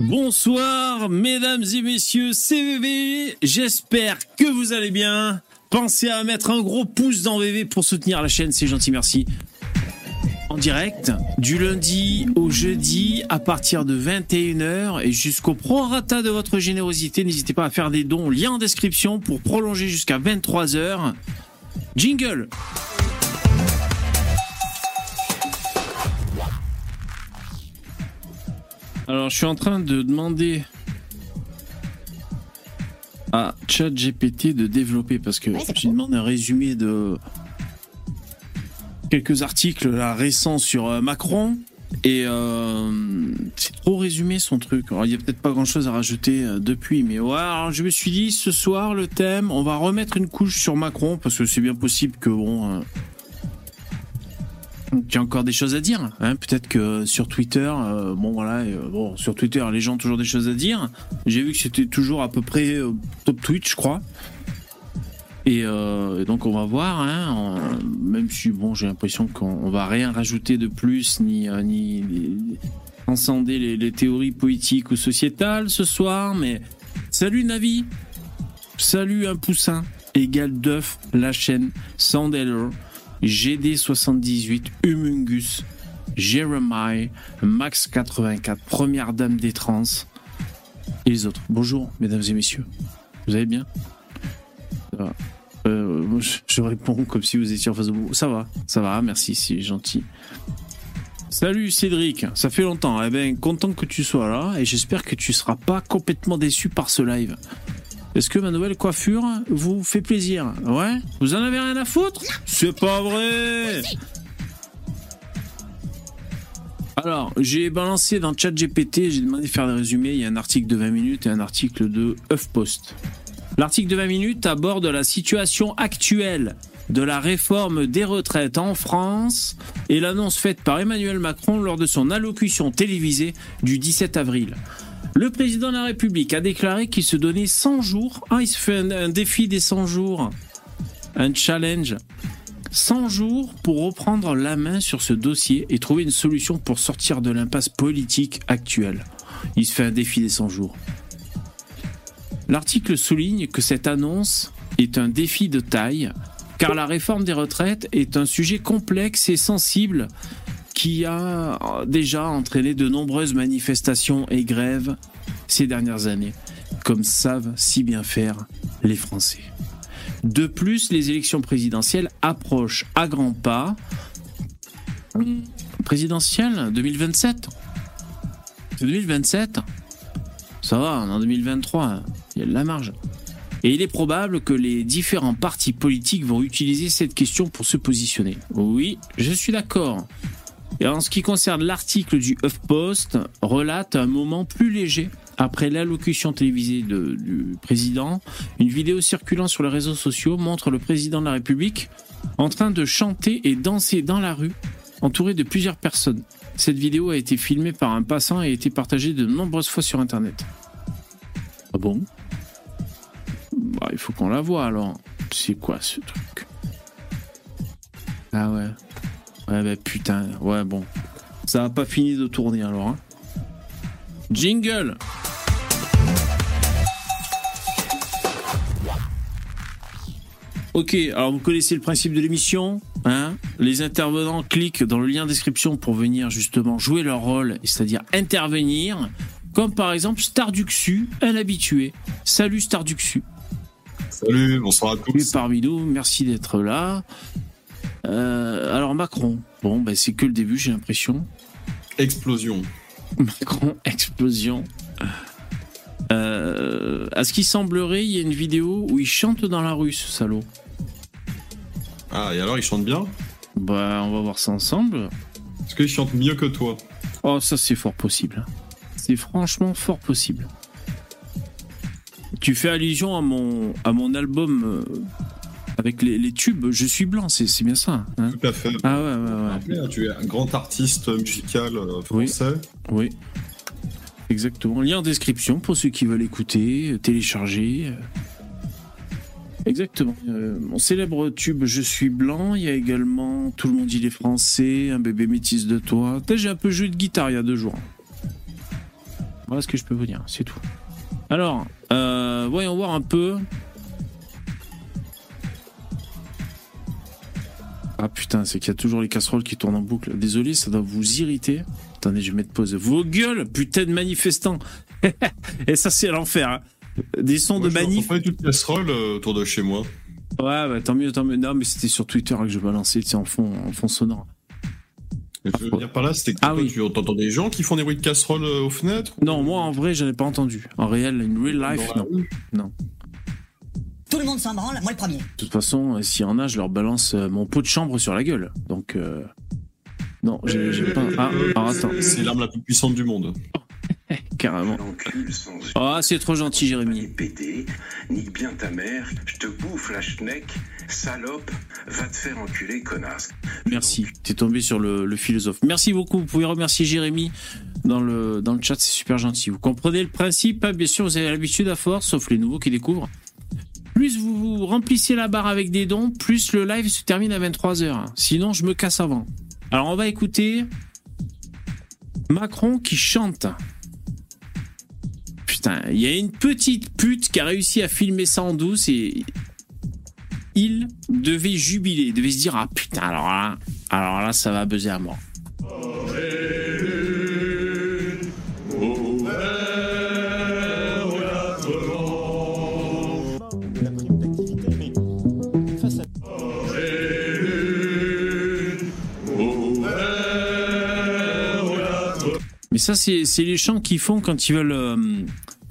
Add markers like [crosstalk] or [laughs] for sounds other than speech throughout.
Bonsoir, mesdames et messieurs, CVV. J'espère que vous allez bien. Pensez à mettre un gros pouce dans VV pour soutenir la chaîne, c'est gentil, merci. En direct, du lundi au jeudi, à partir de 21h et jusqu'au prorata de votre générosité, n'hésitez pas à faire des dons, lien en description pour prolonger jusqu'à 23h. Jingle Alors, je suis en train de demander à ChatGPT de développer parce que je lui demande un résumé de quelques articles là, récents sur euh, Macron et euh, c'est trop résumé son truc. Alors, il n'y a peut-être pas grand-chose à rajouter euh, depuis, mais ouais, alors, je me suis dit ce soir le thème, on va remettre une couche sur Macron parce que c'est bien possible que bon. euh, y a encore des choses à dire. Hein. Peut-être que sur Twitter, euh, bon voilà, euh, bon sur Twitter, les gens ont toujours des choses à dire. J'ai vu que c'était toujours à peu près euh, top tweet, je crois. Et, donc on va voir, hein, même si bon, j'ai l'impression qu'on on va rien rajouter de plus, ni ni, ni transcender les, les théories politiques ou sociétales ce soir. Mais salut Navi, salut un poussin, égal d'œuf, la chaîne, Sandeller. GD78, Humungus, Jeremiah, Max84, Première Dame des Trans et les autres. Bonjour, mesdames et messieurs. Vous allez bien? Euh, je, réponds comme si vous étiez en face de vous. Ça va, ça va, merci, c'est gentil. Salut Cédric, ça fait longtemps. Eh ben, content que tu sois là et j'espère que tu seras pas complètement déçu par ce live. Est-ce que ma nouvelle coiffure vous fait plaisir? Ouais Vous en avez rien à foutre? C'est pas vrai Alors, j'ai balancé dans ChatGPT, j'ai demandé de faire des résumés. Il y a un article de 20 minutes et un article de HuffPost. L'article de 20 minutes aborde la situation actuelle de la réforme des retraites en France et l'annonce faite par Emmanuel Macron lors de son allocution télévisée du 17 avril. Le président de la République a déclaré qu'il se donnait 100 jours. Ah, il se fait un, un défi des 100 jours. Un challenge. 100 jours pour reprendre la main sur ce dossier et trouver une solution pour sortir de l'impasse politique actuelle. Il se fait un défi des 100 jours. L'article souligne que cette annonce est un défi de taille, car la réforme des retraites est un sujet complexe et sensible qui a déjà entraîné de nombreuses manifestations et grèves ces dernières années, comme savent si bien faire les Français. De plus, les élections présidentielles approchent à grands pas. Présidentielle 2027 C'est 2027 Ça va, en 2023, il y a de la marge. Et il est probable que les différents partis politiques vont utiliser cette question pour se positionner. Oui, je suis d'accord. Et en ce qui concerne l'article du HuffPost, relate un moment plus léger après l'allocution télévisée de- du président. Une vidéo circulant sur les réseaux sociaux montre le président de la République en train de chanter et danser dans la rue, entouré de plusieurs personnes. Cette vidéo a été filmée par un passant et a été partagée de nombreuses fois sur Internet. Ah bon? Bah, Il faut qu'on la voie alors. C'est quoi ce truc? Ah ouais. Ouais, bah putain, ouais, bon. Ça a pas fini de tourner alors. Hein. Jingle Ok, alors vous connaissez le principe de l'émission. Hein? Les intervenants cliquent dans le lien description pour venir justement jouer leur rôle, c'est-à-dire intervenir. Comme par exemple Starduxu, un habitué. Salut Starduxu. Salut, bonsoir à Tu es tous. parmi nous, merci d'être là. Euh, alors Macron, bon, ben, c'est que le début, j'ai l'impression. Explosion. Macron, [laughs] explosion. Euh, à ce qui semblerait, il y a une vidéo où il chante dans la rue, ce salaud. Ah, et alors, il chante bien? Bah, on va voir ça ensemble. Est-ce qu'il chante mieux que toi Oh, ça, c'est fort possible. C'est franchement fort possible. Tu fais allusion à mon, à mon album euh, avec les, les tubes Je suis blanc, c'est bien ça. hein Tout à fait. ah ouais, ouais, ouais. Rappelez, Tu es un grand artiste musical euh, français. Oui. Exactement. Lien en description pour ceux qui veulent écouter, euh, télécharger. euh. Exactement. Euh, mon célèbre tube Je suis blanc. Il y a également Tout le monde il est français, Un bébé métis de toi. J'ai un peu joué de guitare il y a deux jours. Voilà ce que je peux vous dire, c'est tout. Alors, euh, voyons voir un peu. Ah putain, c'est qu'il y a toujours les casseroles qui tournent en boucle. Désolé, ça doit vous irriter. Attendez, je vais mettre pause. Vos gueules, putain de manifestants. [laughs] Et ça, c'est l'enfer. Hein. Des sons de manif. pas toute casserole euh, autour de chez moi. Ouais, bah, tant mieux, tant mieux. Non, mais c'était sur Twitter que je balançais, tu sais, en fond, en fond sonore. Mais tu veux dire par là, c'était que Ah oui. tu entends des gens qui font des bruits de casserole euh, aux fenêtres? Non, moi, en vrai, j'en ai pas entendu. En réel, in real life, non. Non. Tout le monde s'en branle, moi le premier. De toute façon, euh, s'il y en a, je leur balance euh, mon pot de chambre sur la gueule. Donc, euh, non, j'ai j'ai pas. Ah, alors attends, C'est l'arme la plus puissante du monde. [laughs] carrément. Ah, c'est trop gentil, Jérémy. pété, nique bien ta mère, je te bouffe la schneck, salope, va te faire enculer, connasse. Merci. T'es tombé sur le, le philosophe. Merci beaucoup. Vous pouvez remercier Jérémy dans le, dans le chat. C'est super gentil. Vous comprenez le principe. hein Bien sûr, vous avez l'habitude à force, sauf les nouveaux qui découvrent. Plus vous, remplissez la barre avec des dons, plus le live se termine à 23h. Sinon, je me casse avant. Alors, on va écouter Macron qui chante. Putain, il y a une petite pute qui a réussi à filmer ça en douce et il devait jubiler, il devait se dire ah putain alors là, alors là ça va buzzer à mort. Mais ça c'est les chants qu'ils font quand ils veulent euh,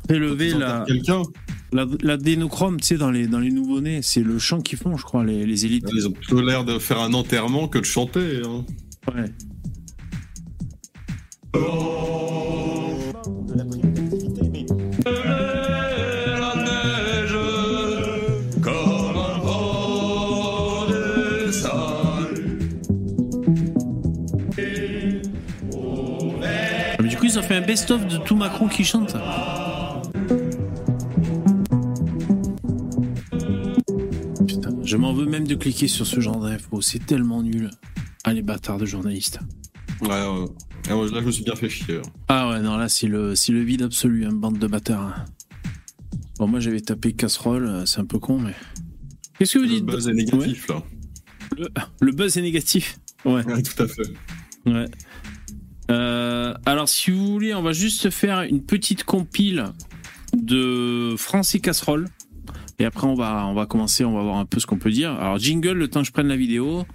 prélever la, quelqu'un. la, l'adénochrome, tu sais, dans les, dans les nouveau-nés. C'est le chant qu'ils font, je crois, les, les élites. Ils ont plutôt l'air de faire un enterrement que de chanter. hein. Ouais. Ah, best-of de tout Macron qui chante. Putain, je m'en veux même de cliquer sur ce genre d'infos. C'est tellement nul. Ah, les bâtards de journalistes. Ouais, ouais. Ah, là, je me suis bien fait chier. hein. Ah ouais, non, là, c'est le, c'est le vide absolu, une bande de bâtards. hein. Bon, moi, j'avais tapé casserole, euh, c'est un peu con, mais. Qu'est-ce que vous Le dites buzz est négatif, là. le, le buzz est négatif. Ouais, Ouais, tout à fait. ouais. Euh, alors, si vous voulez, on va juste faire une petite compile de français casserole. Et après, on va, on va commencer, on va voir un peu ce qu'on peut dire. Alors, jingle, le temps que je prenne la vidéo.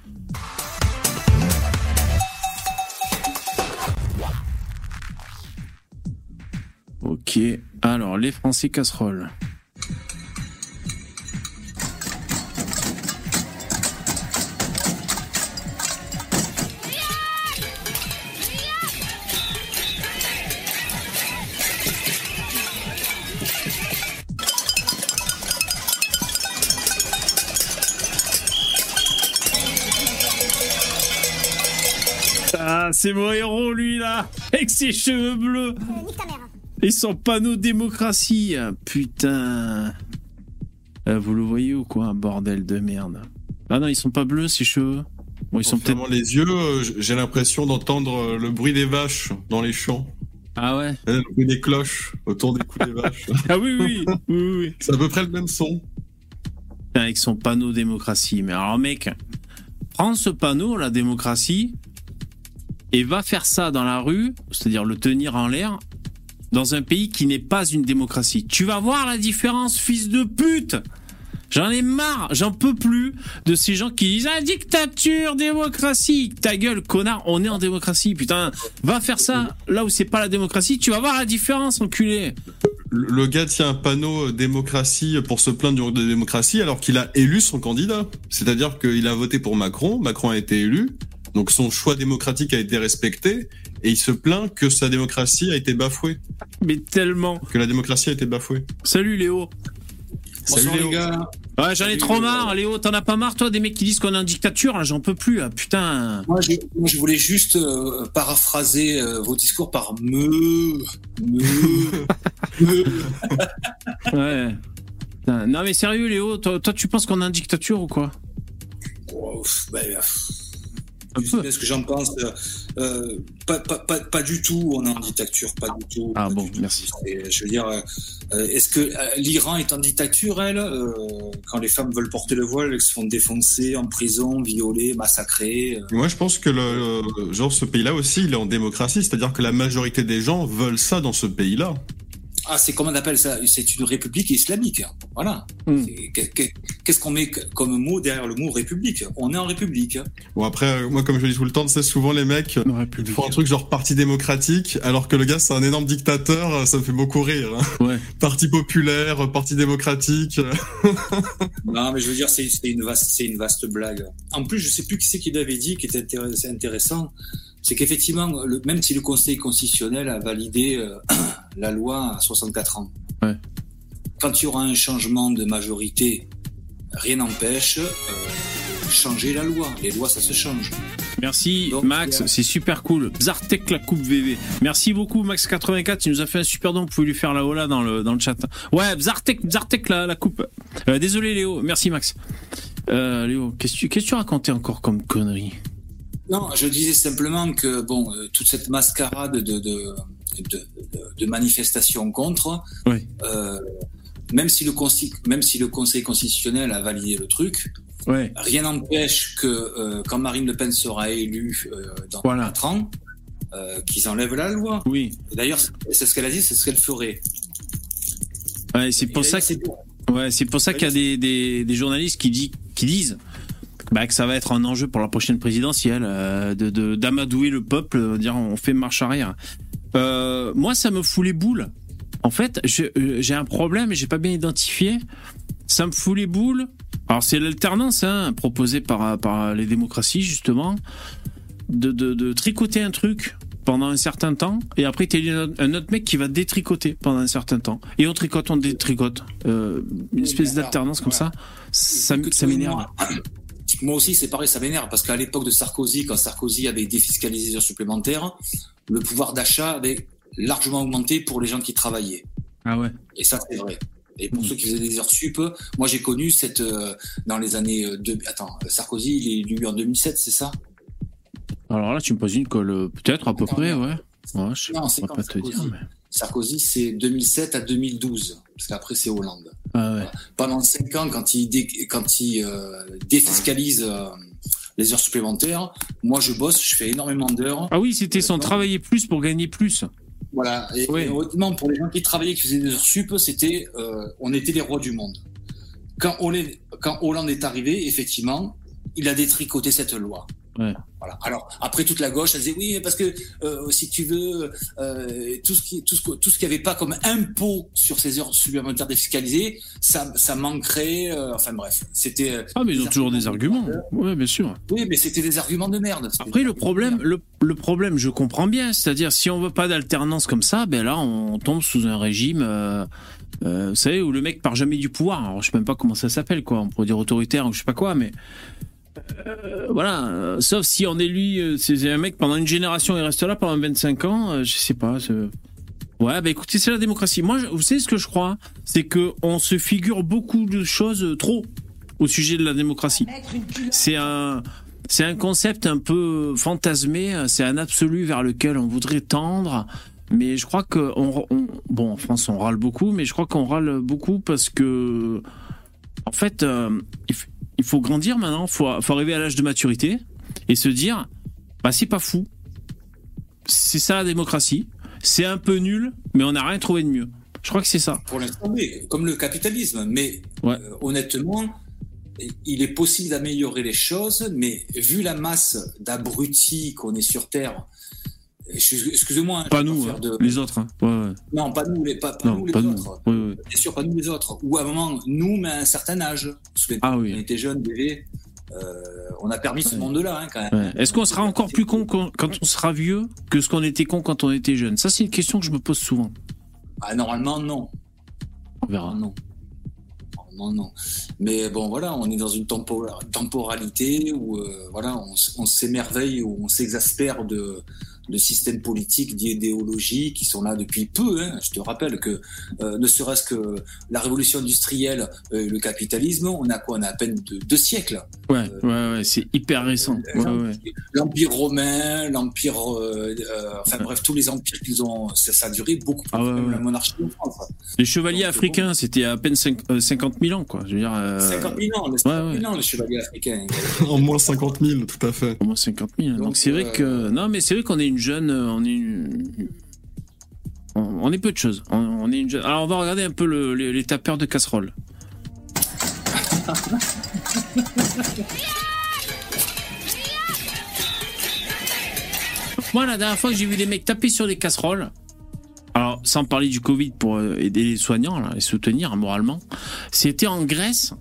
Ok, alors les Français casseroles. C'est mon héros, lui, là, avec ses cheveux bleus. Et son panneau démocratie. Putain. Euh, vous le voyez ou quoi, bordel de merde? Ah non, ils sont pas bleus, ces cheveux. Bon, ils sont peut-être. les yeux, euh, j'ai l'impression d'entendre euh, le bruit des vaches dans les champs. Ah ouais? Euh, Le bruit des cloches autour des coups des vaches. [laughs] Ah oui, oui, oui, oui, oui. C'est à peu près le même son. Avec son panneau démocratie. Mais alors, mec, prends ce panneau, la démocratie, et va faire ça dans la rue, c'est-à-dire le tenir en l'air, dans un pays qui n'est pas une démocratie. Tu vas voir la différence, fils de pute J'en ai marre, j'en peux plus de ces gens qui disent ah, dictature, démocratie. Ta gueule, connard, on est en démocratie, putain. Va faire ça là où c'est pas la démocratie, tu vas voir la différence, enculé. Le gars tient un panneau euh, démocratie pour se plaindre de démocratie alors qu'il a élu son candidat. C'est-à-dire qu'il a voté pour Macron, Macron a été élu, donc son choix démocratique a été respecté, et il se plaint que sa démocratie a été bafouée, Mais tellement. que la démocratie a été bafouée. Salut Léo. Salut Léo. Ouais, j'en ai trop marre, Léo. T'en as pas marre, toi, des mecs qui disent qu'on est en dictature j'en peux plus. Putain. Moi, je, moi, je voulais juste euh, paraphraser euh, vos discours par me, me, me. [laughs] Ouais. Putain. Non, mais sérieux, Léo, toi, toi, tu penses qu'on est en dictature ou quoi? Oh, bah, bien ce que j'en pense. euh, euh, pas, pas, pas, pas du tout, on est en dictature, pas du tout. Ah bon, du tout. merci. Et, je veux dire, euh, euh, est-ce que euh, l'Iran est en dictature, elle euh, Quand les femmes veulent porter le voile, elles se font défoncer en prison, violer, massacrer. euh. Moi, je pense que le- genre ce pays-là aussi, il est en démocratie, c'est-à-dire que la majorité des gens veulent ça dans ce pays-là. Ah, c'est comment on appelle ça? C'est une république islamique. Voilà. Hmm. Qu'est-ce qu'on met comme mot derrière le mot république? On est en république. Bon après, euh, moi comme je le dis tout le temps, c'est souvent les mecs République. font un truc genre parti démocratique, alors que le gars c'est un énorme dictateur, euh, ça me fait beaucoup rire. hein. Ouais. [laughs] Parti populaire, euh, parti démocratique. [laughs] Non, mais je veux dire, c'est une vaste, c'est une vaste blague. En plus, je sais plus qui c'est qui l'avait dit, qui était intéressant. C'est qu'effectivement, le- même si le Conseil constitutionnel a validé euh, [clears throat] la loi à 64 ans, Ouais. quand il y aura un changement de majorité, rien n'empêche euh, changer la loi. Les lois, ça se change. Merci Donc, Max, c'est super cool. Zartek la coupe VV. Merci beaucoup Max84, il nous a fait un super don, vous pouvez lui faire la hola dans le, dans le chat. Ouais, Zartek, Zartek la, la coupe. Euh, désolé Léo, merci Max. Euh, Léo, qu'est-ce que tu, qu'est-ce que tu racontais encore comme connerie Non, je disais simplement que bon, euh, toute cette mascarade de de, de, manifestations contre, euh, même si le consi- même si le Conseil constitutionnel a validé le truc, rien n'empêche que euh, quand Marine Le Pen sera élue dans Voilà. 4 ans, qu'ils enlèvent la loi. oui. D'ailleurs, c'est ce qu'elle a dit, c'est ce qu'elle ferait. Ouais, c'est pour ça que Ouais, pour ça qu'il y a des, des, des journalistes qui, dit, qui disent bah, que ça va être un enjeu pour la prochaine présidentielle, euh, de d'amadouer le peuple, euh, dire on fait marche arrière. Euh, moi, ça me fout les boules. En fait, euh, j'ai un problème et j'ai pas bien identifié. Ça me fout les boules. Alors c'est l'alternance hein, proposée par, par les démocraties justement, de, de, de tricoter un truc pendant un certain temps et après t'as un autre mec qui va détricoter pendant un certain temps et on tricote on détricote euh, une espèce d'alternance comme voilà. ça ça, m'énerve Moi, aussi, c'est pareil, ça m'énerve parce qu'à l'époque de Sarkozy, quand Sarkozy avait défiscalisé les heures supplémentaires, le pouvoir d'achat avait largement augmenté pour les gens qui travaillaient. ah ouais Et ça, c'est vrai. Et pour Mhm. ceux qui faisaient des heures sup, moi j'ai connu cette euh, dans les années euh, deux. Attends, Sarkozy, il est élu en 2007, c'est ça? Alors là tu me poses une colle euh, peut-être à peu près ouais ouais je sais Non, pas, pas te Sarkozy. dire mais... Sarkozy, c'est 2007 à 2012, parce qu'après c'est Hollande. ah ouais Pendant cinq ans, quand il dé- quand il euh, défiscalise euh, les heures supplémentaires, moi je bosse, je fais énormément d'heures. ah oui c'était son D'accord. travailler plus pour gagner plus Voilà. Et, honnêtement, pour les gens qui travaillaient, qui faisaient des heures sup, c'était, euh, on était les rois du monde. Quand Hollande, quand Hollande est arrivé, effectivement, il a détricoté cette loi. Ouais. Voilà. Alors après toute la gauche, elle disait oui, mais parce que euh, si tu veux euh, tout ce qui tout ce que- tout ce qu'il n'y avait pas comme impôt sur ces heures supplémentaires défiscalisées, ça ça manquerait. euh, enfin bref, c'était. ah mais ils ont toujours des arguments ouais bien sûr Oui, mais c'était des arguments de merde. Après, le problème, le, le problème, je comprends bien. C'est-à-dire, si on veut pas d'alternance comme ça, ben là, on tombe sous un régime, vous savez, où le mec part jamais du pouvoir. Alors, je sais même pas comment ça s'appelle, quoi. On pourrait dire autoritaire ou je sais pas quoi, mais euh, voilà. Euh, sauf si on lui, euh, c'est un mec pendant une génération, il reste là pendant 25 ans. euh, je sais pas. Ouais, bah écoutez, c'est la démocratie. Moi, je- vous savez ce que je crois, c'est que on se figure beaucoup de choses trop au sujet de la démocratie. C'est un, c'est un concept un peu fantasmé, c'est un absolu vers lequel on voudrait tendre. Mais je crois que on, on- bon en France on râle beaucoup, mais je crois qu'on râle beaucoup parce que en fait il faut grandir maintenant, faut faut arriver à l'âge de maturité et se dire bah c'est pas fou, c'est ça la démocratie, c'est un peu nul, mais on n'a rien trouvé de mieux. Je crois que c'est ça. Pour l'instant, oui, comme le capitalisme. Mais Ouais. euh, honnêtement, il est possible d'améliorer les choses, mais vu la masse d'abrutis qu'on est sur Terre, excusez-moi, hein, Pas nous, hein, de- les autres. hein. Ouais, ouais. non, pas nous, les, pas, pas Non, nous les pas nous. autres. Ouais. Bien sûr, pas nous les autres. Ou à un moment, nous, mais à un certain âge. Parce que Ah oui. on était jeunes, bébés, euh, on a permis ce monde-là, hein, quand même. Est-ce qu'on sera encore plus con quand on sera vieux que ce qu'on était con quand on était jeune? Ça, c'est une question que je me pose souvent. Ah, normalement, non. On verra. Non. Non, non. Mais bon, voilà, on est dans une tempo- temporalité où euh, voilà, on, on s'émerveille ou on s'exaspère de, de systèmes politiques, d'idéologies qui sont là depuis peu. Hein. Je te rappelle que euh, ne serait-ce que la révolution industrielle, euh, le capitalisme, on a quoi? On a à peine deux, deux siècles. Ouais, ouais, ouais, c'est hyper récent. Ouais, ouais. L'empire romain, l'empire, euh, euh, enfin bref, tous les empires qu'ils ont, ça, ça a duré beaucoup plus Ah ouais, même ouais. la monarchie en France. Les chevaliers Donc, africains, c'était à peine cinq- euh, 50 000 ans, quoi. Je veux dire, euh, 50 000 ans, les 50 000 ouais. ans, les chevaliers africains. [laughs] En moins 50 000, tout à fait. au moins 50 000. Donc Donc, c'est vrai euh, que non, mais c'est vrai qu'on est une jeune, euh, on est une- on, est peu de choses. On, est une jeune. Alors on va regarder un peu le- les, tapeurs de casseroles. Moi, la dernière fois que j'ai vu des mecs taper sur des casseroles, alors sans parler du Covid pour euh, aider les soignants, là, les soutenir moralement, c'était en Grèce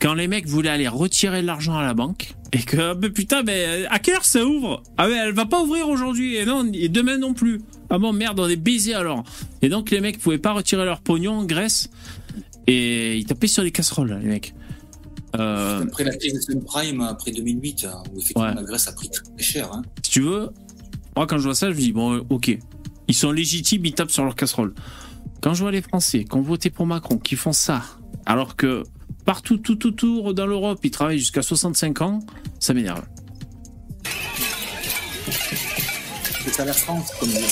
quand les mecs voulaient aller retirer de l'argent à la banque et que ah, ben, putain mais à quelle heure ça ouvre Ah ouais elle va pas ouvrir aujourd'hui et non et demain non plus. Ah bon merde on est baisé alors. Et donc les mecs pouvaient pas retirer leur pognon en Grèce et ils tapaient sur les casseroles les mecs. Euh, Après la crise de subprime, après 2008, hein, où effectivement Ouais. la Grèce a pris très cher. Hein. si tu veux, moi quand je vois ça je me dis bon euh, ok ils sont légitimes ils tapent sur leur casserole. Quand je vois les Français qui ont voté pour Macron qui font ça alors que partout tout autour dans l'Europe ils travaillent jusqu'à 65 ans ça m'énerve. C'est à la France, comme dirait.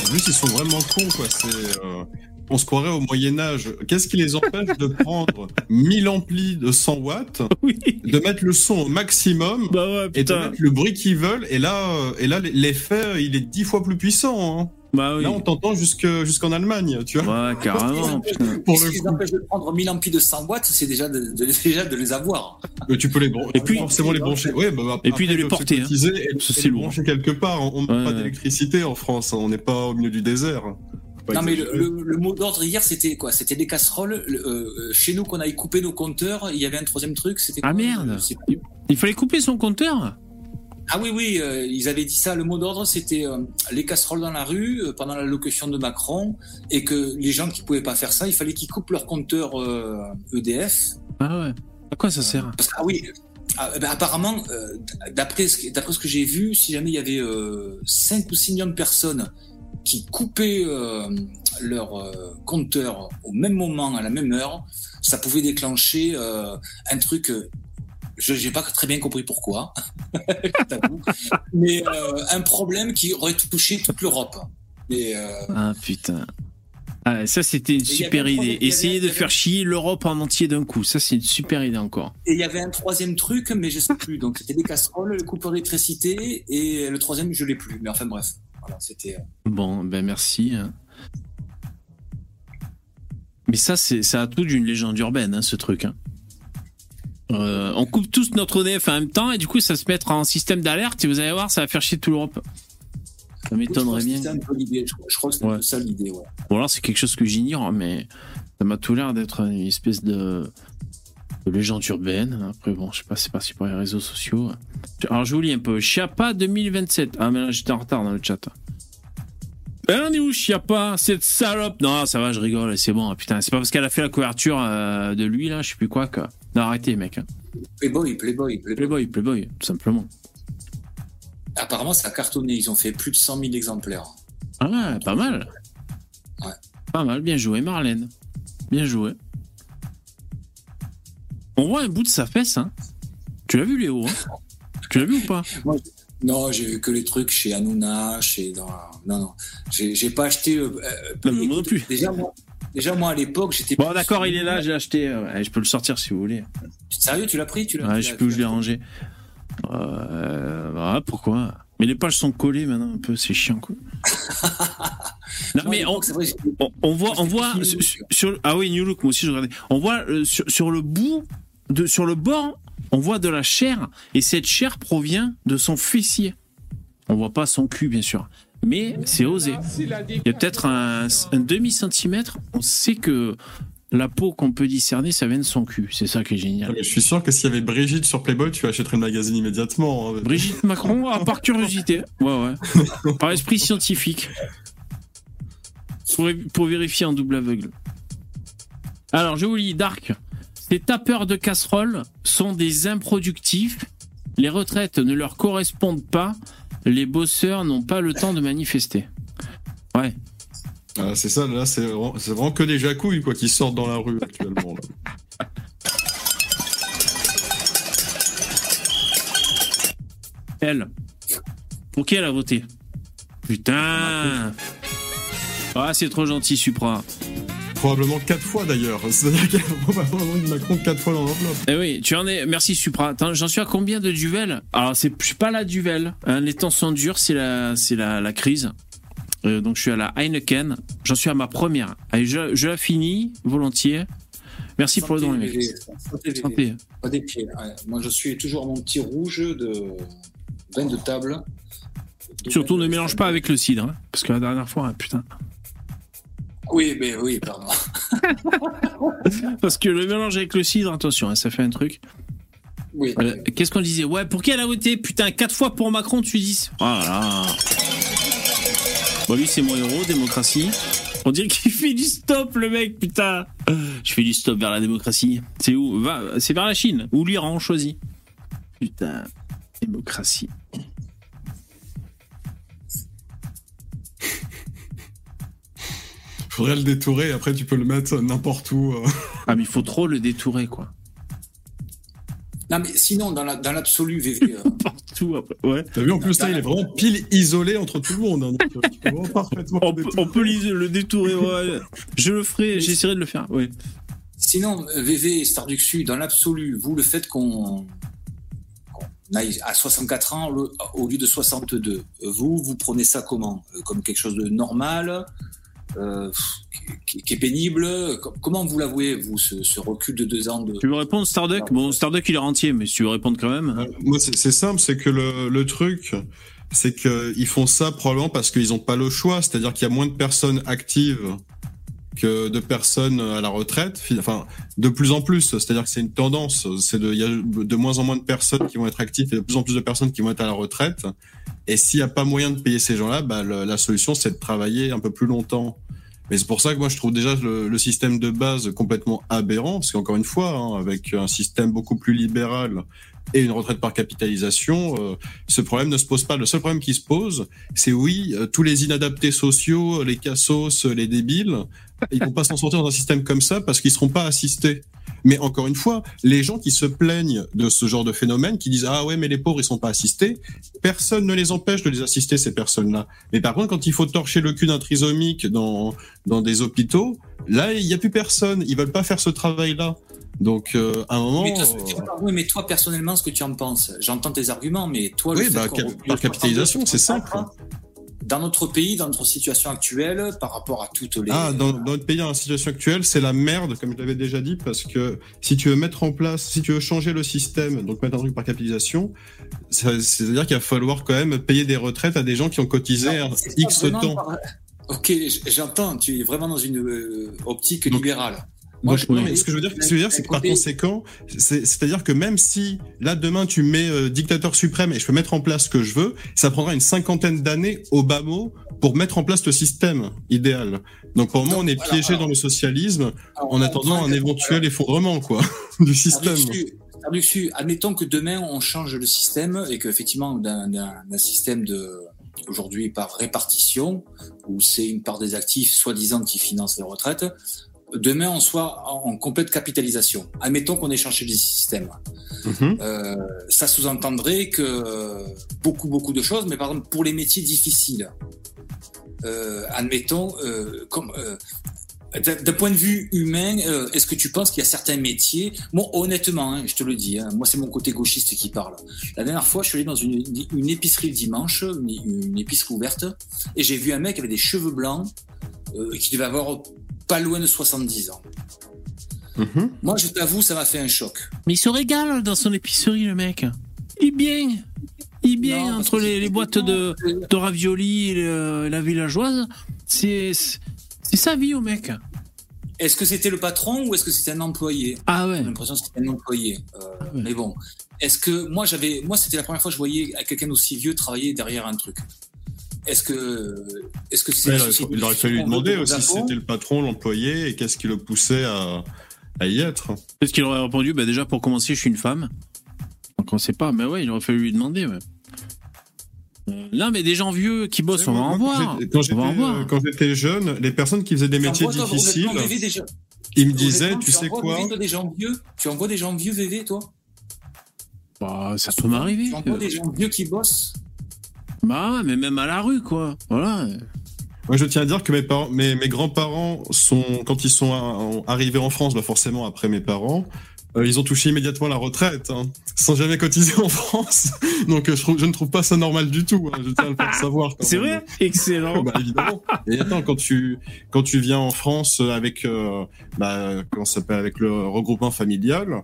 En plus, ils sont vraiment cons, quoi. C'est, euh, on se croirait au Moyen-Âge. Qu'est-ce qui les empêche de prendre 1000 amplis de 100 watts, [laughs] Oui. de mettre le son au maximum Bah ouais, et de mettre le bruit qu'ils veulent? Et là, euh, et là l'effet, il est dix fois plus puissant. Hein. Bah oui. Là, on t'entend jusque, jusqu'en Allemagne, tu vois. Ouais, carrément. [laughs] Pour Ce le qui les coup. empêche de prendre 1000 amplis de 100 watts, c'est déjà de, de- déjà de les avoir. Euh, tu peux les brancher. Et puis- forcément les brancher. Ouais, bah, après, Et puis de les porter, hein. Et, les lourd. brancher quelque part. On n'a Ouais, pas d'électricité en France. hein. On n'est pas au milieu du désert. Non, mais le, exagérer. le- le mot d'ordre hier, c'était quoi? C'était des casseroles. Le- euh, chez nous, qu'on aille couper nos compteurs, il y avait un troisième truc. C'était Ah merde. Il fallait couper son compteur? Ah oui, oui, euh, ils avaient dit ça. Le mot d'ordre, c'était euh, les casseroles dans la rue euh, pendant l'allocution de Macron, et que les gens qui pouvaient pas faire ça, il fallait qu'ils coupent leur compteur euh, EDF. Ah ouais. À quoi ça sert? Parce que, ah oui, ah, ben, apparemment, euh, d'après ce, ce que j'ai vu, si jamais il y avait euh, 5 ou 6 millions de personnes qui coupaient euh, leur euh, compteur au même moment, à la même heure, ça pouvait déclencher euh, un truc. Je n'ai pas très bien compris pourquoi, [laughs] mais euh, un problème qui aurait touché toute l'Europe. Et, euh, Ah putain. Ah, ça c'était une super un idée. Essayer de faire chier l'Europe en entier d'un coup. Ça c'est une super idée encore. et il y avait un troisième truc, mais je sais plus. Donc c'était des casseroles, le coupeur d'électricité, et le troisième, je l'ai plus. Mais enfin bref, voilà, c'était. euh, Bon, ben merci. hein. Mais ça, c'est ça a tout d'une légende urbaine, hein, ce truc. hein. Euh, on coupe tous notre EDF en même temps et du coup, ça se mettra en système d'alerte et vous allez voir, ça va faire chier toute l'Europe. Ça m'étonnerait bien. l'idée. Je, crois que c'était Ouais. ça l'idée, ouais. Bon, alors c'est quelque chose que j'ignore, mais ça m'a tout l'air d'être une espèce de, de légende urbaine. Après, bon, je sais pas, c'est passé par les réseaux sociaux. Alors, je vous lis un peu. Chiappa 2027. Ah, mais là, j'étais en retard dans le chat. Elle en est où, Chiappa Cette salope? Non, ça va, je rigole, c'est bon. Putain, c'est pas parce qu'elle a fait la couverture euh, de lui, là, je sais plus quoi, quoi. Non, arrêtez, mec. hein. Playboy, Playboy, Playboy. Playboy, Playboy, tout simplement. Apparemment, ça a cartonné. Ils ont fait plus de 100 000 exemplaires. Ah pas mal. Ouais. Pas mal, bien joué, Marlène. Bien joué. On voit un bout de sa fesse, hein. Tu l'as vu, Léo hein? Tu l'as vu ou pas? Non, j'ai vu que les trucs chez Hanouna, chez. Non, non. J'ai pas acheté. euh, euh, Non, moi non plus. Déjà, moi, déjà, moi à l'époque, j'étais. Bon, d'accord, il est là, j'ai acheté. euh, ouais, je peux le sortir si vous voulez. Sérieux, tu l'as pris tu l'as Ouais, je où tu je l'ai rangé. Euh, bah, pourquoi? Mais les pages sont collées maintenant un peu, c'est chiant quoi. [laughs] non Moi, mais on, vrai, voit, on voit sur- ah oui New Look moi aussi je regardais. On voit euh, sur, sur le bout de sur le bord, on voit de la chair et cette chair provient de son fessier. On voit pas son cul bien sûr, mais c'est osé. Il y a peut-être un, un demi centimètre. On sait que la peau qu'on peut discerner, ça vient de son cul. C'est ça qui est génial. Mais je suis sûr que s'il y avait Brigitte sur Playboy, tu achèterais le magazine immédiatement. hein. Brigitte Macron, ah, par curiosité. Ouais, ouais. Par esprit scientifique. Pour, pour vérifier en double aveugle. Alors, je vous lis, Dark. Ces tapeurs de casseroles sont des improductifs Les retraites ne leur correspondent pas. Les bosseurs n'ont pas le temps de manifester. Ouais. Ah, c'est ça, là, c'est vraiment, c'est vraiment que des jacouilles quoi, qui sortent dans la rue actuellement. là. Elle. Pour qui elle a voté? Putain Ah, c'est trop gentil, Supra. Probablement quatre fois d'ailleurs. C'est-à-dire qu'il y a probablement une Macron quatre fois dans l'enveloppe. Eh oui, tu en es. Merci, Supra. J'en suis à combien de duvel Alors, c'est je suis pas la duvel. Hein, les temps sont durs, c'est la, c'est la, la crise. Euh, donc, je suis à la Heineken. J'en suis à ma première. Allez, je, je la finis volontiers. Merci pour le don, les mecs. Santé. Pas des pieds. ouais. Moi, je suis toujours à mon petit rouge de vin de table. De Surtout, ne mélange pas avec le cidre. hein, parce que la dernière fois, hein, putain. Oui, mais oui, pardon. [laughs] Parce que le mélange avec le cidre, attention, hein, ça fait un truc. Oui. Euh, Qu'est-ce qu'on disait? Ouais, pour qui elle a voté? Putain, quatre fois pour Macron, tu dis Oh là là. Bon, lui, c'est mon héros, démocratie. On dirait qu'il fait du stop, le mec, putain. Je fais du stop vers la démocratie. C'est où? Va, C'est vers la Chine ou l'Iran, on choisit. Putain, démocratie. Faudrait le détourer, après tu peux le mettre n'importe où. euh. Ah, mais il faut trop le détourer, quoi. Non, mais sinon, dans la- dans l'absolu, VV, [laughs] euh, Partout, après. Ouais. T'as vu, en plus, là, il est vraiment pile isolé entre tout le monde. hein, donc, euh, tu peux vraiment parfaitement On le peut, détourer. on peut le détourer, ouais. Je le ferai, j'essaierai de le faire, ouais. sinon, VV et Starduxu, dans l'absolu, vous, le fait qu'on aille à 64 ans le- au lieu de 62, euh, vous, vous prenez ça comment? Comme quelque chose de normal? Euh, qui, qui est pénible Com- Comment vous l'avouez, vous, ce, ce recul de deux ans de... Tu veux répondre, Starduck? Bon, Starduck, il est rentier, mais si tu veux répondre quand même. Euh, Moi, c'est c'est simple, c'est que le, le truc, c'est qu'ils font ça probablement parce qu'ils n'ont pas le choix. C'est-à-dire qu'il y a moins de personnes actives de personnes à la retraite. Fi- Enfin, de plus en plus. C'est-à-dire que c'est une tendance. C'est de, il y a de moins en moins de personnes qui vont être actives et de plus en plus de personnes qui vont être à la retraite. Et s'il n'y a pas moyen de payer ces gens-là, bah, la solution, c'est de travailler un peu plus longtemps. Mais c'est pour ça que moi, je trouve déjà le, le système de base complètement aberrant. Parce qu'encore une fois, hein, avec un système beaucoup plus libéral et une retraite par capitalisation, euh, ce problème ne se pose pas. Le seul problème qui se pose, c'est oui, euh, tous les inadaptés sociaux, les cassos, les débiles, ils vont pas s'en sortir dans un système comme ça parce qu'ils seront pas assistés. Mais encore une fois, les gens qui se plaignent de ce genre de phénomène, qui disent ah ouais mais les pauvres ils sont pas assistés, personne ne les empêche de les assister ces personnes-là. Mais par contre quand il faut torcher le cul d'un trisomique dans dans des hôpitaux, là il y a plus personne, ils veulent pas faire ce travail-là. Donc euh, à un moment Mais toi, oui, mais toi, personnellement, ce que tu en penses, j'entends tes arguments, mais toi, le Oui, fait bah, par capitalisation, 62, c'est simple. Dans notre pays, dans notre situation actuelle, par rapport à toutes les. Ah, dans, dans notre pays, dans la situation actuelle, c'est la merde, comme je l'avais déjà dit, parce que si tu veux mettre en place, si tu veux changer le système, donc mettre un truc par capitalisation, c'est-à-dire qu'il va falloir quand même payer des retraites à des gens qui ont cotisé Non, X temps. par- Ok, j'entends, tu es vraiment dans une euh, optique libérale. Moi, je- non, mais ce que je veux dire, ce que je veux dire, c'est que par conséquent, c'est- c'est-à-dire que même si là demain tu mets euh, dictateur suprême et je peux mettre en place ce que je veux, ça prendra une cinquantaine d'années au bas mot pour mettre en place le système idéal. Donc pour le moment, on est Voilà, piégé alors- dans le socialisme Alors, en attendant un éventuel effondrement quoi [laughs] du système. Tarduxu, admettons que demain on change le système et qu'effectivement d'un système de aujourd'hui par répartition où c'est une part des actifs soi-disant qui financent les retraites, demain on soit en, en complète capitalisation. Admettons qu'on ait changé le système. Mhm. Euh, ça sous-entendrait que euh, beaucoup beaucoup de choses, mais par exemple pour les métiers difficiles, euh, admettons euh, comme d'un d'un point de vue humain, euh, est-ce que tu penses qu'il y a certains métiers Moi, honnêtement, hein, je te le dis, hein, moi c'est mon côté gauchiste qui parle. La dernière fois, je suis allé dans une, une épicerie le dimanche, une, une épicerie ouverte, et j'ai vu un mec avec des cheveux blancs euh, qui devait avoir pas loin de 70 ans. Mhm. Moi, je t'avoue, ça m'a fait un choc. Mais il se régale dans son épicerie, le mec. Il est bien. Il est bien Non, entre les, boîtes de, de raviolis et le- la villageoise. C'est c'est sa vie au mec. Est-ce que c'était le patron ou est-ce que c'était un employé? Ah ouais. J'ai l'impression que c'était un employé. Euh, ouais. Mais bon, est-ce que moi j'avais, moi c'était la première fois que je voyais quelqu'un d'aussi vieux travailler derrière un truc. Est-ce que, est-ce que c'est Ouais, il, aurait, fallu lui demander aussi si c'était le patron, l'employé, et qu'est-ce qui le poussait à, à y être. Qu'est-ce qu'il aurait répondu Bah déjà pour commencer, je suis une femme. Donc on sait pas. Mais ouais, il aurait fallu lui demander. Ouais. Euh, non, mais des gens vieux qui bossent, on va en voir. quand j'étais- en Quand voir. j'étais- quand j'étais jeune, les personnes qui faisaient des Tu métiers difficiles, ils me disaient, tu sais quoi des gens vieux Tu envoies des gens vieux VV, toi? Bah, ça peut m'arriver. Tu envoies des gens vieux qui bossent Bah ouais, mais même à la rue, quoi. Voilà. Moi, je tiens à dire que mes parents, mes, mes grands-parents sont, quand ils sont en- arrivés en France, bah forcément après mes parents, euh, ils ont touché immédiatement la retraite, hein, sans jamais cotiser en France. [laughs] Donc, euh, je, trouve- je ne trouve pas ça normal du tout. hein, je tiens à le faire savoir. C'est vrai? Excellent. [laughs] bah, évidemment. Et attends, quand tu quand tu viens en France avec euh, bah, comment ça s'appelle avec le regroupement familial,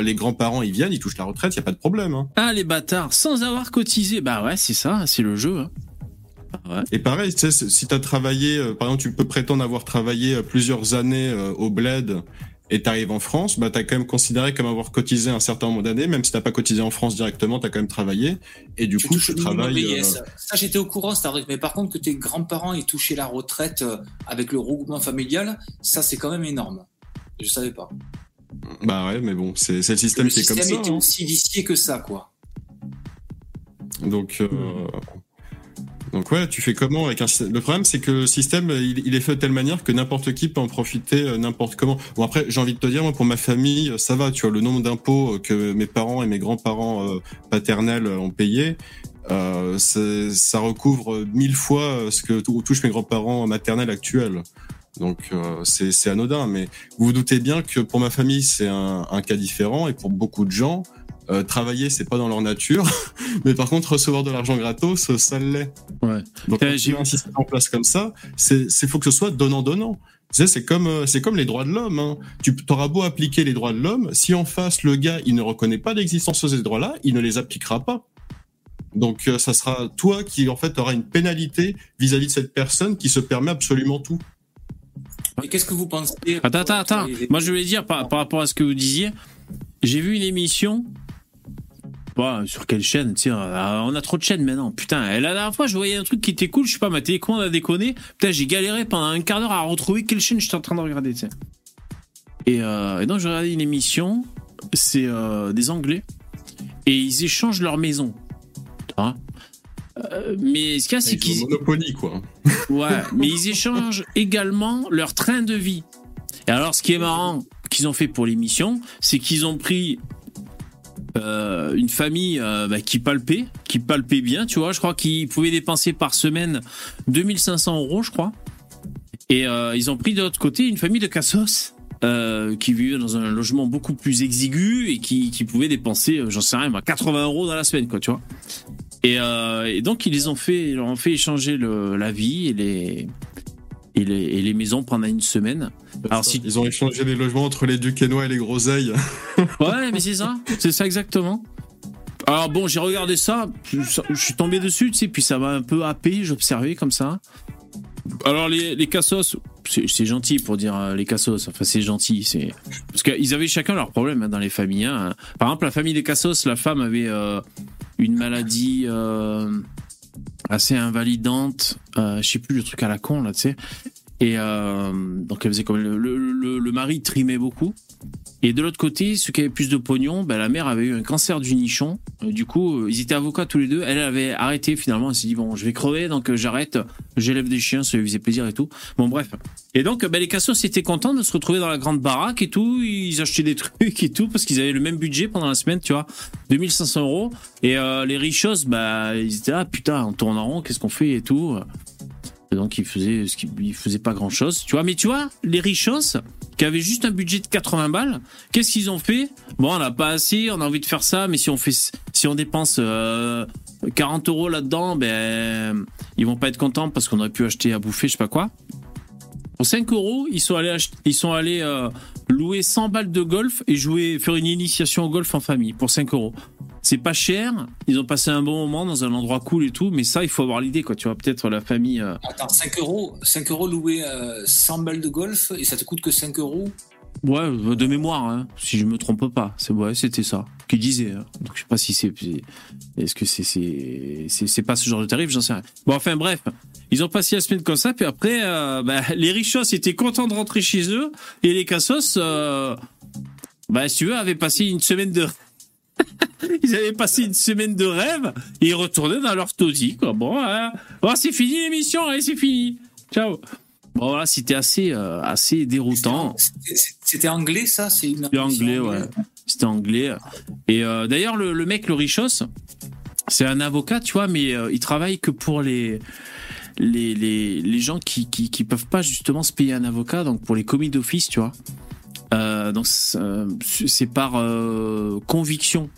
les grands-parents ils viennent, ils touchent la retraite, il y a pas de problème. Hein. Ah, les bâtards, sans avoir cotisé. Bah ouais, c'est ça, c'est le jeu. Ah ouais. Et pareil, tu sais, si tu as travaillé, euh, par exemple, tu peux prétendre avoir travaillé plusieurs années euh, au bled et t'arrives en France, bah t'as quand même considéré comme avoir cotisé un certain nombre d'années, même si t'as pas cotisé en France directement, t'as quand même travaillé. Et du coup, tu le travailles. euh, Ça, j'étais au courant, c'est vrai. Mais par contre, que tes grands-parents aient touché la retraite euh, avec le regroupement familial, ça, c'est quand même énorme. Je savais pas. Bah ouais, mais bon, c'est le système le qui est comme système ça. était hein. aussi vicié que ça, quoi. Donc, euh, donc ouais, tu fais comment avec un système Le problème, c'est que le système, il, est fait de telle manière que n'importe qui peut en profiter euh, n'importe comment. Bon après, j'ai envie de te dire, moi, pour ma famille, euh, ça va. Tu vois, le nombre d'impôts euh, que mes parents et mes grands-parents paternels ont payé, euh, ça recouvre mille fois ce que tou- touchent mes grands-parents maternels actuels. Donc euh, c'est anodin, mais vous vous doutez bien que pour ma famille c'est un cas différent et pour beaucoup de gens, euh, travailler c'est pas dans leur nature, [laughs] mais par contre recevoir de l'argent gratos ça l'est. Ouais. Donc Euh, j'ai- un système en place comme ça, c'est c'est faut que ce soit donnant donnant. Tu sais, c'est comme euh, c'est comme les droits de l'homme. Hein. Tu auras beau appliquer les droits de l'homme, si en face le gars il ne reconnaît pas l'existence de ces droits-là, il ne les appliquera pas. Donc euh, ça sera toi qui en fait aura une pénalité vis-à-vis de cette personne qui se permet absolument tout. Et qu'est-ce que vous pensez? Attends, attends, attends. Moi, je voulais dire par, par rapport à ce que vous disiez, j'ai vu une émission. Bah, sur quelle chaîne sais, euh, On a trop de chaînes maintenant. Putain, et la dernière fois, je voyais un truc qui était cool. Je sais pas, ma télécommande a déconné. Putain, j'ai galéré pendant un quart d'heure à retrouver quelle chaîne j'étais en train de regarder. Et, euh, et donc, je regardais une émission. C'est euh, des Anglais. Et ils échangent leur maison. Vois Euh, mais ce qu'il y a, c'est qu'ils. Monopoly quoi. Ouais, mais ils échangent également leur train de vie. Et alors, ce qui est marrant qu'ils ont fait pour l'émission, c'est qu'ils ont pris euh, une famille euh, bah, qui palpait, qui palpait bien, tu vois. Je crois qu'ils pouvaient dépenser par semaine 2500 euros, je crois. Et euh, ils ont pris de l'autre côté une famille de cassos. qui vivait dans un logement beaucoup plus exigu et qui, pouvait dépenser, j'en sais rien, moi, 80 euros dans la semaine, quoi, tu vois. Et, donc ils les ont fait, ils leur ont fait échanger la vie et les, et les et les maisons pendant une semaine. Alors si Ils ont échangé les logements entre les Duquesnois et les Groseilles. [laughs] ouais, mais c'est ça, c'est ça exactement. Alors bon, j'ai regardé ça, je suis tombé dessus, tu sais, puis ça m'a un peu happé, j'observais comme ça. Alors les, les cassos, c'est c'est gentil pour dire euh, les cassos, enfin c'est gentil, c'est parce qu'ils avaient chacun leurs problèmes hein, dans les familles. hein. Par exemple, la famille des cassos, la femme avait euh, une maladie euh, assez invalidante, euh, je sais plus le truc à la con là, tu sais. Et euh, donc elle faisait comme le, le, mari trimait beaucoup. Et de l'autre côté, ceux qui avaient plus de pognon, ben, la mère avait eu un cancer du nichon. Euh, Du coup, euh, ils étaient avocats tous les deux. Elle avait arrêté finalement. Elle s'est dit bon, je vais crever, donc j'arrête. J'élève des chiens, ça lui faisait plaisir et tout. Bon bref. Et donc, ben, les cassos étaient contents de se retrouver dans la grande baraque et tout. Ils achetaient des [laughs] trucs et tout parce qu'ils avaient le même budget pendant la semaine, tu vois, 2500 euros. Et les richos, bah, ils étaient là, putain, on tourne en rond, qu'est-ce qu'on fait et tout. Donc ils faisaient, ils faisaient pas grand chose, tu vois. Mais tu vois, les richos qui avaient juste un budget de 80 balles, qu'est-ce qu'ils ont fait? Bon, on n'a pas assez, on a envie de faire ça, mais si on fait, si on dépense euh, 40 euros là-dedans, ben ils vont pas être contents parce qu'on aurait pu acheter à bouffer, je sais pas quoi. Pour 5 euros, ils sont allés, ils sont allés euh, louer 100 balles de golf et jouer, faire une initiation au golf en famille pour 5 euros. C'est pas cher, ils ont passé un bon moment dans un endroit cool et tout, mais ça, il faut avoir l'idée, quoi. Tu vois, peut-être la famille. euh, Attends, 5 euros, 5 euros louer euh, 100 balles de golf et ça te coûte que 5 euros? Ouais, de mémoire, hein, si je me trompe pas. C'est ouais, c'était ça qu'il disait. hein. Donc je sais pas si c'est, est-ce que c'est c'est c'est c'est pas ce genre de tarif, j'en sais rien. Bon, enfin bref, ils ont passé la semaine comme ça, puis après, euh, bah, les richos étaient contents de rentrer chez eux et les cassos, euh, bah si tu veux, avaient passé une semaine de [laughs] Ils avaient passé une semaine de rêve et ils retournaient dans leur taudis. Quoi. Bon, hein. Bon, c'est fini l'émission, allez, c'est fini. Ciao. Bon, voilà, c'était assez, euh, assez déroutant. C'était- anglais, ça C'était anglais, ouais. C'était anglais. Et euh, d'ailleurs, le, le mec, le Richos, c'est un avocat, tu vois, mais euh, il travaille que pour les. Les, les, les gens qui, qui, qui peuvent pas justement se payer un avocat, donc pour les commis d'office, tu vois. Euh, donc c'est euh, par euh, conviction,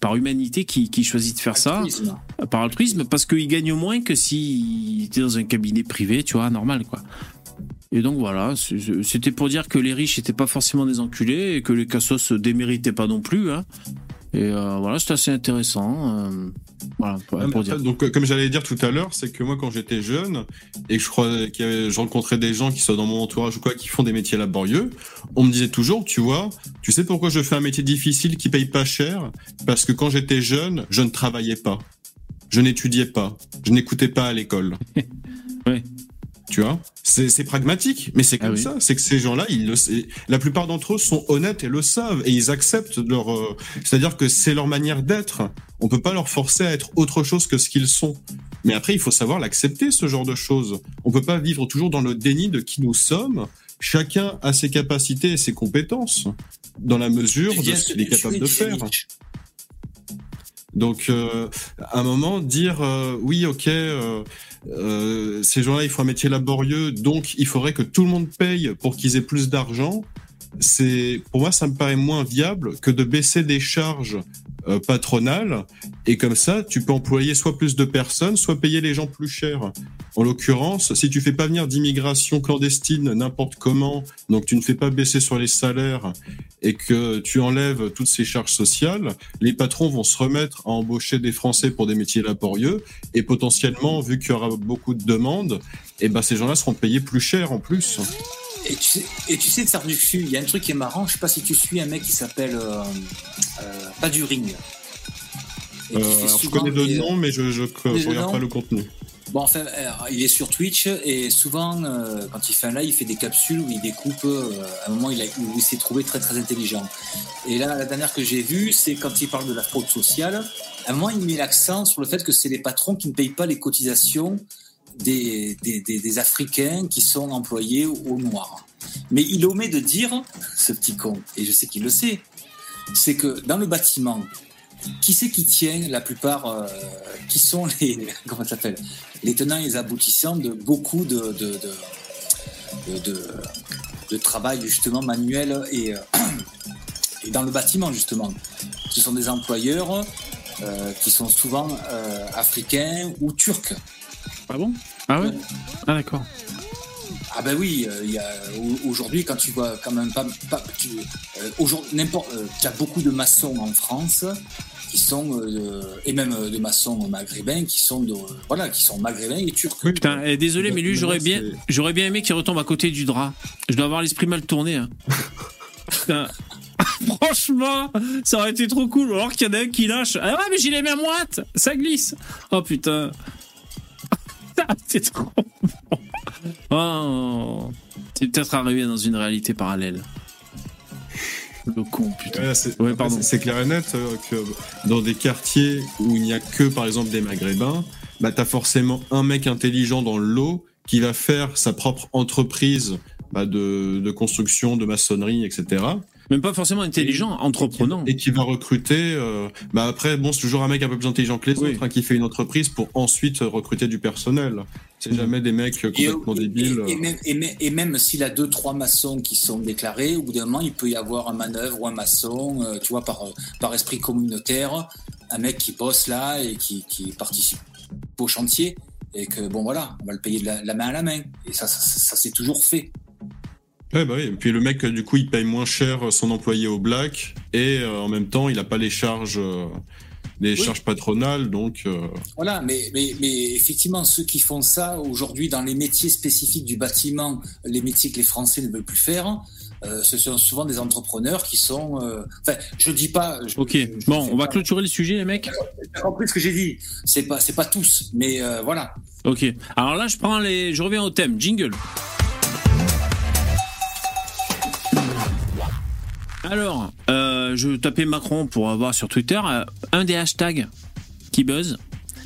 par humanité qui, qui choisit de faire ça, par altruisme, parce qu'il gagne moins que s'il était dans un cabinet privé, tu vois, normal, quoi. Et donc voilà, c'était pour dire que les riches n'étaient pas forcément des enculés et que les cassos se déméritaient pas non plus. Hein. Et euh, voilà, c'était assez intéressant. euh, voilà, pour, Ah, dire. Donc, euh, comme j'allais dire tout à l'heure, c'est que moi, quand j'étais jeune et que je crois avait, je rencontrais des gens qui sont dans mon entourage ou quoi, qui font des métiers laborieux, on me disait toujours, tu vois, tu sais pourquoi je fais un métier difficile qui paye pas cher? Parce que quand j'étais jeune, je ne travaillais pas, je n'étudiais pas, je n'écoutais pas à l'école. [laughs] Ouais. Tu vois, c'est pragmatique, mais c'est Ah comme oui. ça. C'est que ces gens-là, ils le, c'est- la plupart d'entre eux sont honnêtes et le savent et ils acceptent leur, euh, c'est-à-dire que c'est leur manière d'être. On peut pas leur forcer à être autre chose que ce qu'ils sont. Mais après, il faut savoir l'accepter, ce genre de choses. On peut pas vivre toujours dans le déni de qui nous sommes. Chacun a ses capacités et ses compétences dans la mesure de ce qu'il est capable de faire. Donc, euh, à un moment, dire euh, oui, ok, euh, ces gens-là, ils font un métier laborieux, donc il faudrait que tout le monde paye pour qu'ils aient plus d'argent. C'est, pour moi, ça me paraît moins viable que de baisser des charges euh, patronales et comme ça, tu peux employer soit plus de personnes, soit payer les gens plus cher. En l'occurrence, si tu fais pas venir d'immigration clandestine n'importe comment, donc tu ne fais pas baisser sur les salaires et que tu enlèves toutes ces charges sociales, les patrons vont se remettre à embaucher des Français pour des métiers laborieux et potentiellement, vu qu'il y aura beaucoup de demandes, et ben ces gens-là seront payés plus cher en plus. Et tu sais, et tu sais, dessus, il y a un truc qui est marrant. Je sais pas si tu suis un mec qui s'appelle euh, euh, pas du ring. Et qui Euh, alors, je connais des- nom, mais je, Des regarde pas le contenu. Bon, enfin, il est sur Twitch et souvent, euh, quand il fait un live, il fait des capsules où il découpe. euh, à un moment, il, a, où il s'est trouvé très très intelligent. Et là, la dernière que j'ai vue, c'est quand il parle de la fraude sociale. À un moment, il met l'accent sur le fait que c'est les patrons qui ne payent pas les cotisations des, des, Africains qui sont employés au noir. Mais il omet de dire, ce petit con, et je sais qu'il le sait, c'est que dans le bâtiment, qui c'est qui tient la plupart, euh, qui sont les, [laughs] comment s'appelle, les tenants et les aboutissants de beaucoup de, de, de, de, travail justement manuel et, euh, [clears throat] et dans le bâtiment justement. Ce sont des employeurs euh, qui sont souvent africains ou turcs. Ah bon Ah ouais Ah d'accord. Ah ben oui, euh, aujourd'hui quand tu vois quand même pas, pas tu, euh, aujourd'hui n'importe, euh, tu as beaucoup de maçons en France qui sont euh, et même de maçons maghrébins qui sont de, voilà qui sont maghrébins et turcs. Oui, Putain, eh, désolé, mais lui, j'aurais bien, j'aurais bien aimé qu'il retombe à côté du drap. Je dois avoir l'esprit mal tourné. hein. Putain. [laughs] Franchement, ça aurait été trop cool. Alors qu'il y en a un qui lâche. Ah ouais, mais j'ai les mains moites. Ça glisse. Oh putain. C'est trop bon. Oh. C'est peut-être arrivé dans une réalité parallèle. Le con, putain. Ouais, c'est Ouais, clair et net euh, que dans des quartiers où il n'y a que, par exemple, des maghrébins, bah, tu as forcément un mec intelligent dans le lot qui va faire sa propre entreprise bah, de, de construction, de maçonnerie, etc. Même pas forcément intelligent, entreprenant. Et qui va recruter. euh, bah après, bon, c'est toujours un mec un peu plus intelligent que les Oui. autres hein, qui fait une entreprise pour ensuite recruter du personnel. C'est jamais des mecs Et, complètement et- débiles. et- et même, et même- et même s'il a deux trois maçons qui sont déclarés, au bout d'un moment il peut y avoir un manœuvre ou un maçon, euh, tu vois par par esprit communautaire, un mec qui bosse là et qui, qui participe au chantier et que bon voilà, on va le payer de la, la main à la main et ça ça, ça, ça s'est toujours fait. Ouais, bah oui. Et puis le mec, euh, du coup, il paye moins cher euh, son employé au black et euh, en même temps, il a pas les charges, euh, les Oui. charges patronales, donc. euh, Voilà, mais, mais, mais effectivement, ceux qui font ça aujourd'hui dans les métiers spécifiques du bâtiment, les métiers que les Français ne veulent plus faire, euh, ce sont souvent des entrepreneurs qui sont. euh, Enfin, je dis pas. je- Ok, je- je bon, on va clôturer le sujet, les mecs. T'as compris ce que j'ai dit C'est pas, c'est pas tous, mais euh, voilà. Ok. Alors là, je prends les, je reviens au thème. Jingle. Alors, euh, je tapais Macron pour avoir sur Twitter. euh, un des hashtags qui buzz,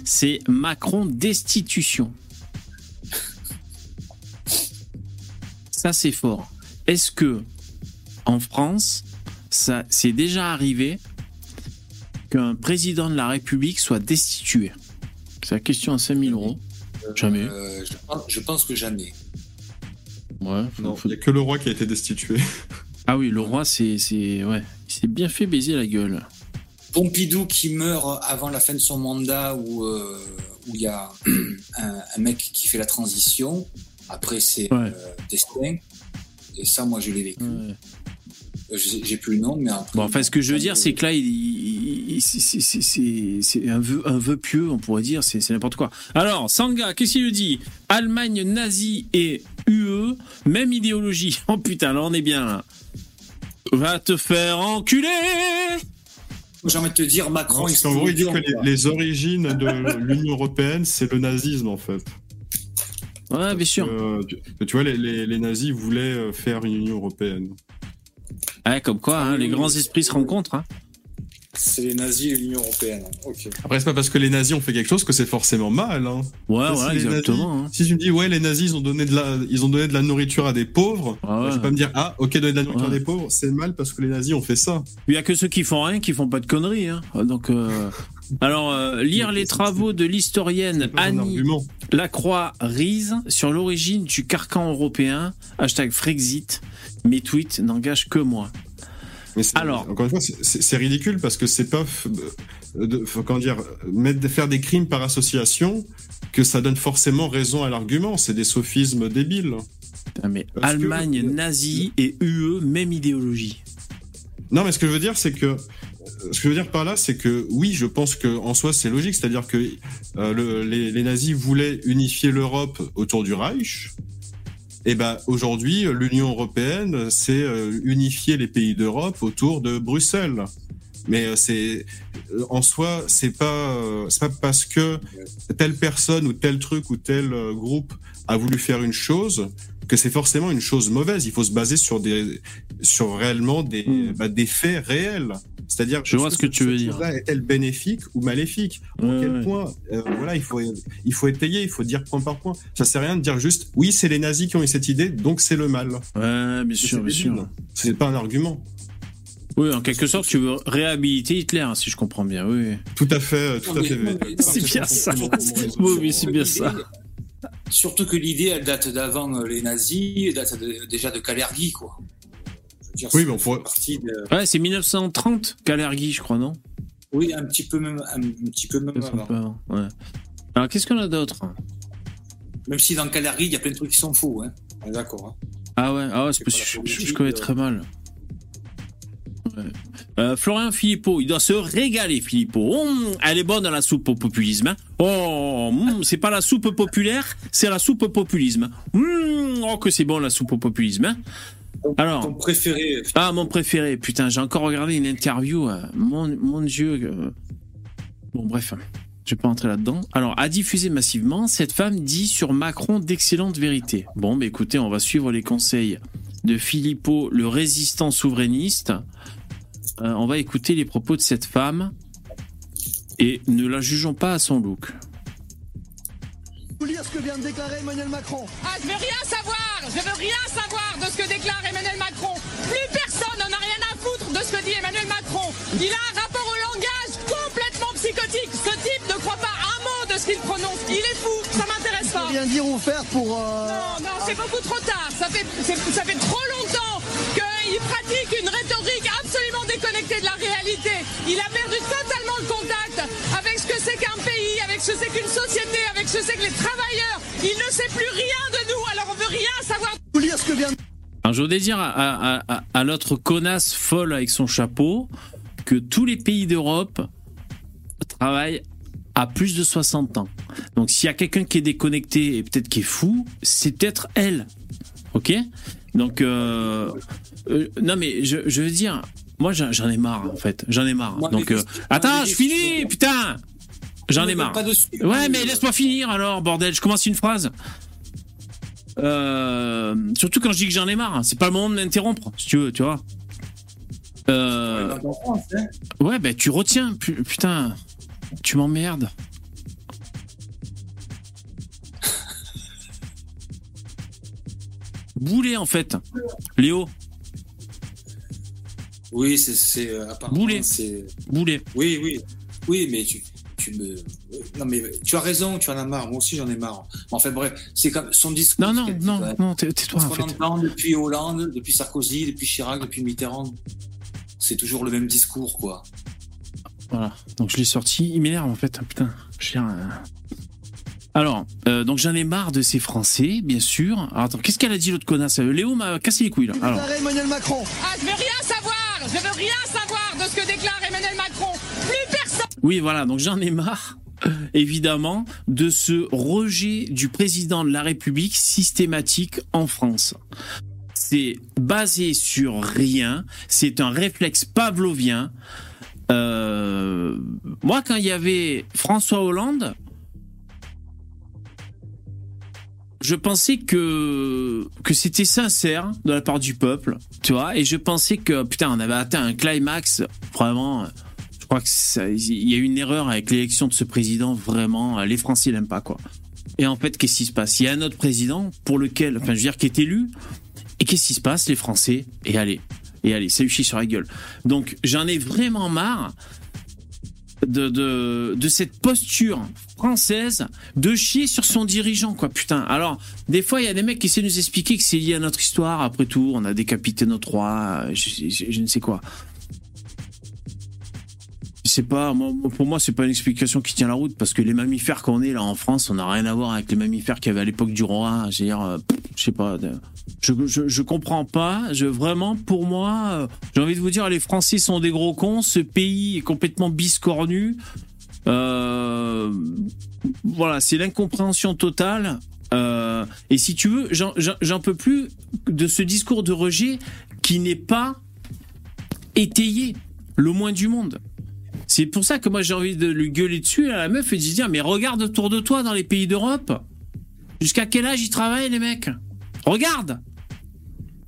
c'est Macron destitution. [laughs] Ça, c'est fort. Est-ce que en France, ça c'est déjà arrivé qu'un président de la République soit destitué? C'est la question à 5000 euros. Jamais. Euh, je, pense, je pense que jamais. Ouais. Non, il n'y a que le roi qui a été destitué. [laughs] Ah oui, le roi, c'est, c'est, ouais, il s'est bien fait baiser la gueule. Pompidou qui meurt avant la fin de son mandat où euh, où il y a [clears throat] un, un mec qui fait la transition. Après, c'est Ouais. euh, destin. Et ça, moi, je l'ai vécu. Ouais. Euh, J'ai plus le nom, mais après. Bon, enfin, ce que je veux dire, c'est que là, il, il- il- c'est- c'est- c'est- c'est c'est un vœu, un vœu pieux, on pourrait dire, c'est c'est n'importe quoi. Alors, Sanga, qu'est-ce qu'il nous dit? Allemagne nazie et UE, même idéologie. [laughs] Oh putain, là, on est bien là. Va te faire enculer J'ai envie de te dire, Macron, Parce il qu'en gros, il dit que les, les origines de l'Union européenne, c'est le nazisme en fait. Ouais, bien sûr. Tu, tu vois, les, les- les nazis voulaient euh, faire une Union européenne. Ouais, comme quoi, hein, les grands esprits se rencontrent. hein. C'est les nazis et l'Union européenne. Ok. Après, c'est pas parce que les nazis ont fait quelque chose que c'est forcément mal. Hein. Ouais, les exactement. hein. si tu me dis, ouais, les nazis, ils ont donné de la, ils ont donné de la nourriture à des pauvres, Ah ouais. je vais pas me dire, ah, ok, donner de la nourriture Ouais. à des pauvres, c'est mal parce que les nazis ont fait ça. Il y a que ceux qui font rien qui font pas de conneries. Hein. Donc, euh, alors, euh, lire les travaux de l'historienne Annie argument. Lacroix Rise sur l'origine du carcan européen. Hashtag Frexit. Mes tweets n'engagent que moi. Mais Alors. encore une fois, c'est- ridicule parce que c'est pas, de, comment dire, mettre, faire des crimes par association que ça donne forcément raison à l'argument. C'est des sophismes débiles. Mais Parce que- Allemagne nazie et UE, même idéologie. Non, mais ce que je veux dire, c'est que ce que je veux dire par là, c'est que oui, je pense que en soi, c'est logique. C'est-à-dire que euh, le- les, les nazis voulaient unifier l'Europe autour du Reich. Et ben aujourd'hui, l'Union européenne, c'est euh, unifier les pays d'Europe autour de Bruxelles. Mais euh, c'est euh, en soi, c'est pas euh, c'est pas parce que telle personne ou tel truc ou tel euh, groupe a voulu faire une chose que c'est forcément une chose mauvaise. Il faut se baser sur des sur réellement des Hmm. bah, des faits réels. C'est-à-dire Je vois ce que tu veux dire. Est-elle bénéfique ou maléfique? À Ouais, quel ouais. point euh, Voilà, il faut il faut étayer, il faut dire point par point. Ça sert à rien de dire juste oui, c'est les nazis qui ont eu cette idée, donc c'est le mal. Ouais, bien sûr, bien sûr. C'est pas un argument. Oui, en quelque sorte, tu veux réhabiliter Hitler, hein, si je comprends bien. Oui. Tout à fait, tout Non, à fait. C'est bien ça. Oui, c'est bien ça. Surtout que l'idée, elle date d'avant euh, les nazis, elle date de- déjà de Kalergi, quoi. Dire, Oui, c'est mais on pourrait- parti de- Ouais, c'est 1930, Kalergi, je crois, non? Oui, un petit peu même, un, petit peu même avant. ouais. Alors, qu'est-ce qu'on a d'autre? Même si dans Kalergi, il y a plein de trucs qui sont faux, hein. On est D'accord. hein. Ah ouais, ah ouais c'est parce que je, connais euh. très mal. Euh, Florian Philippot, il doit se régaler, Philippot. Hum, elle est bonne la soupe au populisme. hein. Oh, hum, c'est pas la soupe populaire, c'est la soupe au populisme. Hum, oh, que c'est bon la soupe au populisme. hein. Alors, Ton préféré, ah, mon préféré, putain, j'ai encore regardé une interview. euh, mon, mon Dieu. euh. Bon, bref, je vais pas entrer là-dedans. Alors, à diffuser massivement, cette femme dit sur Macron d'excellentes vérités. Bon, bah écoutez, on va suivre les conseils de Philippot, le résistant souverainiste. Euh, on va écouter les propos de cette femme et ne la jugeons pas à son look. vous lire ce que vient de déclarer Emmanuel Macron. Ah, je veux rien savoir Je veux rien savoir de ce que déclare Emmanuel Macron. Plus personne n'en a rien à foutre de ce que dit Emmanuel Macron. Il a un rapport au langage complètement psychotique. Ce type ne croit pas un mot de ce qu'il prononce. Il est fou, ça m'intéresse pas. Rien dire ou faire pour. euh, Non, non, c'est beaucoup trop tard. Ça fait, ça fait trop longtemps qu'il pratique une rhétorique absolument déconnectée de la réalité. Il a perdu totalement le contact avec ce que c'est qu'un pays, avec ce que c'est qu'une société, avec ce que c'est que les travailleurs. Il ne sait plus rien de nous, alors on veut rien savoir. vous lire ce que vient de Alors, je voudrais dire à, à- à- à l'autre connasse folle avec son chapeau que tous les pays d'Europe travaillent à plus de 60 ans. Donc, s'il y a quelqu'un qui est déconnecté et peut-être qui est fou, c'est peut-être elle. Ok Donc, euh, euh, non, mais je, je veux dire, moi, j'en ai marre, en fait. J'en ai marre. Moi, Donc, euh, attends, je finis, putain J'en ai marre. Ouais, mais laisse-moi finir alors, bordel. Je commence une phrase. Surtout quand je dis que j'en ai marre. C'est pas le moment de m'interrompre, si tu veux, tu vois. Ouais, bah tu retiens, pu- putain, tu m'emmerdes. Boulet en fait, Léo, Oui, c'est euh, apparemment, Boulet. Boulet. oui, oui, oui, mais tu tu me non mais tu as raison, tu en as marre. Moi aussi j'en ai marre. Enfin bref, c'est comme son discours. Non, non, non, non, tais- tais-toi Ce en qu'on fait. entend depuis Hollande, depuis Sarkozy, depuis Chirac, depuis Mitterrand, c'est toujours le même discours, quoi. Voilà, donc je l'ai sorti, il m'énerve en fait, putain. Je viens, euh. Alors, euh, donc j'en ai marre de ces Français, bien sûr. Alors attends, qu'est-ce qu'elle a dit l'autre connasse? Euh, Léo m'a cassé les couilles là. Alors, Emmanuel Macron. Ah, je veux rien savoir Je veux rien savoir de ce que déclare Emmanuel Macron Plus personne oui, voilà, donc j'en ai marre, euh, évidemment, de ce rejet du président de la République systématique en France. C'est basé sur rien, c'est un réflexe pavlovien. Euh, moi, quand il y avait François Hollande, je pensais que que c'était sincère de la part du peuple, tu vois, et je pensais que putain, on avait atteint un climax vraiment. Je crois que ça- il y a eu une erreur avec l'élection de ce président. Vraiment, les Français l'aiment pas quoi. Et en fait, qu'est-ce qui se passe? Il y a un autre président pour lequel, enfin, je veux dire, qui est élu. Et qu'est-ce qui se passe? Les Français, et allez, et allez, ça lui chie sur la gueule. Donc, j'en ai vraiment marre de, de, cette posture française de chier sur son dirigeant, quoi, putain. Alors, des fois, il y a des mecs qui essaient de nous expliquer que c'est lié à notre histoire. Après tout, on a décapité notre roi, euh, je ne sais quoi. Sais pas, pour moi, c'est pas une explication qui tient la route parce que les mammifères qu'on est là en France, on n'a rien à voir avec les mammifères qu'il y avait à l'époque du roi. Je veux euh, sais pas, je, je, comprends pas. Je vraiment, pour moi, euh, j'ai envie de vous dire, les Français sont des gros cons. Ce pays est complètement biscornu. Euh, voilà, c'est l'incompréhension totale. Et si tu veux, j'en peux plus de ce discours de rejet qui n'est pas étayé, le moins du monde. C'est pour ça que moi j'ai envie de lui gueuler dessus à la meuf et de lui dire mais regarde autour de toi dans les pays d'Europe. Jusqu'à quel âge ils travaillent les mecs? Regarde.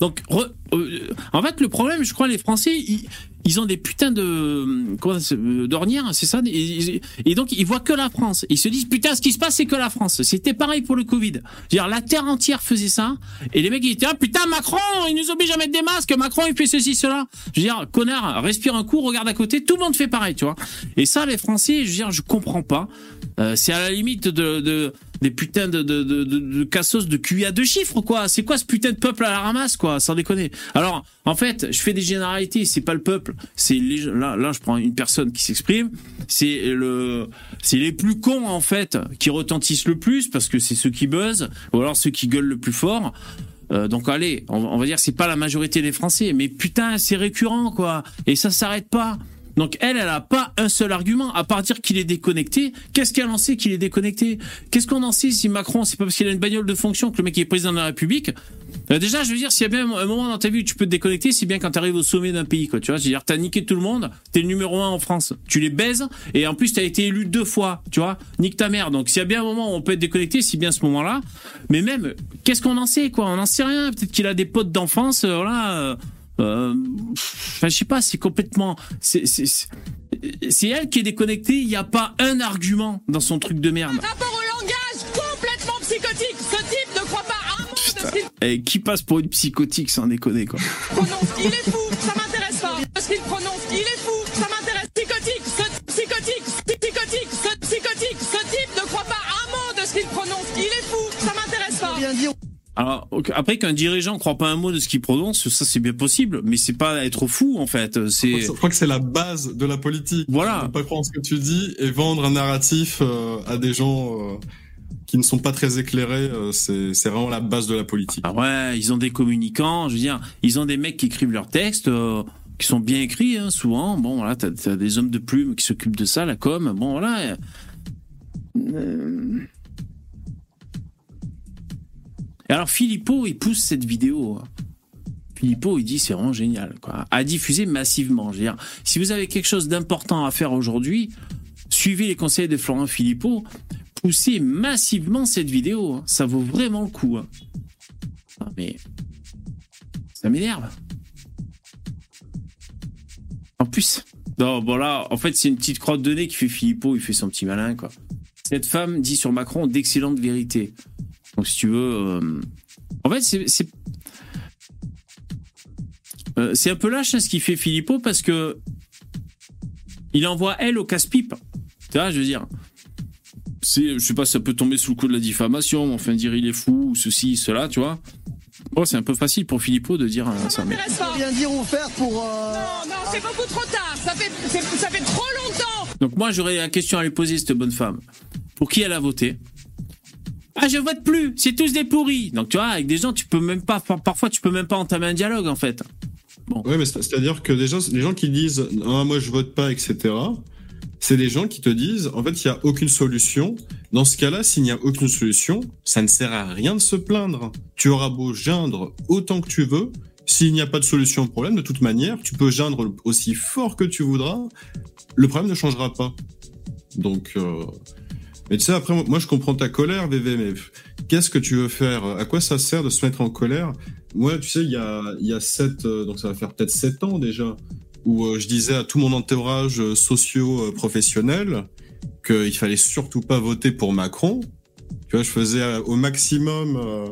Donc re- euh, en fait le problème je crois les Français ils, ils ont des putains de euh, d'ornières c'est ça et, donc ils voient que la France. Ils se disent putain ce qui se passe c'est que la France. C'était pareil pour le Covid. Dire la terre entière faisait ça et les mecs ils étaient ah putain Macron il nous oblige à mettre des masques Macron il fait ceci cela. Je veux dire connard respire un coup regarde à côté tout le monde fait pareil tu vois. Et ça les Français je veux dire je comprends pas. Euh, c'est à la limite de, de des putains de, de, de, de, cassos de de chiffres, quoi. C'est quoi ce putain de peuple à la ramasse, quoi, sans déconner? Alors, en fait, je fais des généralités, c'est pas le peuple, c'est les, là, là, je prends une personne qui s'exprime, c'est le, c'est les plus cons, en fait, qui retentissent le plus, parce que c'est ceux qui buzzent, ou alors ceux qui gueulent le plus fort. Euh, donc allez, on, on va dire c'est pas la majorité des Français, mais putain c'est récurrent quoi, et ça s'arrête pas. Donc elle, elle a pas un seul argument à part dire qu'il est déconnecté. Qu'est-ce qu'elle en sait qu'il est déconnecté? Qu'est-ce qu'on en sait si Macron, c'est pas parce qu'il a une bagnole de fonction que le mec est président de la République? Euh, Déjà, je veux dire, s'il y a bien un moment dans ta vie où tu peux te déconnecter, c'est bien quand tu arrives au sommet d'un pays, quoi. Tu vois, c'est-à-dire, t'as niqué tout le monde, t'es le numéro un en France, tu les baises, et en plus t'as été élu deux fois, tu vois. Nique ta mère. Donc s'il y a bien un moment où on peut être déconnecté, c'est bien ce moment-là. Mais même, qu'est-ce qu'on en sait, quoi? On n'en sait rien. Peut-être qu'il a des potes d'enfance, euh, voilà. euh, euh, Enfin, je sais pas, c'est complètement. C'est c'est- c'est- c'est elle qui est déconnectée. Il n'y a pas un argument dans son truc de merde. Rapport au langage complètement psychotique. Ce type ne croit pas un mot de ce qu'il Et qui passe pour une psychotique sans déconner, quoi? prononce. Il est fou, ça m'intéresse pas. Ce qu'il prononce, il est fou, ça m'intéresse. Psychotique, ce psychotique, psychotique, ce psychotique. Ce type ne croit pas un mot de ce qu'il prononce. Il est fou, ça m'intéresse pas. Alors, après qu'un dirigeant ne croit pas un mot de ce qu'il prononce, ça c'est bien possible, mais c'est pas être fou en fait. C'est Je crois que c'est la base de la politique. Voilà. Ne pas croire en ce que tu dis et vendre un narratif euh, à des gens euh, qui ne sont pas très éclairés, euh, c'est c'est vraiment la base de la politique. Ah ouais, ils ont des communicants, je veux dire, ils ont des mecs qui écrivent leurs textes, euh, qui sont bien écrits, hein, souvent. Bon, voilà, t'as as des hommes de plume qui s'occupent de ça, la com. Bon, voilà. Euh. Et alors, Philippot, il pousse cette vidéo. Philippot, il dit c'est vraiment génial, quoi. À diffuser massivement. Je veux dire, si vous avez quelque chose d'important à faire aujourd'hui, suivez les conseils de Florent Philippot, poussez massivement cette vidéo. hein. Ça vaut vraiment le coup. hein. Ah, mais ça m'énerve. En plus, non, bon là, en fait, c'est une petite crotte de nez qui fait Philippot, il fait son petit malin, quoi. Cette femme dit sur Macron d'excellentes vérités. Donc, si tu veux. euh, En fait, c'est. c'est- Euh, c'est un peu lâche hein, ce qu'il fait Philippot parce que. Il envoie elle au casse-pipe. Tu vois, je veux dire. C'est, je sais pas, ça peut tomber sous le coup de la diffamation, mais enfin dire il est fou, ou ceci, cela, tu vois. Bon, c'est un peu facile pour Philippot de dire euh, ça. Mais... Intéressant. Rien dire ou faire pour. euh, Non, non, c'est beaucoup trop tard. Ça fait, c'est- ça fait trop longtemps. Donc moi, j'aurais la question à lui poser, cette bonne femme. Pour qui elle a voté? Ah, je vote plus, c'est tous des pourris. Donc tu vois, avec des gens, tu peux même pas, par- parfois, tu peux même pas entamer un dialogue, en fait. Ouais, mais c'est- c'est-à-dire que les gens qui disent ah, moi je vote pas, etc., c'est des gens qui te disent en fait il y a aucune solution. Dans ce cas-là, s'il n'y a aucune solution, ça ne sert à rien de se plaindre. Tu auras beau geindre autant que tu veux. S'il n'y a pas de solution au problème, de toute manière, tu peux geindre aussi fort que tu voudras. Le problème ne changera pas. Donc, euh... mais tu sais, après, moi- je comprends ta colère, VV, mais qu'est-ce que tu veux faire? À quoi ça sert de se mettre en colère? Moi, tu sais, il y a, il y a sept, euh, donc ça va faire peut-être sept ans déjà, où euh, je disais à tout mon entourage euh, socio-professionnel qu'il fallait surtout pas voter pour Macron. Tu vois, je faisais au maximum euh,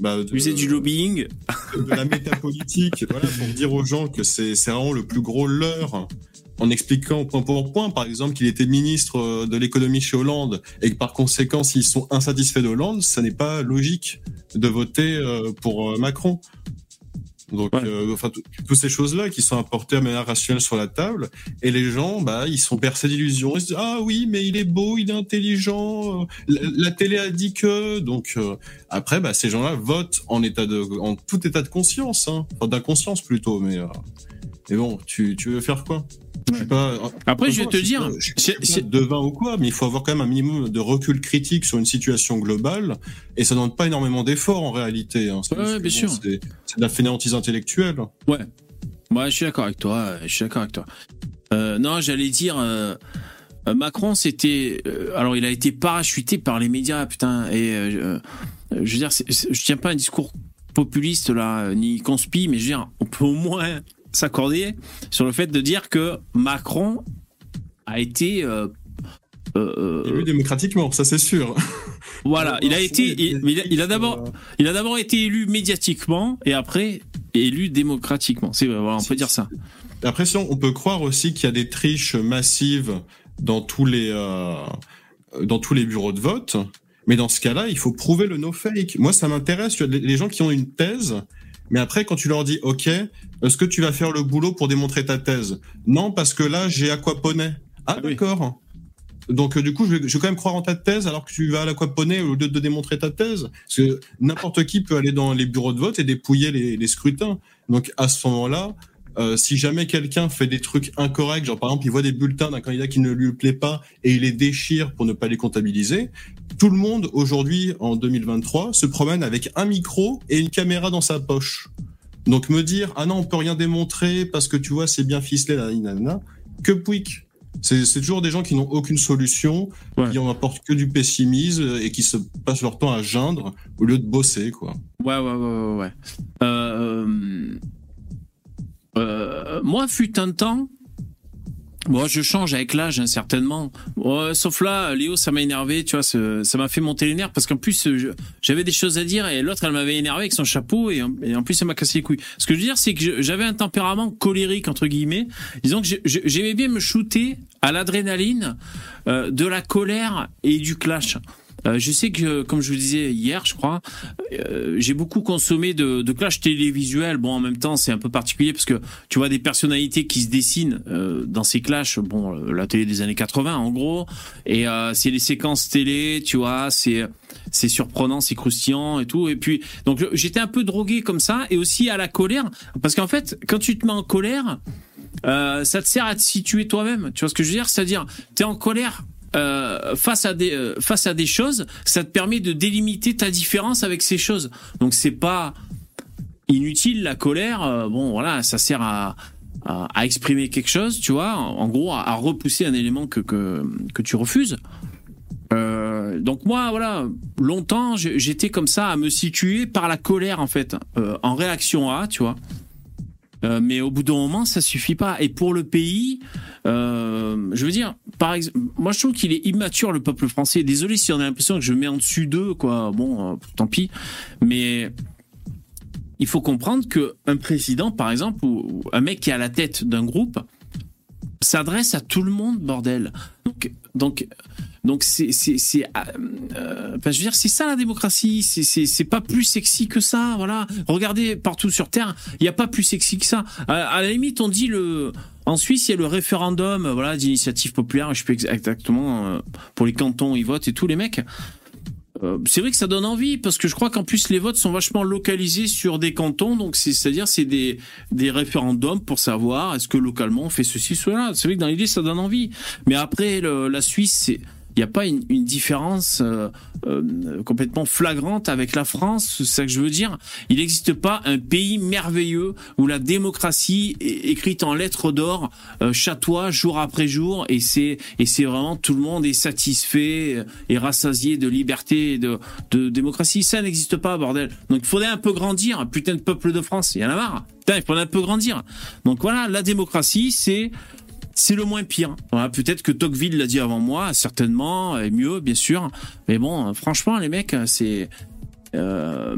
bah, de, du lobbying. de la métapolitique, [laughs] voilà, pour dire aux gens que c'est vraiment le plus gros leurre, en expliquant point pour point, par exemple, qu'il était ministre euh, de l'économie chez Hollande et que par conséquent, s'ils sont insatisfaits de Hollande, ça n'est pas logique de voter euh, pour euh, Macron. Donc, Ouais. euh, enfin, tout- toutes ces choses-là qui sont apportées de manière rationnelle sur la table, et les gens, bah, ils sont percés d'illusions. Ils se disent ah oui, mais il est beau, il est intelligent. La, la télé a dit que. Donc euh, après, bah, ces gens-là votent en état de, en tout état de conscience, hein, enfin, d'inconscience plutôt. Mais, euh, mais bon, tu, tu veux faire quoi? Je pas. Après, je vais te dire, c'est- devin ou quoi, mais il faut avoir quand même un minimum de recul critique sur une situation globale, et ça ne demande pas énormément d'efforts en réalité. Hein. Ouais, bien sûr. C'est de la fainéantise intellectuelle. Ouais. Ouais, je suis d'accord avec toi. euh, Je suis d'accord avec toi. Euh, non, j'allais dire. euh, euh, Macron, c'était. euh, alors, il a été parachuté par les médias, putain. Et euh, euh, je veux dire, c'est- c'est- je tiens pas un discours populiste là, ni conspi, mais je veux dire, on peut au moins s'accorder sur le fait de dire que Macron a été. euh, euh, Élu démocratiquement, ça c'est sûr. [laughs] voilà, il a été. il- il a- il a d'abord. Euh, Il a d'abord été élu médiatiquement et après élu démocratiquement. C'est voilà, on peut dire ça. Après, on peut croire aussi qu'il y a des triches massives dans tous les euh, dans tous les bureaux de vote. Mais dans ce cas-là, il faut prouver le no fake. Moi, ça m'intéresse. les gens qui ont une thèse, mais après, quand tu leur dis, OK, est-ce que tu vas faire le boulot pour démontrer ta thèse? Non, parce que là, j'ai aquaponé. Ah, Ah oui. d'accord. Donc, euh, du coup, je vais, je vais quand même croire en ta thèse alors que tu vas à l'aquaponé au lieu de démontrer ta thèse. Parce que n'importe qui peut aller dans les bureaux de vote et dépouiller les, les scrutins. Donc, à ce moment-là, euh, si jamais quelqu'un fait des trucs incorrects, genre par exemple il voit des bulletins d'un candidat qui ne lui plaît pas et il les déchire pour ne pas les comptabiliser, tout le monde aujourd'hui en 2023 se promène avec un micro et une caméra dans sa poche. Donc me dire ah non on peut rien démontrer parce que tu vois c'est bien ficelé là, nanana, que pouic. C'est toujours des gens qui n'ont aucune solution, Ouais. qui en apportent que du pessimisme et qui se passent leur temps à geindre au lieu de bosser quoi. Ouais, ouais, ouais, ouais. ouais. Euh, euh, moi, fut un temps. Moi, je change avec l'âge, hein, certainement. Ouais, sauf là, Léo, ça m'a énervé, tu vois, ça m'a fait monter les nerfs parce qu'en plus, j'avais des choses à dire et l'autre, elle m'avait énervé avec son chapeau et, en- plus, ça m'a cassé les couilles. Ce que je veux dire, c'est que j'avais un tempérament colérique, entre guillemets. Disons que j'aimais bien me shooter à l'adrénaline, euh, de la colère et du clash. Euh, je sais que, comme je vous disais hier, je crois, euh, j'ai beaucoup consommé de, de clash télévisuels. Bon, en même temps, c'est un peu particulier parce que tu vois des personnalités qui se dessinent euh, dans ces clashs. Bon, la télé des années 80, en gros, et c'est les séquences télé, tu vois, c'est c'est surprenant, c'est croustillant et tout. Et puis, donc j'étais un peu drogué comme ça, et aussi à la colère, parce qu'en fait, quand tu te mets en colère, ça te sert à te situer toi-même. Tu vois ce que je veux dire? C'est-à-dire, t'es en colère. Euh, face à des euh, face à des choses, ça te permet de délimiter ta différence avec ces choses. Donc c'est pas inutile la colère. euh, bon voilà, ça sert à, à exprimer quelque chose, tu vois. En, gros, à, à repousser un élément que que, que tu refuses. Donc moi, voilà, longtemps, j'étais comme ça à me situer par la colère en fait, en réaction à, tu vois. Mais au bout d'un moment, ça suffit pas. Et pour le pays, je veux dire, par exemple, moi je trouve qu'il est immature le peuple français. Désolé si on a l'impression que je mets en dessus d'eux, quoi. Bon, euh, tant pis. Mais il faut comprendre que un président, par exemple, ou, un mec qui est à la tête d'un groupe, s'adresse à tout le monde, bordel. Donc, donc, donc c'est, euh, euh, je veux dire, c'est ça la démocratie. C'est, c'est, pas plus sexy que ça. Voilà. Regardez partout sur Terre, il n'y a pas plus sexy que ça. À la limite, on dit le. En Suisse, il y a le référendum, euh, voilà, d'initiative populaire. Je sais plus exactement euh, pour les cantons, ils votent et tous les mecs. Euh, c'est vrai que ça donne envie parce que je crois qu'en plus les votes sont vachement localisés sur des cantons, donc c'est, c'est-à-dire c'est des, des référendums pour savoir est-ce que localement on fait ceci, cela. C'est vrai que dans l'idée ça donne envie, mais après la Suisse, c'est il n'y a pas une, une différence euh, euh, complètement flagrante avec la France, c'est ça que je veux dire. Il n'existe pas un pays merveilleux où la démocratie est écrite en lettres d'or euh, chatoie jour après jour et c'est et c'est vraiment tout le monde est satisfait euh, et rassasié de liberté et de, de démocratie. Ça n'existe pas, bordel. Donc il faudrait un peu grandir, putain de peuple de France. Il y en a marre. Putain, il faudrait un peu grandir. Donc voilà, la démocratie, c'est c'est le moins pire. Voilà, peut-être que Tocqueville l'a dit avant moi, certainement, et mieux, bien sûr. Mais bon, euh, franchement, les mecs, c'est. euh,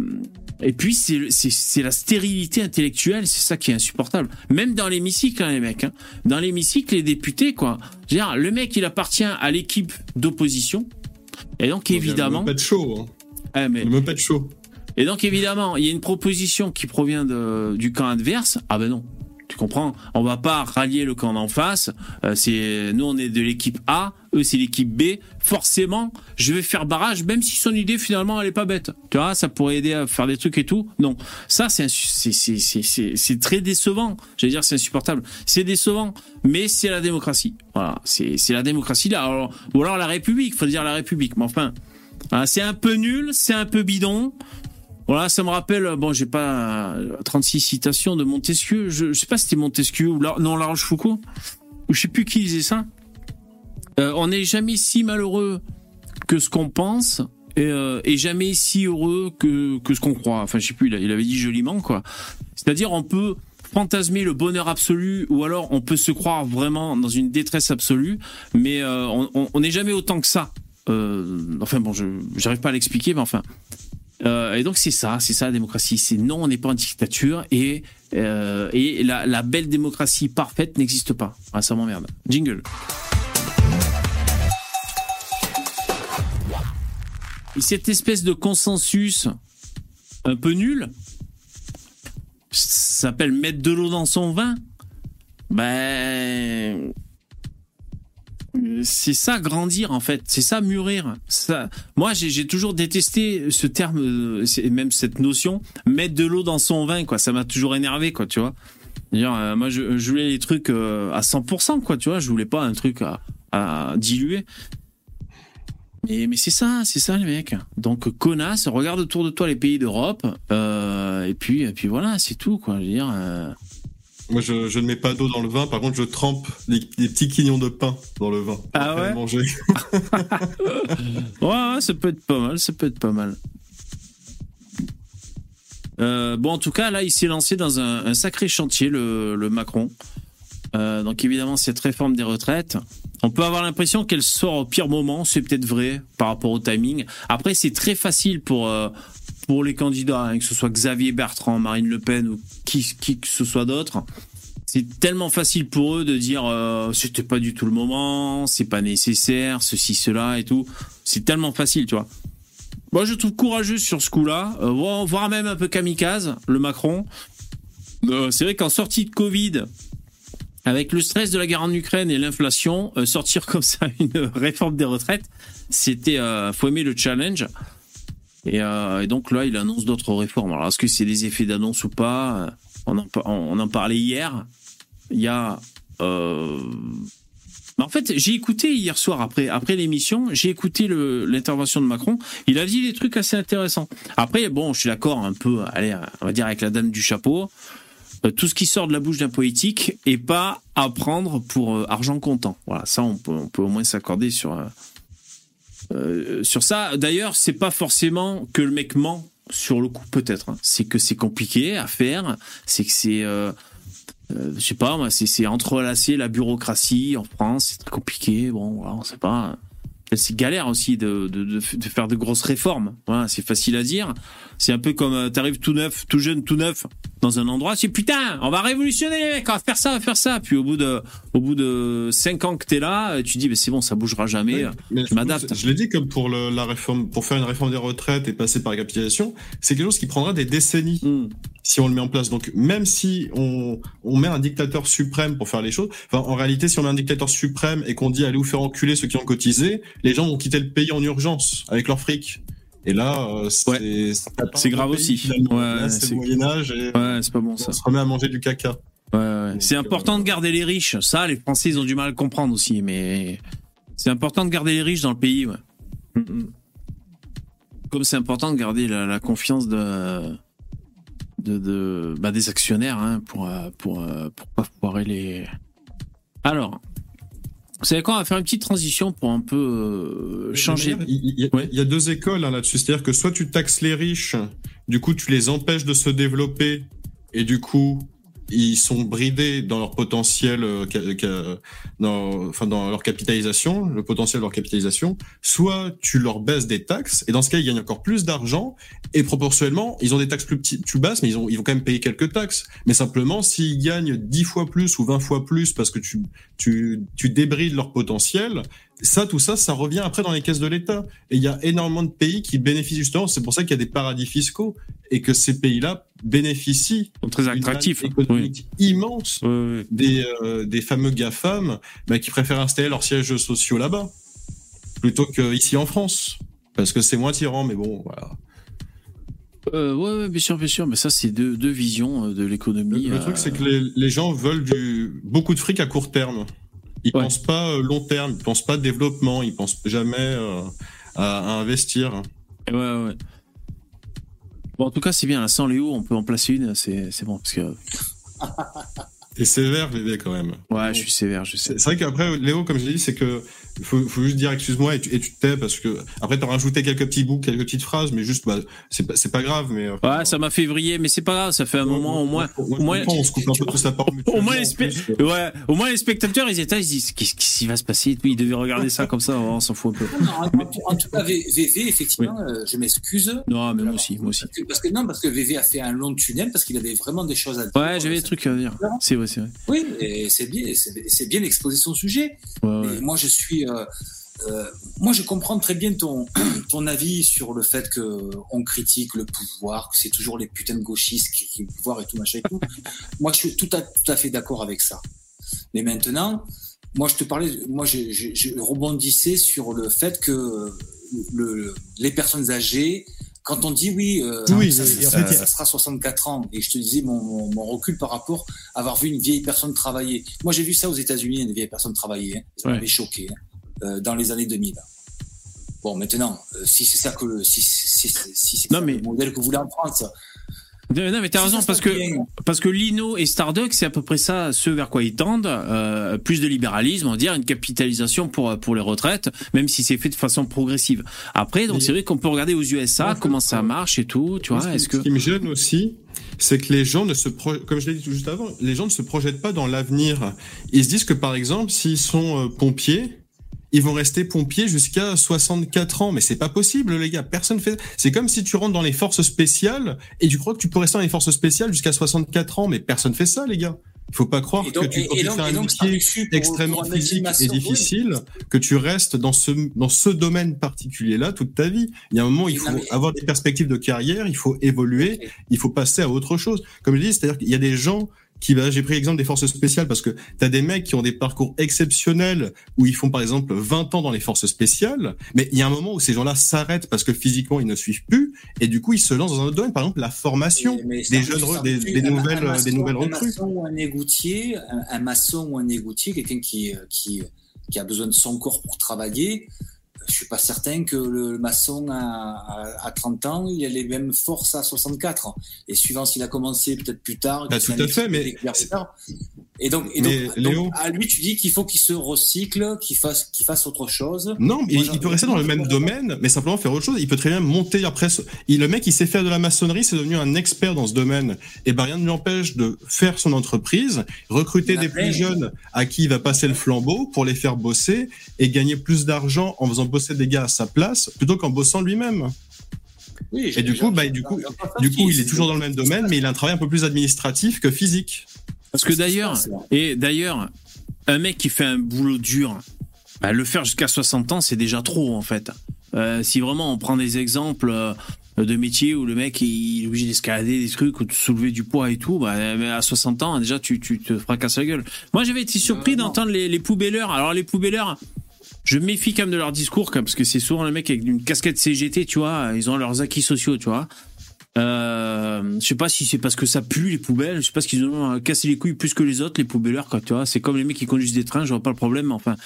Et puis, c'est la stérilité intellectuelle, c'est ça qui est insupportable. Même dans l'hémicycle, hein, les mecs. hein. Dans l'hémicycle, les députés, quoi. Dire, le mec, il appartient à l'équipe d'opposition. Et donc, évidemment. Pas de chaud. Hein. Ah, mais- Il même pas de chaud. et donc évidemment, il y a une proposition qui provient de, du camp adverse. Ah ben non, tu comprends On va pas rallier le camp d'en face. Euh, c'est nous, on est de l'équipe A, eux c'est l'équipe B. Forcément, je vais faire barrage, même si son idée finalement elle est pas bête. Tu vois, ça pourrait aider à faire des trucs et tout. Non, ça c'est c'est très décevant. J'allais dire c'est insupportable. C'est décevant, mais c'est la démocratie. Voilà, c'est la démocratie là. Alors, ou alors la République. Faut dire la République. Mais enfin. voilà, c'est un peu nul, c'est un peu bidon. Voilà, ça me rappelle, bon, j'ai pas euh, 36 citations de Montesquieu. Je, sais pas si c'était Montesquieu ou non, La Rochefoucauld. Ou je sais plus qui disait ça. Euh, on n'est jamais si malheureux que ce qu'on pense et, euh, jamais si heureux que, que ce qu'on croit. Enfin, je sais plus, il, avait dit joliment, quoi. C'est-à-dire, on peut fantasmer le bonheur absolu ou alors on peut se croire vraiment dans une détresse absolue, mais euh, on- n'est jamais autant que ça. Euh, enfin bon, je j'arrive pas à l'expliquer, mais enfin. Euh, et donc c'est ça, c'est ça la démocratie. C'est non, on n'est pas en dictature et euh, et la, belle démocratie parfaite n'existe pas. Ah, ça m'emmerde. Jingle. Et cette espèce de consensus un peu nul s'appelle mettre de l'eau dans son vin? Ben c'est ça grandir en fait, c'est ça mûrir. Ça, moi j'ai toujours détesté ce terme, euh, c'est- même cette notion, mettre de l'eau dans son vin quoi. Ça m'a toujours énervé quoi, tu vois. Dire, euh, moi je, voulais les trucs euh, à 100% quoi, tu vois. Je voulais pas un truc à, diluer. Mais, mais c'est ça, c'est ça les mecs. Donc connasse, regarde autour de toi les pays d'Europe, euh, et puis et puis voilà, c'est tout quoi. Moi, je, je ne mets pas d'eau dans le vin. Par contre, je trempe des, des petits quignons de pain dans le vin. Ah ouais manger. [laughs] Ouais, ouais, ça peut être pas mal, ça peut être pas mal. Euh, bon, en tout cas, là, il s'est lancé dans un, un sacré chantier, le, le Macron. Euh, donc, évidemment, cette réforme des retraites, on peut avoir l'impression qu'elle sort au pire moment. C'est peut-être vrai par rapport au timing. Après, c'est très facile pour euh, pour les candidats, hein, que ce soit Xavier Bertrand, Marine Le Pen ou qui, que ce soit d'autre. C'est tellement facile pour eux de dire euh, c'était pas du tout le moment, c'est pas nécessaire, ceci, cela et tout. C'est tellement facile, tu vois. Moi, je trouve courageux sur ce coup-là, euh, voire même un peu kamikaze, le Macron. Euh, c'est vrai qu'en sortie de Covid, avec le stress de la guerre en Ukraine et l'inflation, euh, sortir [laughs] comme ça une réforme des retraites, c'était euh, faut aimer le challenge. Et, euh, et donc là, il annonce d'autres réformes. Alors, est-ce que c'est des effets d'annonce ou pas? On en, parlait hier. Il y a. euh, mais En fait, j'ai écouté hier soir après après l'émission, j'ai écouté l'intervention de Macron. Il a dit des trucs assez intéressants. Après, bon, je suis d'accord un peu. Allez, on va dire avec la dame du chapeau. Euh, tout ce qui sort de la bouche d'un politique est pas à prendre pour argent comptant. Voilà, ça on peut, on peut au moins s'accorder sur euh, sur ça. D'ailleurs, c'est pas forcément que le mec ment sur le coup, peut-être. hein. C'est que c'est compliqué à faire. C'est que c'est euh, euh, je sais pas, c'est, entrelacé la bureaucratie en France, c'est compliqué. Bon, on sait pas. C'est galère aussi de, de, de, de faire de grosses réformes. Voilà, c'est facile à dire. C'est un peu comme euh, t'arrives tout neuf, tout jeune, tout neuf dans un endroit. C'est putain, on va révolutionner les mecs, on va faire ça, on va faire ça. Puis au bout de, au bout de cinq ans que t'es là, tu dis, mais c'est bon, ça bougera jamais. Mais je m'adapte. Je l'ai dit comme pour le, la réforme, pour faire une réforme des retraites et passer par la capitalisation, c'est quelque chose qui prendra des décennies Hmm. si on le met en place. Donc même si on, on met un dictateur suprême pour faire les choses, enfin en réalité si on met un dictateur suprême et qu'on dit allez vous faire enculer ceux qui ont cotisé, les gens vont quitter le pays en urgence avec leur fric. Et là, euh, c'est Ouais. grave aussi. Ouais, c'est c'est- le Moyen Âge et Ouais, c'est pas bon ça. on se remet à manger du caca. Ouais, ouais. C'est Donc, important euh, de garder les riches. Ça, les Français, ils ont du mal à comprendre aussi, mais c'est important de garder les riches dans le pays. Mm, mm. Comme c'est important de garder la, la confiance de, de, de- bah, des actionnaires hein, pour, euh, pour, euh, pour pas foirer les. Alors, vous savez quoi On va faire une petite transition pour un peu euh, changer. Il il y, a- Ouais. il y a deux écoles hein, là-dessus. C'est-à-dire que soit tu taxes les riches, du coup tu les empêches de se développer, et du coup ils sont bridés dans leur potentiel, euh, dans, enfin dans leur capitalisation, le potentiel de leur capitalisation. Soit tu leur baisses des taxes, et dans ce cas ils gagnent encore plus d'argent, et proportionnellement ils ont des taxes plus petites, plus basses, mais ils, ont, ils vont quand même payer quelques taxes. Mais simplement s'ils gagnent 10 fois plus ou 20 fois plus parce que tu débrides leur potentiel, ça, tout ça, ça revient après dans les caisses de l'État. Et il y a énormément de pays qui bénéficient justement. C'est pour ça qu'il y a des paradis fiscaux et que ces pays-là bénéficient très d'une attractifs. manne économique immense Ouais, ouais. des, euh, des fameux GAFAM bah, qui préfèrent installer leurs sièges sociaux là-bas plutôt qu'ici en France. Parce que c'est moins tyran, mais bon, voilà. Euh, ouais, ouais, bien sûr, bien sûr. Mais ça, c'est deux, deux visions euh, de Le, l'économie. le euh, truc, c'est que les, les gens veulent du, beaucoup de fric à court terme. Ils Ouais. pensent pas euh, long terme, ils pensent pas développement, ils pensent jamais euh, à, à investir. Ouais, ouais. Bon, en tout cas, c'est bien. Sans Léo, on peut en placer une. C'est, bon. Parce que, [laughs] T'es sévère, bébé, quand même. ouais, je suis sévère, je sais. C'est c'est vrai qu'après, Léo, comme je l'ai dit, c'est que faut, faut juste dire excuse-moi et tu, et tu te tais parce que après t'as rajouté quelques petits bouts, quelques petites phrases, mais juste bah, c'est pas c'est pas grave, mais euh, Ouais, ça m'a fait vriller, mais c'est pas grave. Ça fait un moment, au moins. Au moins- on se coupe un peu la parole. [laughs] Au moins, les, ouais, au moins, les spectateurs, ils étaient là, ils se disent, qu'est-ce qui va se passer? Ils devaient regarder ça comme ça, on s'en fout un peu. Non, en, tout cas, VV, effectivement, euh, je m'excuse. Non, mais moi aussi, moi aussi. Parce que, parce que non, parce que VV a fait un long tunnel parce qu'il avait vraiment des choses à dire. Ouais, j'avais des trucs à dire. C'est vrai, c'est vrai. Oui, et c'est bien, c'est bien d'exposer son sujet. Ouais, Mais ouais. moi, je suis, euh, euh, moi, je comprends très bien ton [clears throat] ton avis sur le fait que on critique le pouvoir, que c'est toujours les putains de gauchistes qui critiquent le pouvoir et tout machin et tout. moi, je suis tout à tout à fait d'accord avec ça. Mais maintenant, moi, je te parlais, moi, je, je, je rebondissais sur le fait que le, les personnes âgées, quand on dit oui, euh, Oui, ça, sera 64 ans, et je te disais mon, mon, mon recul par rapport à avoir vu une vieille personne travailler. Moi, j'ai vu ça aux États-Unis, une vieille personne travailler. Hein. Ça Ouais. m'avait choqué hein, dans les années 2000. Bon, maintenant, euh, si c'est ça que le, si, si, si, si c'est Non, ça mais- le modèle que vous voulez en France, Non, non, mais t'as raison, parce que, parce que Lino et Starduck, c'est à peu près ça, ce vers quoi ils tendent, euh, plus de libéralisme, on va dire, une capitalisation pour, pour les retraites, même si c'est fait de façon progressive. Après, donc c'est vrai qu'on peut regarder aux USA En fait, comment ça euh, marche et tout, tu vois, ce qui- est-ce que... Ce qui me gêne aussi, c'est que les gens ne se pro- comme je l'ai dit tout juste avant, les gens ne se projettent pas dans l'avenir. Ils se disent que par exemple, s'ils sont euh, pompiers, ils vont rester pompiers jusqu'à 64 ans, mais c'est pas possible, les gars. Personne fait. C'est comme si tu rentres dans les forces spéciales et tu crois que tu peux rester dans les forces spéciales jusqu'à 64 ans, mais personne fait ça, les gars. Il faut pas croire donc- que tu et- et tu fais un donc, métier extrêmement pour physique et oui. difficile, que tu restes dans ce dans ce domaine particulier-là toute ta vie. Il y a un moment, il faut mais- avoir des perspectives de carrière, il faut évoluer, il faut passer à autre chose. Comme je dis, c'est-à-dire qu'il y a des gens qui, bah, j'ai pris l'exemple des forces spéciales parce que tu as des mecs qui ont des parcours exceptionnels où ils font par exemple 20 ans dans les forces spéciales, mais il y a un moment où ces gens-là s'arrêtent parce que physiquement ils ne suivent plus et du coup ils se lancent dans un autre domaine, par exemple la formation Mais- mais des jeunes, des, un- nouvelles, un euh, des nouvelles Un recrues. maçon ou un égoutier, un, un maçon ou un égoutier, quelqu'un qui, euh, qui, qui a besoin de son corps pour travailler, je suis pas certain que le maçon à, à, à 30 ans, il a les mêmes forces à 64 ans. Et suivant s'il a commencé peut-être plus tard, qu'il tout à fait, mais découvert plus tard. Et donc, et donc, Léo- donc, à lui, tu dis qu'il faut qu'il se recycle, qu'il fasse, qu'il fasse autre chose. Non, mais Moi, il, peut rester dans le même [laughs] domaine, mais simplement faire autre chose. Il peut très bien monter après. il- le mec, il sait faire de la maçonnerie, c'est devenu un expert dans ce domaine. Et ben rien ne l'empêche de faire son entreprise, recruter des plus jeunes à qui il va passer le flambeau pour les faire bosser et gagner plus d'argent en faisant bosser des gars à sa place plutôt qu'en bossant lui-même. Oui, Et du coup, bah, du coup, du coup, il est toujours dans le même domaine, mais il a un travail un peu plus administratif que physique. Parce que d'ailleurs, et d'ailleurs, un mec qui fait un boulot dur, bah, le faire jusqu'à 60 ans, c'est déjà trop en fait. Euh, si vraiment on prend des exemples euh, de métiers où le mec il est obligé d'escalader des trucs ou de soulever du poids et tout, bah, à 60 ans déjà tu, tu te fracasses la gueule. Moi j'avais été surpris Euh, d'entendre les, les poubelleurs. Alors les poubelleurs, je méfie quand même de leur discours parce que c'est souvent les mecs avec une casquette CGT, tu vois, ils ont leurs acquis sociaux, tu vois. Euh, je sais pas si c'est parce que ça pue les poubelles, je sais pas ce qu'ils ont euh, cassé les couilles plus que les autres, les poubelleurs, quoi, tu vois. C'est comme les mecs qui conduisent des trains, je vois pas le problème, mais enfin.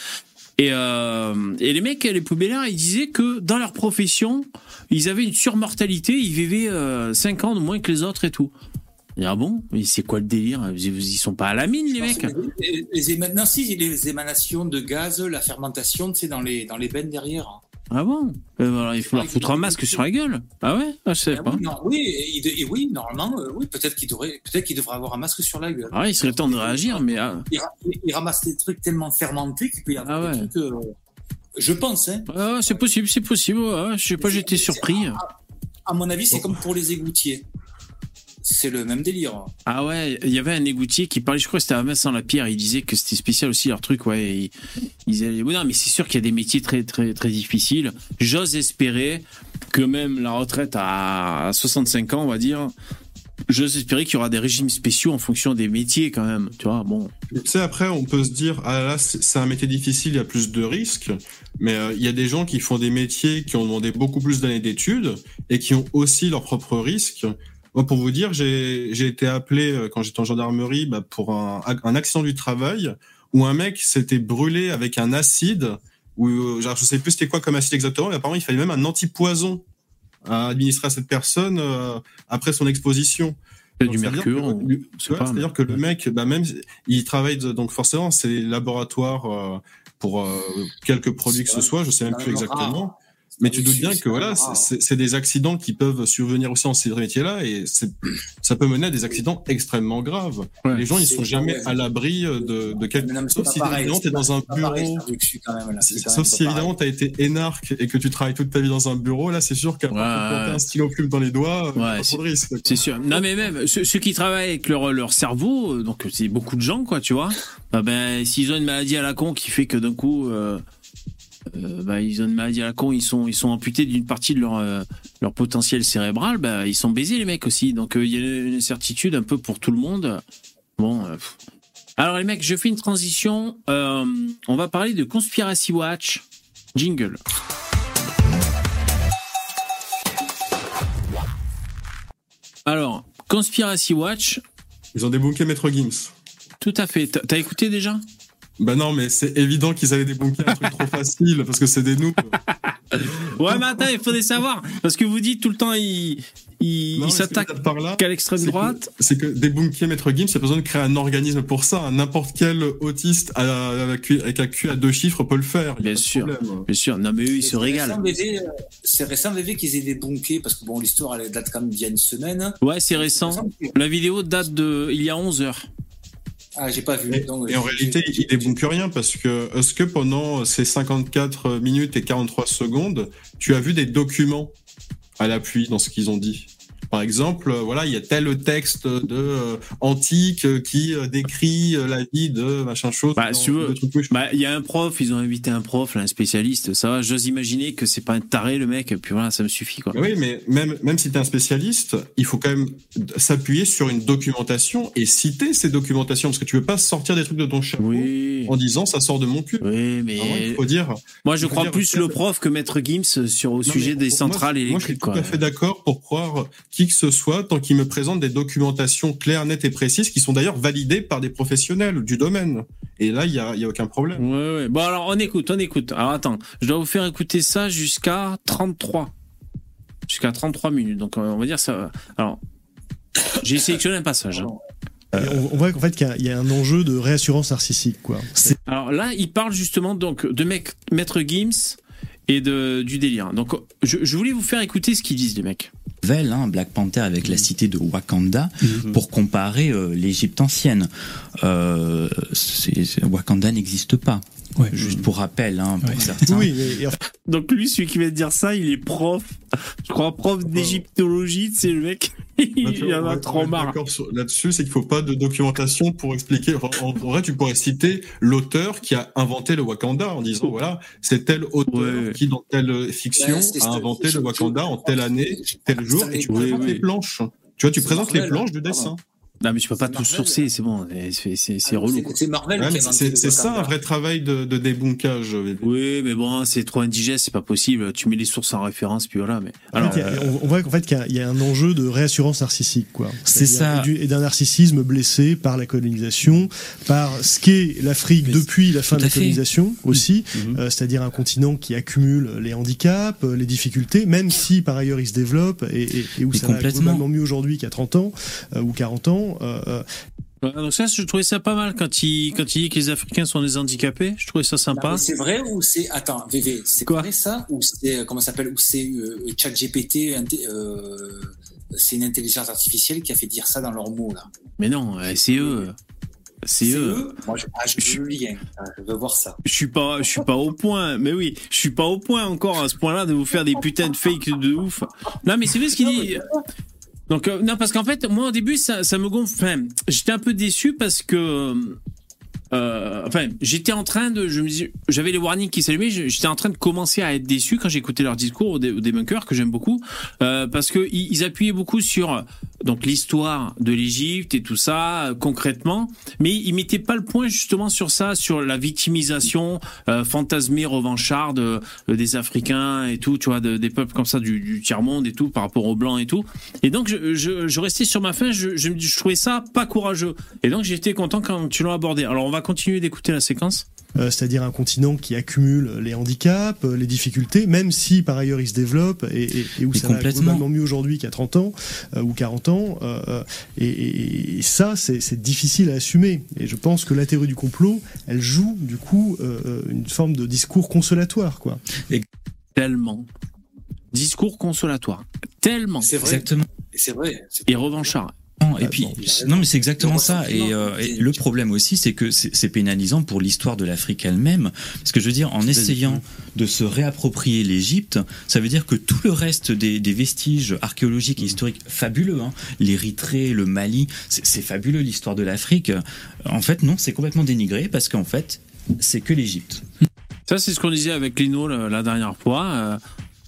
Et, euh, et les mecs, les poubelleurs, ils disaient que dans leur profession, ils avaient une surmortalité, ils vivaient euh, 5 ans de moins que les autres et tout. Et ah bon? Mais c'est quoi le délire? Ils, sont pas à la mine, les mecs Les, les, éma- non, si, les émanations de gaz, la fermentation, sais, dans les, dans les bennes derrière. Ah bon Euh, Il faut leur foutre un masque sur la gueule. Ah ouais ah, Je sais Ah pas. oui, non, oui, et, et oui, normalement, euh, oui, peut-être qu'il devrait, peut-être qu'il devrait avoir un masque sur la gueule. Ah il serait temps de réagir, mais ah, Il, ra- il ramasse des trucs tellement fermentés qu'il peut y avoir Ah ouais. des trucs. euh, je pense, hein. ah, c'est possible, c'est possible. ouais, ouais, je sais pas, j'étais surpris. À mon avis, c'est comme pour les égoutiers. C'est le même délire. Ah ouais, il y avait un égoutier qui parlait, je crois que c'était à Vincent Lapierre, il disait que c'était spécial aussi leur truc, ouais. Ils, ils disaient, oui, non, mais c'est sûr qu'il y a des métiers très, très, très difficiles. J'ose espérer que même la retraite à 65 ans, on va dire, j'ose espérer qu'il y aura des régimes spéciaux en fonction des métiers quand même, tu vois, bon. Tu sais, après, on peut se dire, ah là, c'est c'est un métier difficile, il y a plus de risques. Mais euh, il y a des gens qui font des métiers qui ont demandé beaucoup plus d'années d'études et qui ont aussi leurs propres risques. Moi, pour vous dire, j'ai j'ai été appelé euh, quand j'étais en gendarmerie bah, pour un, un accident du travail où un mec s'était brûlé avec un acide. Ou euh, genre, je sais plus c'était quoi comme acide exactement, mais apparemment il fallait même un antipoison à administrer à cette personne euh, après son exposition. C'est du c'est-à-dire mercure, ou- C'est-à-dire que le mec, bah même, il travaille de- donc forcément, c'est les laboratoires euh, pour euh, quelques produits que ce soit, je sais même plus exactement. Mais tu Oui, doutes bien que voilà, c'est- des accidents qui peuvent survenir aussi dans ces métiers-là et ça peut mener à des accidents extrêmement graves. Ouais. Les gens, ils sont jamais à l'abri euh, de, de quelque c'est sauf si évidemment t'es dans un bureau. Sauf si évidemment t'as été énarque et que tu travailles toute ta vie dans un bureau, là c'est sûr qu'à part Ouais, un stylo plume dans les doigts, euh, Ouais, pas c'est- trop de risque. quoi. C'est sûr. Non, mais même ceux, ceux qui travaillent avec leur, leur cerveau, euh, donc c'est beaucoup de gens, quoi, tu vois. Ah ben, s'ils ont une maladie à la con qui fait que d'un coup, euh, euh, bah, ils ont une maladie à la con, ils sont, ils sont amputés d'une partie de leur, euh, leur potentiel cérébral, bah, ils sont baisés, les mecs aussi. Donc, euh, il y a une incertitude un peu pour tout le monde. Bon. Alors, les mecs, je fais une transition. On va parler de Conspiracy Watch. Jingle. Alors, Conspiracy Watch, Ils ont débunké Maître Gims. tout à fait. T'as écouté déjà? Bah non, mais c'est évident qu'ils avaient débunké un truc trop [laughs] facile parce que c'est des noobs. Ouais, mais attends, il faudrait savoir. Parce que vous dites tout le temps, il, il, Non, il mais ce que s'attaque je veux dire par là, qu'à l'extrême c'est que- droite. C'est que débunker Maître Gims, il y a besoin de créer un organisme pour ça. N'importe quel autiste à- avec avec un Q à deux chiffres peut le faire. Bien sûr. Bien sûr. Non, mais eux, ils se régalent. euh, C'est récent, VV, qu'ils aient débunké, parce que bon, l'histoire, elle date quand même d'il y a une semaine. Ouais, c'est récent. La vidéo date de il y a 11 heures. Ah, j'ai pas vu. Et, donc, et en j'ai- réalité, il débunke rien parce que est-ce que pendant ces 54 minutes et 43 secondes, tu as vu des documents à l'appui dans ce qu'ils ont dit? Par exemple, euh, voilà, il y a tel texte de euh, antique euh, qui décrit la vie de machin chose. Bah, si. Bah, il y a un prof, ils ont invité un prof, là, un spécialiste. Ça va, j'ose imaginer que c'est pas un taré, le mec. Et puis voilà, ça me suffit, quoi. Mais oui, mais même, même si tu es un spécialiste, il faut quand même s'appuyer sur une documentation et citer ces documentations parce que tu veux pas sortir des trucs de ton chapeau Oui. en disant ça sort de mon cul. Oui, mais il faut dire. moi, je crois dire, plus le prof que Maître Gims sur, au Non, sujet des moi, centrales Moi, je suis électriques, tout quoi. à fait d'accord pour croire qui que ce soit tant qu'il me présente des documentations claires, nettes et précises qui sont d'ailleurs validées par des professionnels du domaine. Et là, il y a, y a aucun problème. Ouais, ouais. Bon, alors, on écoute, on écoute. Alors, attends. Je dois vous faire écouter ça jusqu'à 33. Jusqu'à 33 minutes. Donc, euh, on va dire ça. Alors, j'ai sélectionné un passage. hein. On, voit qu'en fait qu'il y a- il y, a un enjeu de réassurance narcissique, quoi. Alors là, il parle justement donc de mec, Maître Gims et de, du délire. Donc je, je voulais vous faire écouter ce qu'ils disent les mecs. Vel, hein, Black Panther avec la cité de Wakanda, pour comparer euh, l'Égypte ancienne. Euh, Wakanda n'existe pas. Juste pour rappel, hein, pour certains. Oui, mais- Donc lui, celui qui vient de dire ça, il est prof, je crois prof d'égyptologie, c'est le mec. [laughs] il y en a trop marre. Là-dessus, c'est qu'il faut pas de documentation pour expliquer. En, en vrai, tu pourrais citer l'auteur qui a inventé le Wakanda en disant voilà, c'est tel auteur qui dans telle fiction Ouais, a inventé le Wakanda en telle année, tel jour, et tu présentes les planches. Tu vois, tu présentes les planches du dessin. Non mais je peux pas tout sourcer, c'est bon, c'est c'est- c'est relou. C'est Marvel Ouais, c'est ça un vrai travail de, de débunkage. Oui, mais bon, c'est trop indigeste, c'est pas possible. Tu mets les sources en référence, puis voilà. Mais En alors, fait, a- euh, on, on voit qu'en fait qu'il y a- il y, a un enjeu de réassurance narcissique, quoi. C'est ça. Et, du- et d'un narcissisme blessé par la colonisation, par ce qu'est l'Afrique depuis la fin de la fait. colonisation aussi, Mhm. euh, c'est-à-dire un continent qui accumule les handicaps, euh, les difficultés, même si par ailleurs il se développe et, et- et où Mais ça va complètement. globalement mieux aujourd'hui qu'à 30 ans euh, ou 40 ans. Euh, euh, donc ça, je trouvais ça pas mal quand il quand il dit que les Africains sont des handicapés. Je trouvais ça sympa. C'est vrai ou c'est attends VV c'est Quoi vrai ça ou c'est euh, comment ça s'appelle ou c'est euh, ChatGPT euh, c'est une intelligence artificielle qui a fait dire ça dans leurs mots là. Mais non, c'est eux. C'est eux. Moi je, ah, je veux le lien, Ah, je veux voir ça. Je suis pas, je suis pas au point. Mais oui, je suis pas au point encore à ce point-là de vous faire des putains de fake de ouf. Non, mais c'est vrai ce qu'il dit. Donc euh, non, parce qu'en fait, moi au début, ça, me gonfle. J'étais un peu déçu parce que. Euh, enfin, j'étais en train de, j'avais les warnings qui s'allumaient, j'étais en train de commencer à être déçu quand j'écoutais leur discours aux débunkers que j'aime beaucoup, euh, parce que ils, appuyaient beaucoup sur donc l'histoire de l'Égypte et tout ça euh, concrètement, mais ils mettaient pas le point justement sur ça, sur la victimisation euh, fantasmée revancharde euh, des Africains et tout, tu vois, de- des peuples comme ça du, du tiers monde et tout par rapport aux blancs et tout. Et donc je, je, je restais sur ma fin, je, je, je trouvais ça pas courageux. Et donc j'étais content quand tu l'as abordé. Alors on va continuer d'écouter la séquence. euh, c'est-à-dire un continent qui accumule les handicaps, euh, les difficultés, même si par ailleurs il se développe et, et- et où Mais ça va complètement. globalement mieux aujourd'hui qu'à 30 ans euh, ou 40 ans. euh, et, et- et ça, c'est difficile à assumer. Et je pense que la théorie du complot, elle joue du coup euh, une forme de discours consolatoire, quoi. Tellement. Discours consolatoire. Tellement. C'est vrai. Exactement. Et C'est vrai. Et revanchard. Non, Et puis, non, mais c'est exactement ça. Et, euh, et le problème aussi, c'est que c'est pénalisant pour l'histoire de l'Afrique elle-même. Parce que je veux dire, en essayant de se réapproprier l'Égypte, ça veut dire que tout le reste des, des vestiges archéologiques et historiques fabuleux, hein, l'Érythrée, le Mali, c'est fabuleux l'histoire de l'Afrique. En fait, non, c'est complètement dénigré parce qu'en fait, c'est que l'Égypte. Ça, c'est ce qu'on disait avec Lino la, la dernière fois.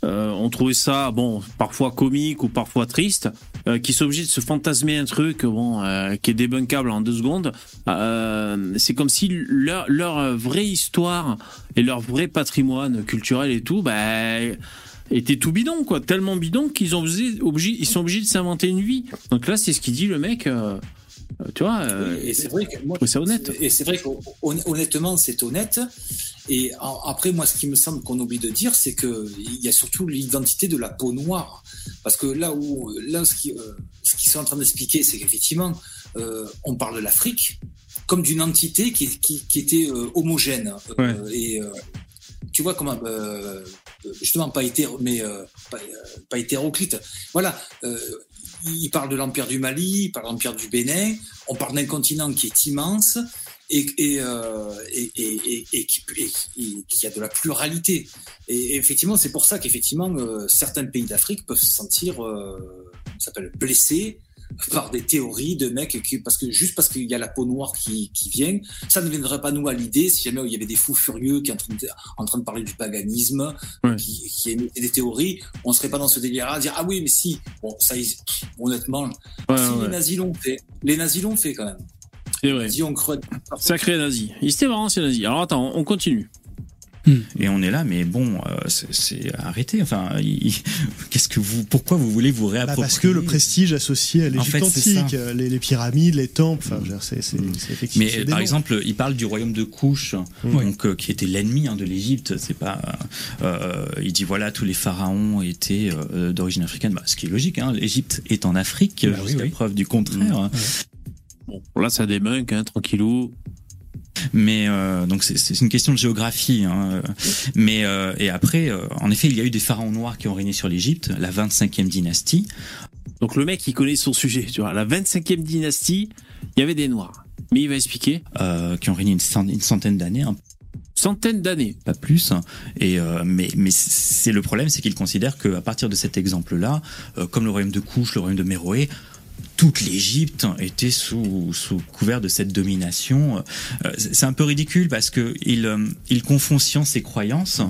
Euh, euh, on trouvait ça, bon, parfois comique ou parfois triste, euh, qui sont obligés de se fantasmer un truc, bon, euh, qui est débunkable en deux secondes. Euh, c'est comme si leur, leur vraie histoire et leur vrai patrimoine culturel et tout, bah, était tout bidon, quoi. Tellement bidon qu'ils ont ils sont obligés de s'inventer une vie. Donc là, c'est ce qu'il dit le mec. Euh, tu vois, euh, et c'est vrai que moi, honnête. Et c'est vrai qu'honnêtement, c'est honnête. Et après, moi, ce qui me semble qu'on oublie de dire, c'est que il y a surtout l'identité de la peau noire. Parce que là où, là, ce qui, euh, ce qu'ils sont en train d'expliquer, c'est qu'effectivement, euh, on parle de l'Afrique comme d'une entité qui, qui, qui était homogène. Et tu vois comment, justement, pas hétéro, mais pas, pas hétéroclite. Voilà. Il parle de l'empire du Mali, il parle de l'empire du Bénin. On parle d'un continent qui est immense et, et, euh, et, et, qui, a de la pluralité. Et effectivement, c'est pour ça qu'effectivement, euh, certains pays d'Afrique peuvent se sentir, euh, blessés par des théories de mecs qui, parce que juste parce qu'il y a la peau noire qui, qui vient, ça ne viendrait pas nous à l'idée si jamais il y avait des fous furieux qui en train de, en train de parler du paganisme, qui, qui émettaient des théories, on serait pas dans ce délire à dire ah oui mais si, bon ça honnêtement, Ouais, si ouais. les nazis l'ont fait, les nazis l'ont fait quand même. C'est vrai. Sacré nazi. Il était marrant, ces nazis. Alors attends, on continue. Et on est là, mais bon, euh, c'est- c'est arrêté. Enfin, il- [laughs] qu'est-ce que vous, pourquoi vous voulez vous Bah, réapproprier parce que le prestige associé à En l'Égypte fait, antique, euh, les, les pyramides, les temples, enfin, je veux dire, c'est c'est- c'est effectivement. Mais euh, par exemple, il parle du royaume de Couche, donc euh, qui était l'ennemi hein, de l'Égypte. C'est pas. euh, il dit voilà, tous les pharaons étaient euh, d'origine africaine. Bah, ce qui est logique. Hein, L'Égypte est en Afrique Bah oui, jusqu'à oui. preuve du contraire. Bon, là, ça débunk, hein, tranquillou. Mais euh, donc c'est- une question de géographie. Hein. Mais euh, et après, euh, en effet, il y a eu des pharaons noirs qui ont régné sur l'Égypte, la 25e dynastie. Donc le mec, il connaît son sujet. Tu vois, la 25e dynastie, il y avait des noirs. Mais il va expliquer. euh, qui ont régné une, cent- une centaine d'années, hein, Centaines d'années. pas plus. Et euh, mais mais c'est le problème, c'est qu'ils considèrent qu'à partir de cet exemple-là, euh, comme le royaume de Couche, le royaume de Méroé, toute l'Égypte était sous, sous couvert de cette domination. Euh, c'est un peu ridicule parce que il, euh, il confond science et croyance.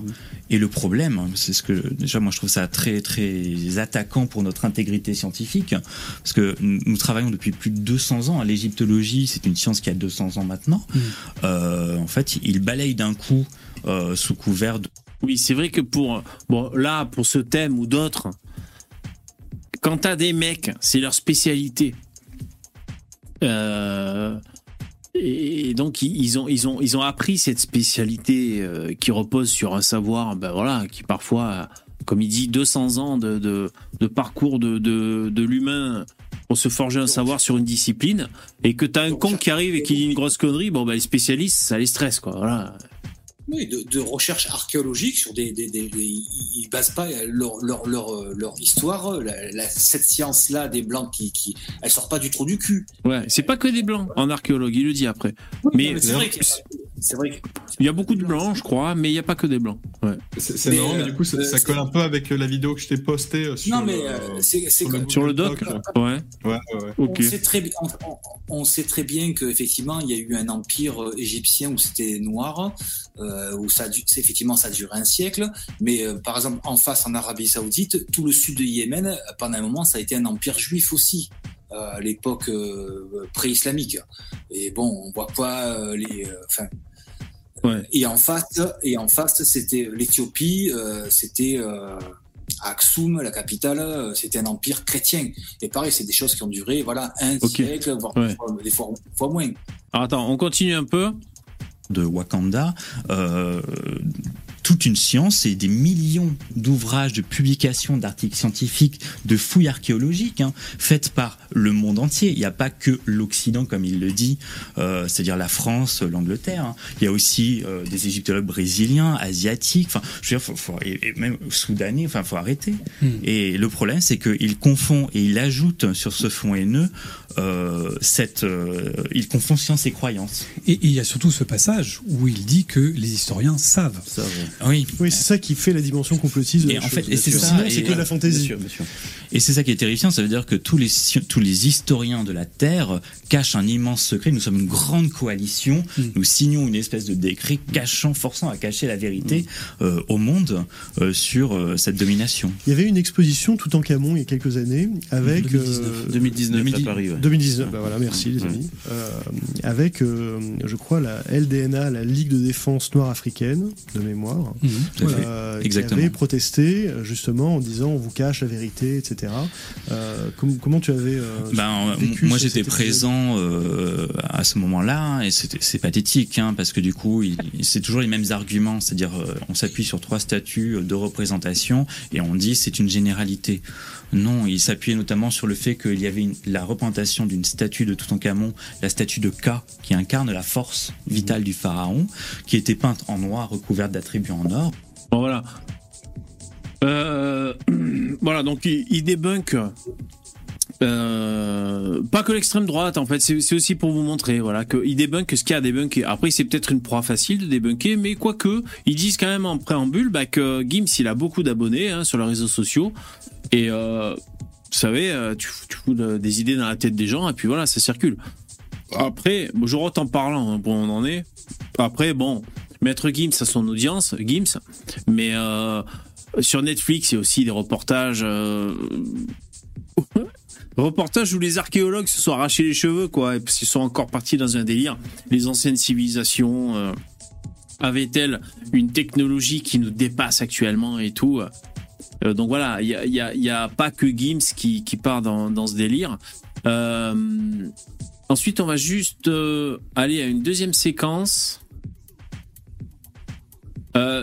Et le problème, c'est ce que déjà moi je trouve ça très très attaquant pour notre intégrité scientifique, parce que nous travaillons depuis plus de 200 ans. L'égyptologie, c'est une science qui a 200 ans maintenant. Euh, en fait, il balaye d'un coup euh, sous couvert de Oui, c'est vrai que pour bon là pour ce thème ou d'autres, quand t'as des mecs, c'est leur spécialité. Euh, et donc ils ont ils ont ils ont appris cette spécialité euh, qui repose sur un savoir, ben voilà, qui parfois, comme il dit, 200 ans de, de, de parcours de, de, de l'humain pour se forger un savoir sur une discipline, et que t'as un con qui arrive et qui dit une grosse connerie, bon ben les spécialistes, ça les stresse quoi. Voilà. Oui, de, de recherche archéologique sur des, des, des, des- ils basent pas leur leur leur, euh, leur histoire. La, la- cette science-là des blancs qui qui, elle sort pas du trou du cul. Ouais, c'est pas que des blancs en archéologie, il le dit après. Mais c'est vrai que c'est vrai que il y a beaucoup de blancs, je crois, mais il n'y a pas que des blancs. Ouais. C'est marrant, mais du coup, ça, euh, ça colle un peu avec euh, la vidéo que je t'ai postée euh, sur non mais le- euh, c'est sur le comme Sur le doc, ouais. Ouais, ouais. On sait très bien, on, on- on sait très bien qu'effectivement il y a eu un empire égyptien où c'était noir, euh, où ça, effectivement ça a duré un siècle. Mais euh, par exemple en face en Arabie Saoudite, tout le sud de Yémen, pendant un moment ça a été un empire juif aussi. à l'époque euh, pré-islamique et bon on voit pas euh, les euh, enfin Ouais. et en face et en face c'était l'Éthiopie euh, c'était euh, Aksum, la capitale, euh, c'était un empire chrétien. Et pareil, c'est des choses qui ont duré, voilà, un siècle, voire Ouais. des, fois, des fois- des fois moins. Alors attends, on continue un peu. de Wakanda, euh, toute une science et des millions d'ouvrages, de publications, d'articles scientifiques, de fouilles archéologiques hein, faites par le monde entier. Il n'y a pas que l'Occident, comme il le dit, euh, c'est-à-dire la France, l'Angleterre. hein. Il y a aussi euh, des égyptologues brésiliens, asiatiques, enfin, je veux dire, faut, faut- et, même soudanais. Enfin, faut arrêter. Et le problème, c'est qu'il confond et il ajoute sur ce fond haineux euh, cette, euh, il confond science et croyance. Et et il y a surtout ce passage où il dit que les historiens savent. Oui, Oui, c'est ça qui fait la dimension complotiste de Et la en chose. fait, et c'est que ça, Sinon, c'est et- que de la fantaisie. Et c'est ça qui est terrifiant, ça veut dire que tous les, sci- tous les historiens de la Terre cachent un immense secret. Nous sommes une grande coalition, nous signons une espèce de décret cachant, forçant à cacher la vérité euh, au monde euh, sur euh, cette domination. Il y avait une exposition tout en Camon il y a quelques années avec 2019. euh, 2019 2010. à Paris. ouais. 2019, bah voilà, merci les amis. Euh, avec, euh, je crois, la LDNA, la Ligue de défense noire africaine, de mémoire, fait. euh, qui Exactement. avait protesté justement en disant on vous cache la vérité, etc. Euh, com- comment tu avais Ben, vécu moi j'étais présent à ce moment-là et c'est pathétique hein, parce que du coup c'est toujours les mêmes arguments, c'est-à-dire on s'appuie sur trois statuts de représentation et on dit c'est une généralité. Non, il s'appuyait notamment sur le fait qu'il y avait une- la représentation d'une statue de Toutankhamon, la statue de Ka qui incarne la force vitale du pharaon, qui était peinte en noir recouverte d'attributs en or. Bon, voilà. Euh, [clears throat] voilà, donc il, débunk. euh, pas que l'extrême droite, en fait, c'est aussi pour vous montrer, voilà, qu'il débunk ce qu'il y a à. Après, c'est peut-être une proie facile de débunker, mais quoique, ils disent quand même en préambule bah, que Gims, il a beaucoup d'abonnés hein, sur les réseaux sociaux, et euh, vous savez, euh, tu, tu fous de- des idées dans la tête des gens, et puis voilà, ça circule. Après, bon, je en parlant, hein, bon, on en est. Après, bon, Maître Gims a son audience, Gims, mais euh, sur Netflix, il y a aussi des reportages. euh, [laughs] reportages où les archéologues se sont arrachés les cheveux, quoi, et qu'ils sont encore partis dans un délire. Les anciennes civilisations avaient-elles une technologie qui nous dépasse actuellement et tout Euh, Donc voilà, il n'y a, pas que Gims qui, qui part dans, dans ce délire. Euh, ensuite, on va juste euh, aller à une deuxième séquence.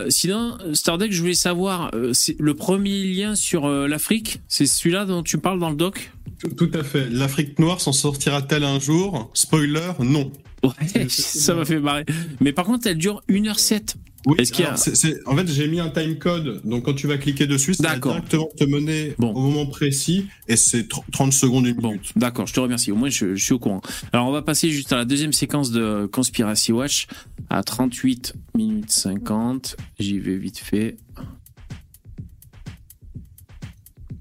Sinon, Stardeck, je voulais savoir, le premier lien sur l'Afrique, c'est celui-là dont tu parles dans le doc? Tout, tout à fait. L'Afrique noire s'en sortira-t-elle un jour? Spoiler, non. Ouais, [laughs] ça m'a fait marrer. Mais par contre, elle dure 1h07. Oui, Est-ce qu'il y a- alors, c'est- c'est- en fait, j'ai mis un time code, donc quand tu vas cliquer dessus, ça va directement te mener Bon. au moment précis, et c'est tr- 30 secondes, une Bon, minute. d'accord, je te remercie. Au moins, je, je suis au courant. Alors, on va passer juste à la deuxième séquence de Conspiracy Watch à 38 minutes 50. J'y vais vite fait.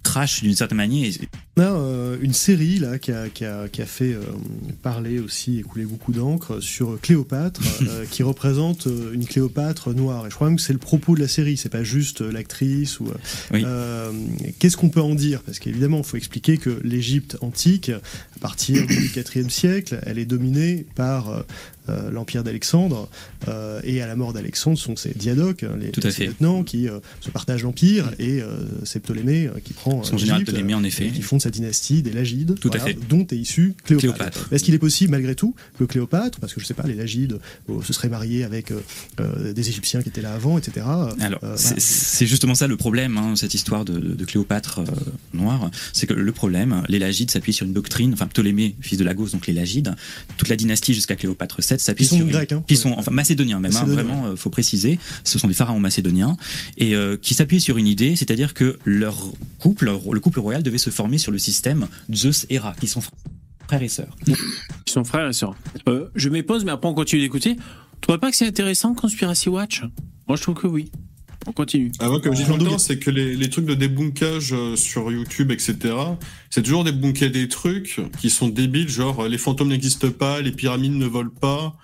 Crash d'une certaine manière. On a euh, une série là qui a, qui a, qui a fait euh, parler aussi et couler beaucoup d'encre sur Cléopâtre, [laughs] euh, qui représente une Cléopâtre noire. Et je crois même que c'est le propos de la série, c'est pas juste l'actrice ou. Oui. euh, Qu'est-ce qu'on peut en dire? Parce qu'évidemment, il faut expliquer que l'Égypte antique, à partir du IVe siècle, elle est dominée par euh, l'empire d'Alexandre, euh, et à la mort d'Alexandre, ce sont ces diadoques, hein, les, Tout à les fait. lieutenants qui euh, se partagent l'empire, et c'est Ptolémée qui prend Son général Ptolémée, en effet. et qui fonde sa dynastie des Lagides, Tout à fait. dont est issue Cléopâtre. Cléopâtre. Est-ce qu'il est possible, malgré tout, que Cléopâtre, parce que je sais pas, les Lagides euh, se seraient mariés avec euh, euh, des Égyptiens qui étaient là avant, etc. Alors, Euh, c'est- voilà. justement ça le problème, hein, cette histoire de, de Cléopâtre euh, noire. C'est que le problème, les Lagides s'appuient sur une doctrine, enfin Ptolémée, fils de Lagos, donc les Lagides, toute la dynastie jusqu'à Cléopâtre VII s'appuie Qui sont sur. grecs, hein. Sont, enfin, macédoniens même, hein, vraiment, euh, faut préciser. Ce sont des pharaons macédoniens, et qui s'appuient sur une idée, c'est-à-dire que leur couple, le couple royal devait se former sur le système Zeus-Héra, qui sont frères et sœurs. Ils sont frères et sœurs. Euh, je m'épose, mais après, on continue d'écouter. Tu trouves pas que c'est intéressant, Conspiracy Watch? Moi, je trouve que oui. On continue. Avant, comme je dis Jean tout le temps, Douillet. c'est que les, les trucs de débunkage euh, sur YouTube, etc., c'est toujours débunker des trucs qui sont débiles, genre euh, les fantômes n'existent pas, les pyramides ne volent pas,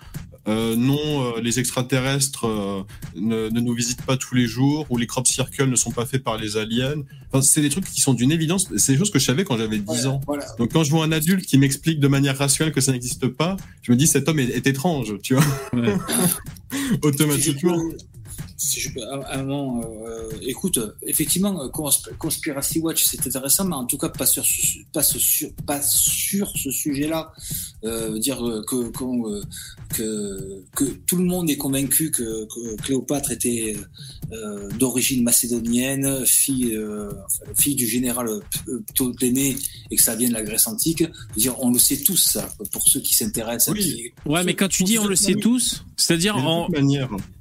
euh, non, euh, les extraterrestres euh, ne, ne nous visitent pas tous les jours, ou les crop circles ne sont pas faits par les aliens. Enfin, c'est des trucs qui sont d'une évidence, c'est des choses que je savais quand j'avais 10 ans. Voilà. Donc quand je vois un adulte qui m'explique de manière rationnelle que ça n'existe pas, je me dis cet homme est, est étrange, tu vois. Ouais. [laughs] Automatiquement. Si je peux, à un moment, euh, écoute, effectivement, euh, Cons- Conspiracy Watch, c'est intéressant, mais en tout cas, pas sur, ce- pas sur, pas sur ce sujet-là. Euh, dire euh, que, euh, que, que tout le monde est convaincu que, que Cléopâtre était euh, d'origine macédonienne, fille, euh, enfin, fille du général Ptolémée, et que ça vient de la Grèce antique. Dire, on le sait tous, ça, pour ceux qui s'intéressent. Oui. qui- Ouais, mais quand tu dis on le sait tous, c'est-à-dire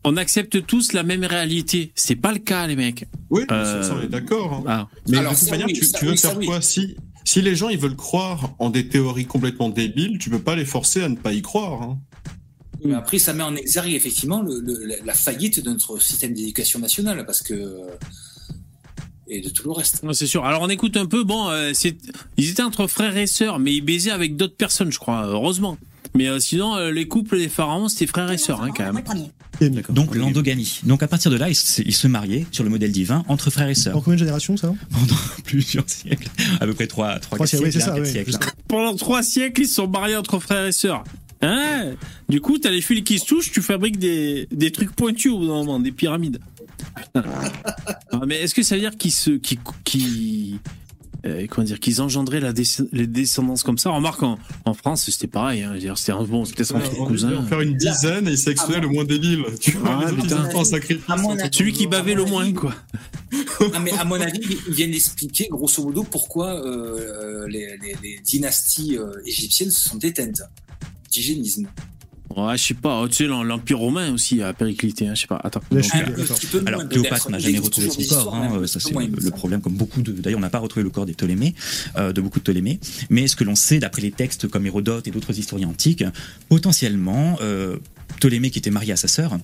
on accepte tous la même réalité. C'est pas le cas, les mecs. Oui, Euh, ça, on est d'accord. hein. Ah. Mais Alors, de toute manière, oui, tu, ça, tu veux oui, ça, faire oui. quoi si, si les gens ils veulent croire en des théories complètement débiles, tu peux pas les forcer à ne pas y croire. hein. Mais après, ça met en exergue effectivement le- le- la- faillite de notre système d'éducation nationale, parce que et de tout le reste. C'est sûr. Alors on écoute un peu. Bon, euh, c'est, ils étaient entre frères et sœurs, mais ils baisaient avec d'autres personnes, je crois. Heureusement. Mais euh, sinon, euh, les couples des pharaons, c'était frères et sœurs, hein, quand même. Donc l'endogamie. Donc à partir de là, ils se, ils se mariaient sur le modèle divin entre frères et En sœurs combien de générations ça pendant [laughs] plusieurs siècles, à peu près trois, trois, Trois quatre siècles, oui, ça, oui. Pendant trois siècles, ils se sont mariés entre frères et sœurs. Hein du coup, t'as les fils qui se touchent, tu fabriques des, des trucs pointus au bout d'un moment, des pyramides. Putain. Ah, mais est-ce que ça veut dire qu'ils se, qu'ils, qu'ils- euh, comment dire, qu'ils engendraient la les descendances comme ça Remarque, en, en France, c'était pareil. Hein, c'était un bon, c'était son on cousin. en faire une dizaine et il sélectionnait Ah le moins débile. Tu vois, Ah, les autres, putain. un sacrifice. À mon avis- Celui qui bavait le moins, quoi. [laughs] Ah, mais à mon avis, ils viennent expliquer grosso modo pourquoi euh, les, les- les dynasties euh, égyptiennes se sont éteintes. D'hygiénisme. Ouais, je sais pas. Tu sais, l'Empire romain aussi a périclité. Hein, je sais pas. Attends. Là, Alors Cléopâtre n'a jamais retrouvé son des corps, hein, ça c'est le problème comme beaucoup de. D'ailleurs, on n'a pas retrouvé le corps des Ptolémées, euh, de beaucoup de Ptolémées, mais ce que l'on sait d'après les textes comme Hérodote et d'autres historiens antiques, potentiellement euh, Ptolémée qui était marié à sa sœur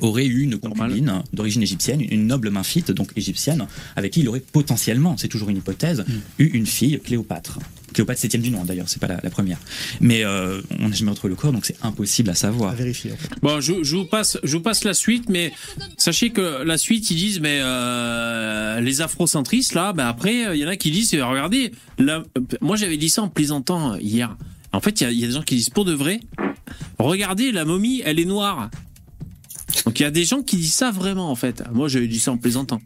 aurait eu une concubine d'origine égyptienne, une noble mymphite, donc égyptienne, avec qui il aurait potentiellement, c'est toujours une hypothèse, eu une fille, Cléopâtre. Cléopâtre septième du nom d'ailleurs, c'est pas la, la première. Mais euh, on n'a jamais retrouvé le corps, donc c'est impossible à savoir. À vérifier. En fait. Bon, je, je vous passe, je vous passe la suite, mais sachez que la suite, ils disent, mais euh, les afrocentristes là, ben après, il y en a qui disent, regardez, moi j'avais dit ça en plaisantant hier. En fait, il y y a des gens qui disent pour de vrai, regardez, la momie, elle est noire. Donc il y a des gens qui disent ça vraiment en fait. Moi, j'avais dit ça en plaisantant.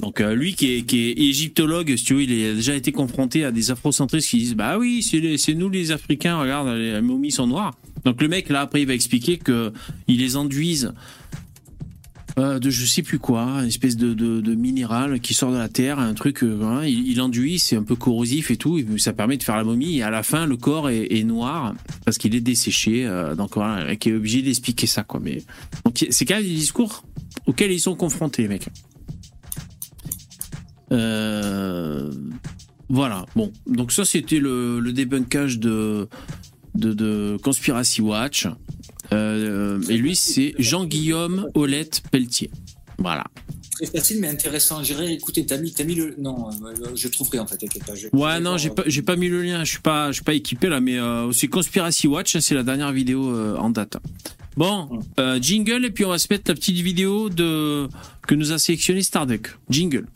Donc euh, lui qui est, qui égyptologue, tu il a déjà été confronté à des afrocentristes qui disent bah oui c'est nous les Africains, regarde les momies sont noires. Donc le mec là après il va expliquer que les enduisent euh, de je sais plus quoi, une espèce de, minéral qui sort de la terre, un truc, euh, voilà, il, enduit, c'est un peu corrosif et tout, ça permet de faire la momie, et à la fin, le corps est, noir parce qu'il est desséché, donc voilà, mec est obligé d'expliquer ça, quoi. Mais c'est quand même des discours auxquels ils sont confrontés, les mecs. Euh, voilà, bon, donc ça c'était le, le débunkage de, de, de Conspiracy Watch. Euh, et lui, c'est Jean-Guillaume Olette Pelletier. Voilà. Très facile mais intéressant. J'irai écouter. T'as mis, t'as mis le. Non, euh, je trouverai en fait. t'inquiète pas, je- Ouais, non, j'ai pas, pas mis le lien. Je suis pas, je suis pas équipé là, mais euh, c'est Conspiracy Watch. C'est la dernière vidéo euh, en date. Bon, jingle et puis on va se mettre la petite vidéo de que nous a sélectionné Starduck. Jingle.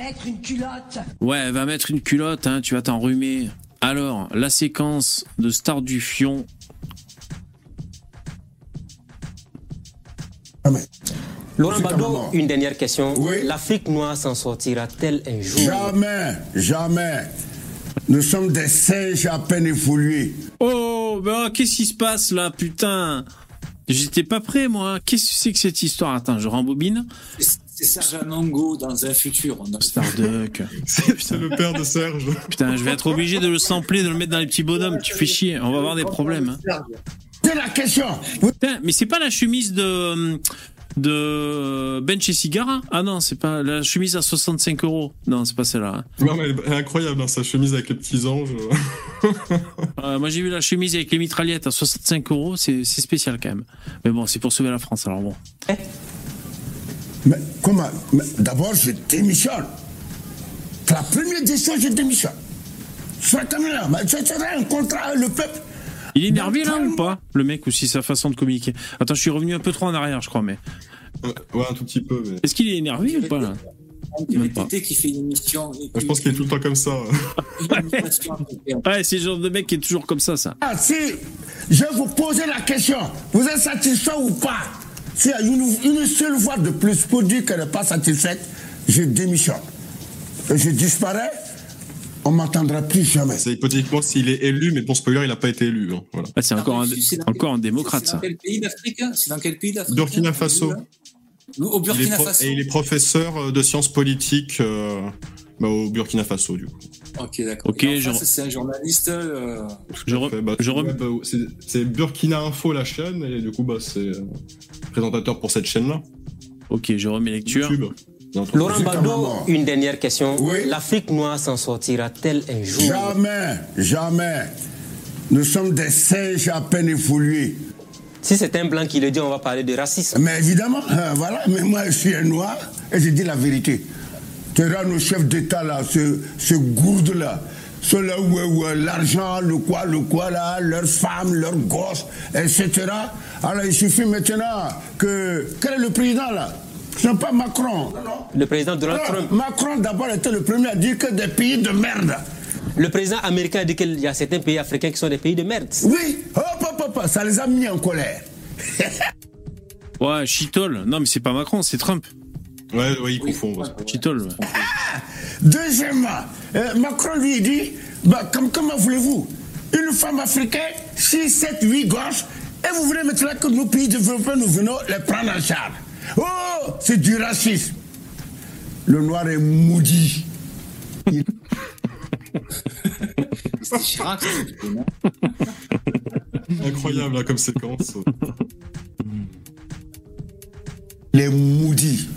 Mettre une culotte. Ouais, va mettre une culotte. Hein, tu vas t'enrhumer. Alors, la séquence de Star du Fion. Laurent Bado, une dernière question. L'Afrique noire s'en sortira-t-elle un jour? Jamais, jamais. Nous sommes des singes à peine évolués. Oh, bah, qu'est-ce qui se passe là, putain? J'étais pas prêt, moi. Qu'est-ce que c'est que cette histoire? Attends, je rembobine. C'est Serge Anongo dans un futur. On a... Starduck. C'est [laughs] le père de Serge. Putain, je vais être obligé de le sampler, de le mettre dans les petits bonhommes. Tu fais chier. On va avoir des problèmes. hein. C'est la question. Putain, mais c'est pas la chemise de de Ben chez Cigara Ah non, c'est pas la chemise à 65 euros. Non, c'est pas celle-là. hein. Non, mais elle est incroyable, hein, sa chemise avec les petits anges. [laughs] Euh, moi, j'ai vu la chemise avec les mitraillettes à 65 euros. C'est c'est spécial quand même. Mais bon, c'est pour sauver la France. Alors bon. Mais comment mais D'abord, je démissionne. C'est la première décision, je démissionne. Soit terminé là. Mais je serai un contrat avec le peuple. Il est énervé là ou pas Le mec ou si sa façon de communiquer? Attends, je suis revenu un peu trop en arrière, je crois. Mais Ouais, un tout petit peu. Mais... est-ce qu'il est énervé ou pas là? Qui fait une émission. et Je pense qu'il est tout le temps comme ça. [laughs] Ouais, c'est le genre de mec qui est toujours comme ça, ça. Ah, si je vous poser la question, vous êtes satisfait ou pas? S'il y a une, une seule voix de plus pour dire qu'elle n'est pas satisfaite, je démissionne. Et je disparais, on m'entendra plus jamais. C'est hypothétiquement s'il est élu, mais pour spoiler, il n'a pas été élu. hein, Voilà. Ah, c'est encore un, encore un démocrate, ça. quel pays d'Afrique hein C'est dans quel pays d'Afrique Burkina hein, Faso. Au Burkina pro- Faso. Et il est professeur euh, de sciences politiques euh, bah, au Burkina Faso, du coup. Ok, d'accord. Ok, je- C'est un journaliste. euh, Je, re- bah, je rem- bah, c'est- Burkina Info, la chaîne, et du coup, bah, c'est euh, présentateur pour cette chaîne-là. Ok, je remets lecture. YouTube. Laurent Bado, une dernière question. Oui. L'Afrique noire s'en sortira-t-elle un jour? Jamais, jamais. Nous sommes des singes à peine évolués. Si c'est un blanc qui le dit, on va parler de racisme. Mais évidemment, euh, voilà, mais moi je suis un noir et je dis la vérité. Tu nos chefs d'État là, ce, ce gourde là, ceux-là où, où, l'argent, le quoi, le quoi là, leurs femmes, leurs gosses, etc. Alors il suffit maintenant que. Quel est le président là? Ce n'est pas Macron. Le président Donald Non, Trump. Macron d'abord était le premier à dire que des pays de merde. Le président américain a dit qu'il y a certains pays africains qui sont des pays de merde. Oui, hop, hop, hop, ça les a mis en colère. [laughs] Ouais, Chitol. Non, mais c'est pas Macron, c'est Trump. Ouais, ouais, il confond. ouais. Chitol. ouais. Deuxièmement, euh, Macron lui dit, bah, comme, comment voulez-vous? Une femme africaine, 6, 7, 8 gosses, et vous voulez maintenant que nos pays développés, nous venons les prendre en charge. Oh, c'est du racisme. Le noir est maudit. Il- [laughs] C'est Chirac, [laughs] Incroyable, là, comme séquence. Il est maudit.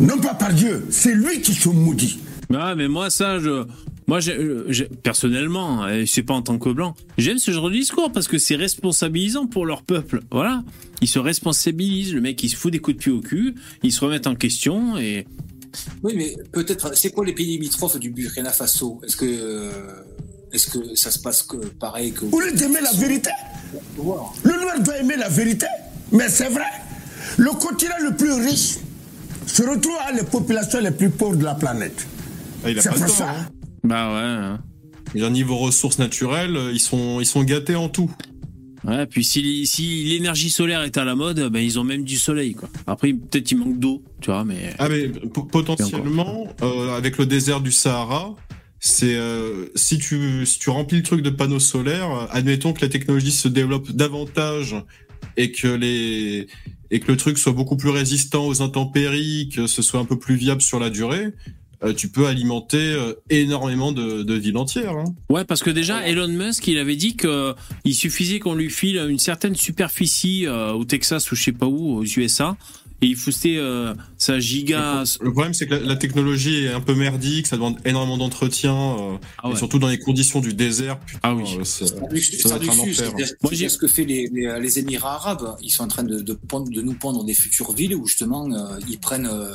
Non pas par Dieu, c'est lui qui se maudit. Ah, mais moi, ça, je. Moi, j'ai- euh, j'ai- personnellement, et c'est pas en tant que blanc, j'aime ce genre de discours parce que c'est responsabilisant pour leur peuple. Voilà. Ils se responsabilisent. Le mec, il se fout des coups de pied au cul. Ils se remettent en question et. Oui, mais peut-être. C'est quoi les pays limitrophes du Burkina Faso? Est-ce que. euh, Est-ce que ça se passe que, pareil que. Au lieu d'aimer la vérité, le noir doit aimer la vérité. Mais c'est vrai, le continent le plus riche se retrouve à les populations les plus pauvres de la planète. Ah, il a C'est pas pour ça. hein. Bah ouais. hein. Veux dire, niveau ressources naturelles, ils sont, ils sont gâtés en tout. Ouais, puis si, si l'énergie solaire est à la mode, ben ils ont même du soleil, quoi. Après, peut-être il manque d'eau, tu vois, mais. Ah, mais po- potentiellement, euh, avec le désert du Sahara, c'est euh, si tu si tu remplis le truc de panneaux solaires, euh, admettons que la technologie se développe davantage et que les et que le truc soit beaucoup plus résistant aux intempéries, que ce soit un peu plus viable sur la durée, euh, tu peux alimenter euh, énormément de, de villes entières. Hein. Ouais, parce que déjà Elon Musk, il avait dit que il suffisait qu'on lui file une certaine superficie euh, au Texas ou je sais pas où, aux USA, et il foutait euh, sa giga. Le problème, c'est que la, la technologie est un peu merdique, ça demande énormément d'entretien, euh, Ah ouais. et surtout dans les conditions du désert. Putain, Ah oui. euh, ça, du- un Moi, c'est j'ai- ce que fait les, les, les Émirats arabes. Ils sont en train de, de, pondre- de nous pondre des futures villes où justement euh, ils prennent euh,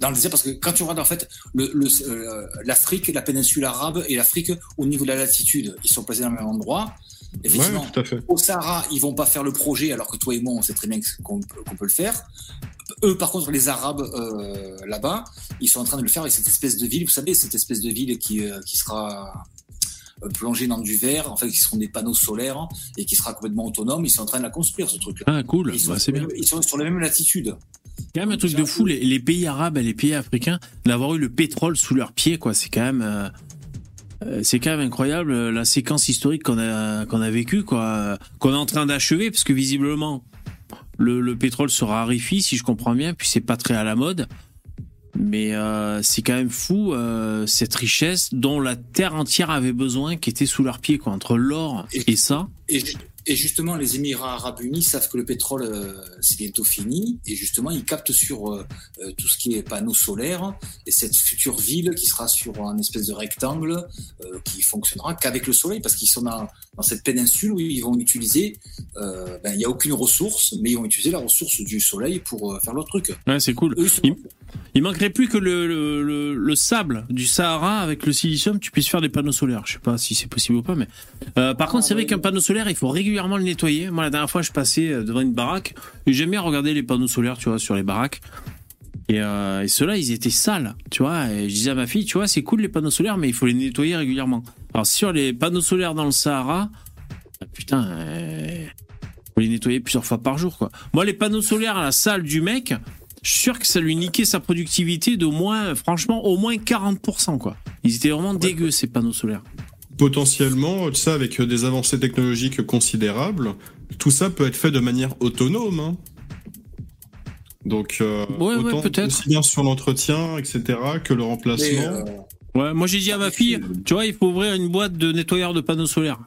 dans le désert parce que quand tu regardes en fait le- le- euh, l'Afrique, la péninsule arabe et l'Afrique au niveau de la latitude, ils sont placés dans le même endroit. Effectivement, Ouais, tout à fait. au Sahara, ils vont pas faire le projet alors que toi et moi on sait très bien qu'on peut- le faire. Eux, par contre, les Arabes euh, là-bas, ils sont en train de le faire avec cette espèce de ville. Vous savez, cette espèce de ville qui, euh, qui sera euh, plongée dans du verre, en fait, qui seront des panneaux solaires et qui sera complètement autonome. Ils sont en train de la construire, ce truc-là. Ah cool, Ils sont, bah, c'est bien. ils sont sur la même latitude. quand même un truc de fou, les, les pays arabes et les pays africains, d'avoir eu le pétrole sous leurs pieds, quoi. C'est quand même, euh, c'est quand même incroyable euh, la séquence historique qu'on a qu'on a vécue, quoi, euh, qu'on est en train d'achever, parce que visiblement le, le pétrole se raréfie, si je comprends bien, puis c'est pas très à la mode. Mais euh, c'est quand même fou euh, cette richesse dont la terre entière avait besoin, qui était sous leurs pieds, quoi, entre l'or et ça. Et justement, les Émirats arabes unis savent que le pétrole, euh, c'est bientôt fini. Et justement, ils captent sur euh, euh, tout ce qui est panneaux solaires. Et cette future ville qui sera sur un espèce de rectangle euh, qui fonctionnera qu'avec le soleil, parce qu'ils sont dans, dans cette péninsule où ils vont utiliser, ben, il n'y a aucune ressource, mais ils vont utiliser la ressource du soleil pour faire leur truc. Ouais, c'est cool. Eux, ils sont- Il, il manquerait plus que le, le, le, le sable du Sahara avec le silicium, tu puisses faire des panneaux solaires. Je sais pas si c'est possible ou pas, mais par contre, c'est vrai qu'un panneau solaire, il faut régulièrement le nettoyer. Moi, la dernière fois, je passais euh, devant une baraque et j'aime bien regarder les panneaux solaires, tu vois, sur les baraques. Et, euh, et ceux-là, ils étaient sales, tu vois. Et je disais à ma fille, tu vois, c'est cool les panneaux solaires, mais il faut les nettoyer régulièrement. Alors sur les panneaux solaires dans le Sahara, ah, putain, euh, faut les nettoyer plusieurs fois par jour, quoi. Moi, les panneaux solaires à la salle du mec, je suis sûr que ça lui niquait sa productivité d'au moins, franchement, au moins 40%, quoi. Ils étaient vraiment dégueux, ces panneaux solaires. Potentiellement, ça avec des avancées technologiques considérables, tout ça peut être fait de manière autonome. hein. Donc, euh, Ouais, ouais, autant peut-être. aussi bien sur l'entretien, etc., que le remplacement. Euh, Ouais, moi j'ai dit à ma fille, tu vois, il faut ouvrir une boîte de nettoyeur de panneaux solaires.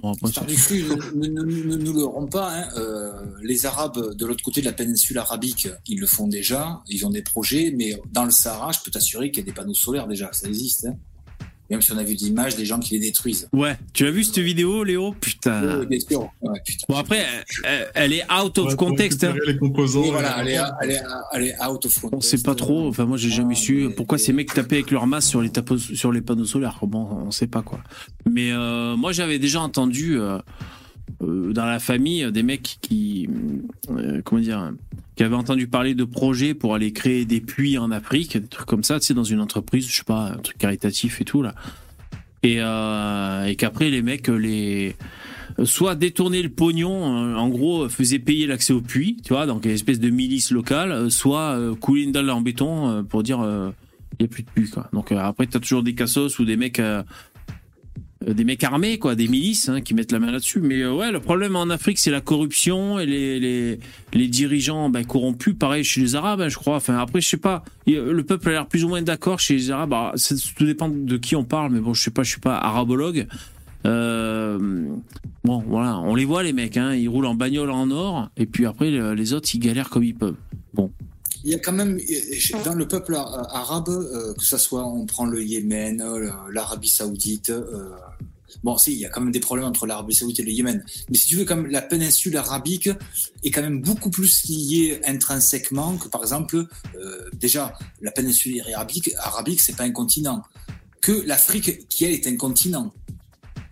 Bon, ne, ne, ne- ne nous leurrons pas. hein, euh, les Arabes de l'autre côté de la péninsule arabique, ils le font déjà. Ils ont des projets, mais dans le Sahara, je peux t'assurer qu'il y a des panneaux solaires déjà. Ça existe. hein. Même si on a vu d'images des gens qui les détruisent. Ouais, tu as vu cette vidéo, Léo? Putain. Oui, bien sûr. Ouais, putain. Bon, après, elle, elle est out of Ouais, context. hein. les composants. Oui, voilà, elle est, elle est, elle est out of On context. sait pas trop. Enfin, moi, j'ai jamais su mais- pourquoi ces mecs tapaient avec leur masse sur les tapos, sur les panneaux solaires. Bon, on sait pas quoi. Mais euh, moi, j'avais déjà entendu euh, dans la famille euh, des mecs qui, euh, comment dire, qui avaient entendu parler de projets pour aller créer des puits en Afrique, des trucs comme ça, tu sais, dans une entreprise, je sais pas, un truc caritatif et tout là. Et, euh, et qu'après les mecs euh, les soit détourner le pognon, euh, en gros, euh, faisaient payer l'accès au puits, tu vois, donc une espèce de milice locale, euh, soit euh, couler une dalle en béton euh, pour dire il n'y a plus de puits, quoi. Donc euh, après, tu as toujours des cassos ou des mecs. euh, euh, des mecs armés, quoi, des milices hein, qui mettent la main là-dessus. Mais euh, ouais, le problème en Afrique, c'est la corruption et les, les, dirigeants ben, corrompus. Pareil chez les Arabes, hein, je crois. Enfin, après, je sais pas. Le peuple a l'air plus ou moins d'accord chez les Arabes. Alors, ça, tout dépend de qui on parle, mais bon, je sais pas, je suis pas arabologue. Euh, bon, voilà, on les voit les mecs, hein, ils roulent en bagnole en or, et puis après le- les autres ils galèrent comme ils peuvent. Bon, Il y a quand même, dans le peuple arabe, euh, que ce soit, on prend le Yémen, euh, l'Arabie Saoudite, euh, bon, si, il y a quand même des problèmes entre l'Arabie Saoudite et le Yémen. Mais si tu veux, comme la péninsule arabique est quand même beaucoup plus liée intrinsèquement que, par exemple, euh, déjà, la péninsule arabique, arabique, c'est pas un continent. Que l'Afrique, qui elle est un continent.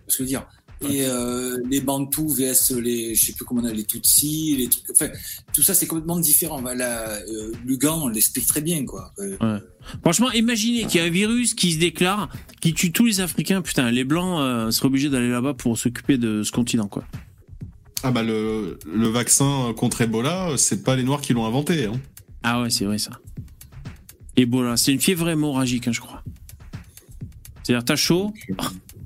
Ce que je veux dire? Et euh, les Bantous vs les, je sais plus comment on a les Tutsis, les trucs, enfin, tout ça c'est complètement différent. Voilà, euh, Lugan, on l'explique très bien, quoi. Euh, ouais. Franchement, imaginez qu'il y a un virus qui se déclare, qui tue tous les Africains. Putain, les Blancs euh, seraient obligés d'aller là-bas pour s'occuper de ce continent, quoi. Ah bah le, le vaccin contre Ebola, c'est pas les Noirs qui l'ont inventé. Hein. Ah ouais, c'est vrai ça. Ebola, c'est une fièvre hémorragique, hein, je crois. C'est-à-dire, t'as chaud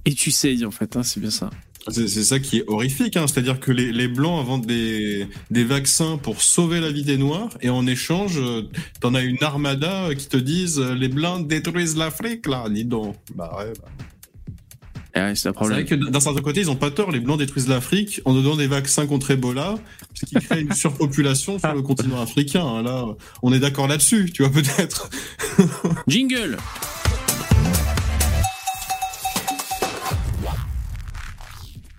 et tu saignes, en fait. hein, c'est bien ça. C'est ça qui est horrifique, hein. c'est-à-dire que les, les blancs inventent des, des vaccins pour sauver la vie des noirs, et en échange, euh, t'en as une armada qui te disent euh, les blancs détruisent l'Afrique là, dis donc. Bah ouais. bah. Eh ouais, c'est un C'est problème. vrai que d'un certain côté, ils ont pas tort, les blancs détruisent l'Afrique en donnant des vaccins contre Ebola, ce qui crée une surpopulation sur le [laughs] continent africain. hein. Là, on est d'accord là-dessus, tu vois peut-être. Jingle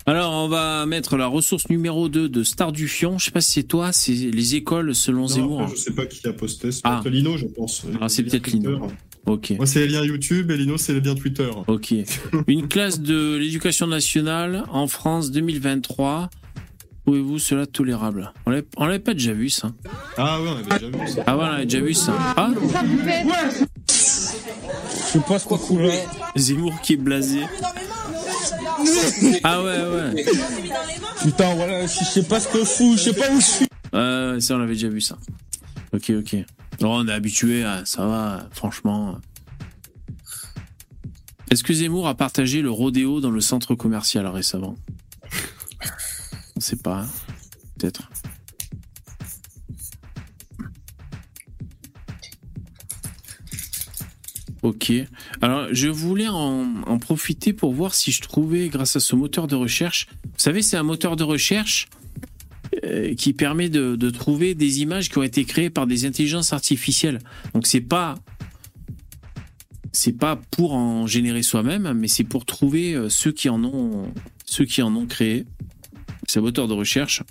Alors, on va mettre la ressource numéro 2 de Star du Fion. Je sais pas si c'est toi, c'est les écoles selon Non, Zemmour. après, je sais pas qui a posté, c'est Ah. peut-être Lino, je pense. Ah, c'est peut-être Lino. Ok. Moi, c'est les liens YouTube et Lino, c'est les liens Twitter. Ok. Une classe de l'éducation nationale en France 2023. Trouvez-vous cela tolérable? On l'avait- pas déjà vu ça. Ah ouais, on avait déjà vu ça. Ah ouais, on avait déjà vu ça. Ah Je sais pas ce qu'on. Zemmour qui est blasé. Ah ouais, ouais. Putain, voilà, je sais pas ce que je fous, je sais pas où je suis. Euh, ça, on avait déjà vu ça. Ok, ok. Non, on est habitué, à, ça va, franchement. Est-ce que Zemmour a partagé le rodéo dans le centre commercial récemment? On sait pas. hein. Peut-être. Ok. Alors, je voulais en, en profiter pour voir si je trouvais, grâce à ce moteur de recherche, vous savez, c'est un moteur de recherche euh, qui permet de, de trouver des images qui ont été créées par des intelligences artificielles. Donc, c'est pas c'est pas pour en générer soi-même, mais c'est pour trouver euh, ceux qui en ont ceux qui en ont créé. C'est un moteur de recherche.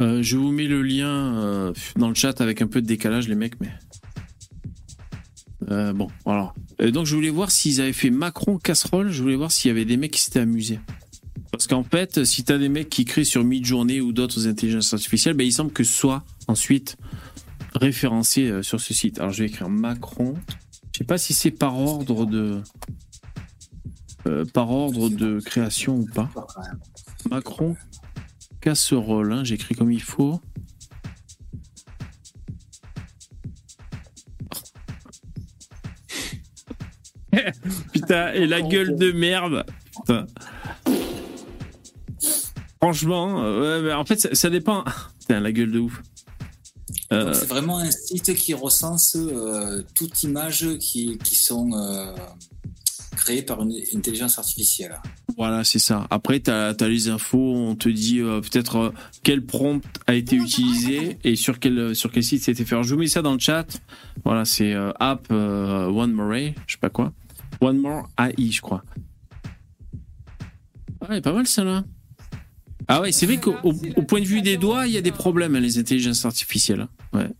Euh, je vous mets le lien dans le chat avec un peu de décalage, les mecs, mais. Euh, bon, voilà. Euh, donc, je voulais voir s'ils avaient fait Macron casserole. Je voulais voir s'il y avait des mecs qui s'étaient amusés. Parce qu'en fait, si t'as des mecs qui créent sur Midjourney ou d'autres intelligences artificielles, ben, il semble que ce soit ensuite référencé euh, sur ce site. Alors, je vais écrire Macron. Je sais pas si c'est par ordre de. par ordre de création ou pas. Macron casserole, hein, j'écris comme il faut. [laughs] Putain, et la gueule de merde. Putain. Franchement, euh, ouais, en fait, ça, ça dépend. Putain, la gueule de ouf. Euh, C'est vraiment un site qui recense euh, toute image qui, qui sont euh, créées par une intelligence artificielle. Voilà, c'est ça. Après, tu as, les infos, on te dit euh, peut-être quel prompt a été utilisé et sur quel, sur quel site c'était fait. Alors, je vous mets ça dans le chat. Voilà, c'est app One More, je sais pas quoi. One More AI, je crois. Ouais, pas mal ça là. Ah ouais, c'est vrai qu'au au- au point de vue des doigts, il y a des problèmes, hein, les intelligences artificielles. hein. Ouais.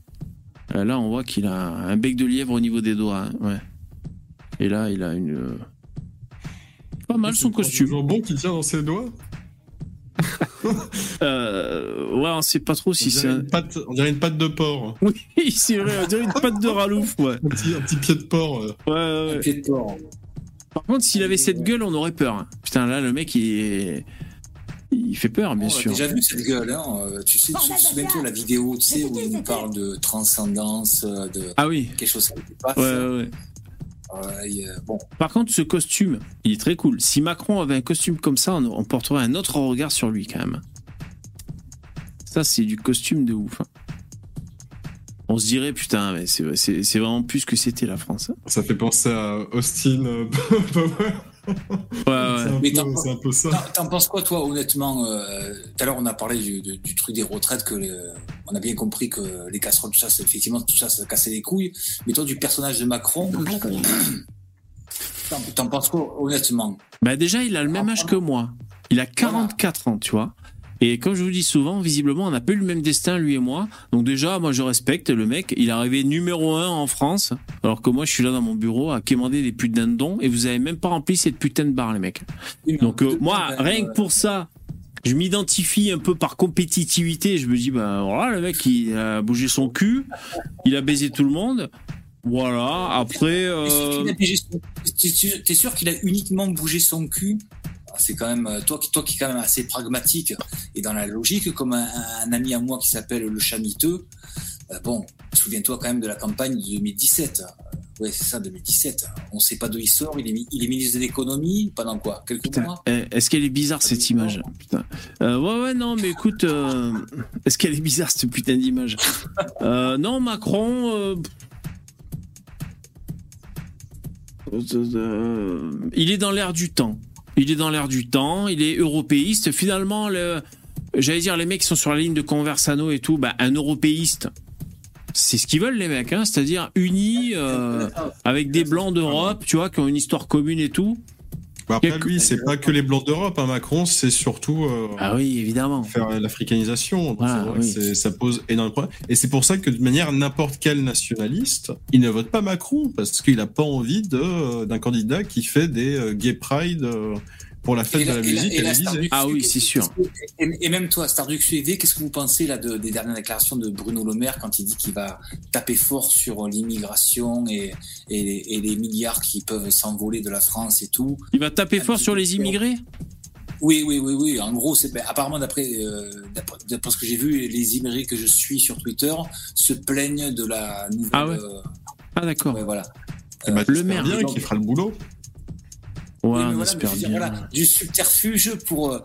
Euh, là, on voit qu'il a un bec de lièvre au niveau des doigts. hein. Ouais. Et là, il a une. euh, Pas mal son costume. Toujours bon qui tient dans ses doigts. [laughs] Euh, ouais, on sait pas trop si on, c'est. dirait un- une patte, on dirait une patte de porc. [laughs] Oui, c'est vrai, on dirait une patte de ralouf, ouais. Un petit, un petit pied de porc. euh. Ouais, ouais, ouais. Pied de porc. Par contre, s'il avait cette gueule, on aurait peur. hein. Putain, là, le mec, il est. Il fait peur, bien On sûr. déjà vu cette gueule, hein. euh, tu sais, tu te souviens-toi la vidéo, tu sais, où il nous parle de transcendance, de Ah oui. quelque chose qui dépasse. Ouais, ouais, ouais. Euh, bon, Par contre, ce costume, il est très cool. Si Macron avait un costume comme ça, on, on porterait un autre regard sur lui, quand même. Ça, c'est du costume de ouf. hein. On se dirait, putain, mais c'est c'est- c'est vraiment plus que c'était la France. hein. Ça fait penser à Austin euh, [laughs] Power. Ouais, ouais. c'est un peu ça. T'en- penses quoi, toi, honnêtement euh, Tout à l'heure, on a parlé du, du- du truc des retraites, que le- on a bien compris que les casseroles, tout ça, c'est- effectivement, tout ça, ça cassait les couilles. Mais toi, du personnage de Macron, [clears throat] t'en t'en penses quoi, honnêtement? Bah déjà, il a le même âge que moi. Il a 44 ans, tu vois. Et comme je vous dis souvent, visiblement, on n'a pas eu le même destin, lui et moi. Donc déjà, moi, je respecte le mec. Il est arrivé numéro un en France, alors que moi, je suis là dans mon bureau à quémander des putains de dons, et vous avez même pas rempli cette putain de barre, les mecs. Donc euh, moi, rien que pour ça, je m'identifie un peu par compétitivité. Je me dis, bah voilà, le mec, il a bougé son cul, il a baisé tout le monde. Voilà. Après, T'es sûr euh, t'es sûr- qu'il a uniquement bougé son cul C'est quand même euh, toi qui toi qui est quand même assez pragmatique et dans la logique, comme un, un ami à moi qui s'appelle le Chamiteux. euh, bon, souviens-toi quand même de la campagne de 2017. Euh, Ouais, c'est ça, 2017. On sait pas d'où il sort. Il est, mi- il est ministre de l'économie pendant quoi? Quelques Putain, mois? eh, est-ce qu'elle est bizarre cette image? Putain. Euh, ouais, ouais, non, mais écoute, euh, est-ce qu'elle est bizarre cette putain d'image? [laughs] Euh, Non, Macron. euh, euh, il est dans l'air du temps. Il est dans l'air du temps. Il est européiste. Finalement, le, j'allais dire, les mecs qui sont sur la ligne de Conversano et tout, bah, un européiste. C'est ce qu'ils veulent les mecs, hein, c'est-à-dire unis euh, avec des blancs d'Europe, tu vois, qui ont une histoire commune et tout. Après, lui, c'est pas que les blancs d'Europe, hein, Macron, c'est surtout euh, Ah oui, évidemment. faire l'africanisation. Oui. ça pose énormément de problèmes. Et c'est pour ça que de manière n'importe quel nationaliste, il ne vote pas Macron parce qu'il n'a pas envie euh, d'un candidat qui fait des euh, gay pride pour la fête Et de la- la et la- musique et la Ah oui, c'est sûr. Et, et même toi, Starduc UV, qu'est-ce que vous pensez là de- des dernières déclarations de Bruno Le Maire quand il dit qu'il va taper fort sur l'immigration et, et, les- et les milliards qui peuvent s'envoler de la France et tout? Il va taper fort sur les immigrés? Oui, oui, oui, oui. En gros, c'est ben, apparemment d'après euh, d'après ce que j'ai vu, les immigrés que je suis sur Twitter se plaignent de la nouvelle. Ah ouais euh, Ah d'accord. ouais, voilà. Le maire, bien qu'il fera le boulot. Ouais, mais on voilà, mais dire, bien. voilà, du subterfuge pour, euh,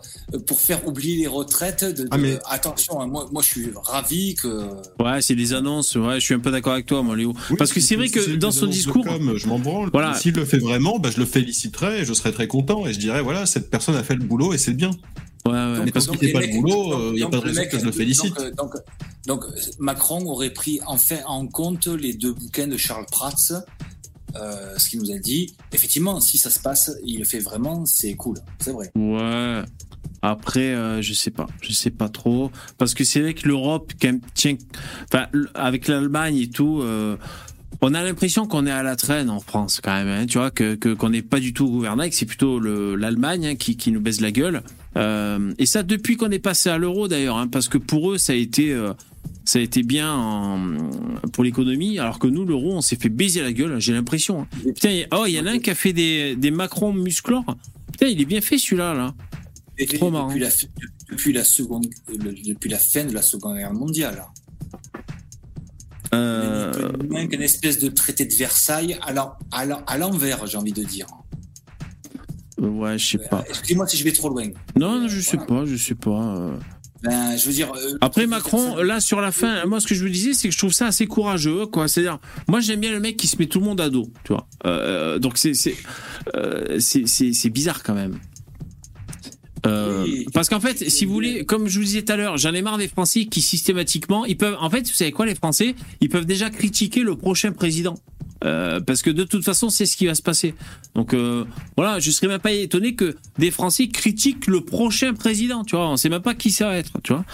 pour faire oublier les retraites. De, de- Ah, mais- Attention, hein, moi, moi je suis ravi que. Ouais, c'est des annonces. Ouais, je suis un peu d'accord avec toi, moi, Léo. Oui, Parce que c'est vrai que dans son discours, com, je m'en branle. Voilà. S'il le fait vraiment, bah, je le féliciterai et je serai très content et je dirais voilà, cette personne a fait le boulot et c'est bien. Ouais, ouais. Mais parce qu'il fait pas le boulot, euh, il n'y a donc pas de raison mec- que je le félicite. Donc, euh, donc, donc, Macron aurait pris enfin en compte les deux bouquins de Charles Prats, euh, ce qu'il nous a dit. Effectivement, si ça se passe, il le fait vraiment, c'est cool, c'est vrai. Ouais. Après, euh, je sais pas, je sais pas trop, parce que c'est vrai que l'Europe, tient, enfin, avec l'Allemagne et tout, euh, on a l'impression qu'on est à la traîne en France quand même, hein, tu vois, que qu'on n'est pas du tout au gouvernail, que c'est plutôt le- l'Allemagne hein, qui qui nous baisse la gueule. Euh, et ça depuis qu'on est passé à l'euro d'ailleurs, hein, parce que pour eux ça a été ça a été bien en- pour l'économie, alors que nous l'euro on s'est fait baiser la gueule, j'ai l'impression. hein. Putain, il y a- oh il y en a un qui a fait des des Macron musclores. Putain, il est bien fait celui-là là. Trop marrant. depuis, la, depuis la seconde, depuis la fin de la Seconde Guerre mondiale. Euh, Même qu'une espèce de traité de Versailles à l'en- à l'en- à l'envers, j'ai envie de dire. Ouais, je sais pas. Excusez-moi si je vais trop loin. Non, non, je sais pas, je sais pas. Euh. Ben, je veux dire. euh, Après Macron, là sur la fin, moi ce que je vous disais, c'est que je trouve ça assez courageux, quoi. C'est-à-dire, moi j'aime bien le mec qui se met tout le monde à dos, tu vois. Euh, donc c'est c'est euh, c'est bizarre quand même. Euh, parce qu'en fait, si vous voulez, comme je vous disais tout à l'heure, j'en ai marre des Français qui systématiquement, ils peuvent, en fait, vous savez quoi, les Français, ils peuvent déjà critiquer le prochain président. Euh, parce que de toute façon, c'est ce qui va se passer. Donc euh, voilà, je serais même pas étonné que des Français critiquent le prochain président. Tu vois, on sait même pas qui ça va être. Tu vois.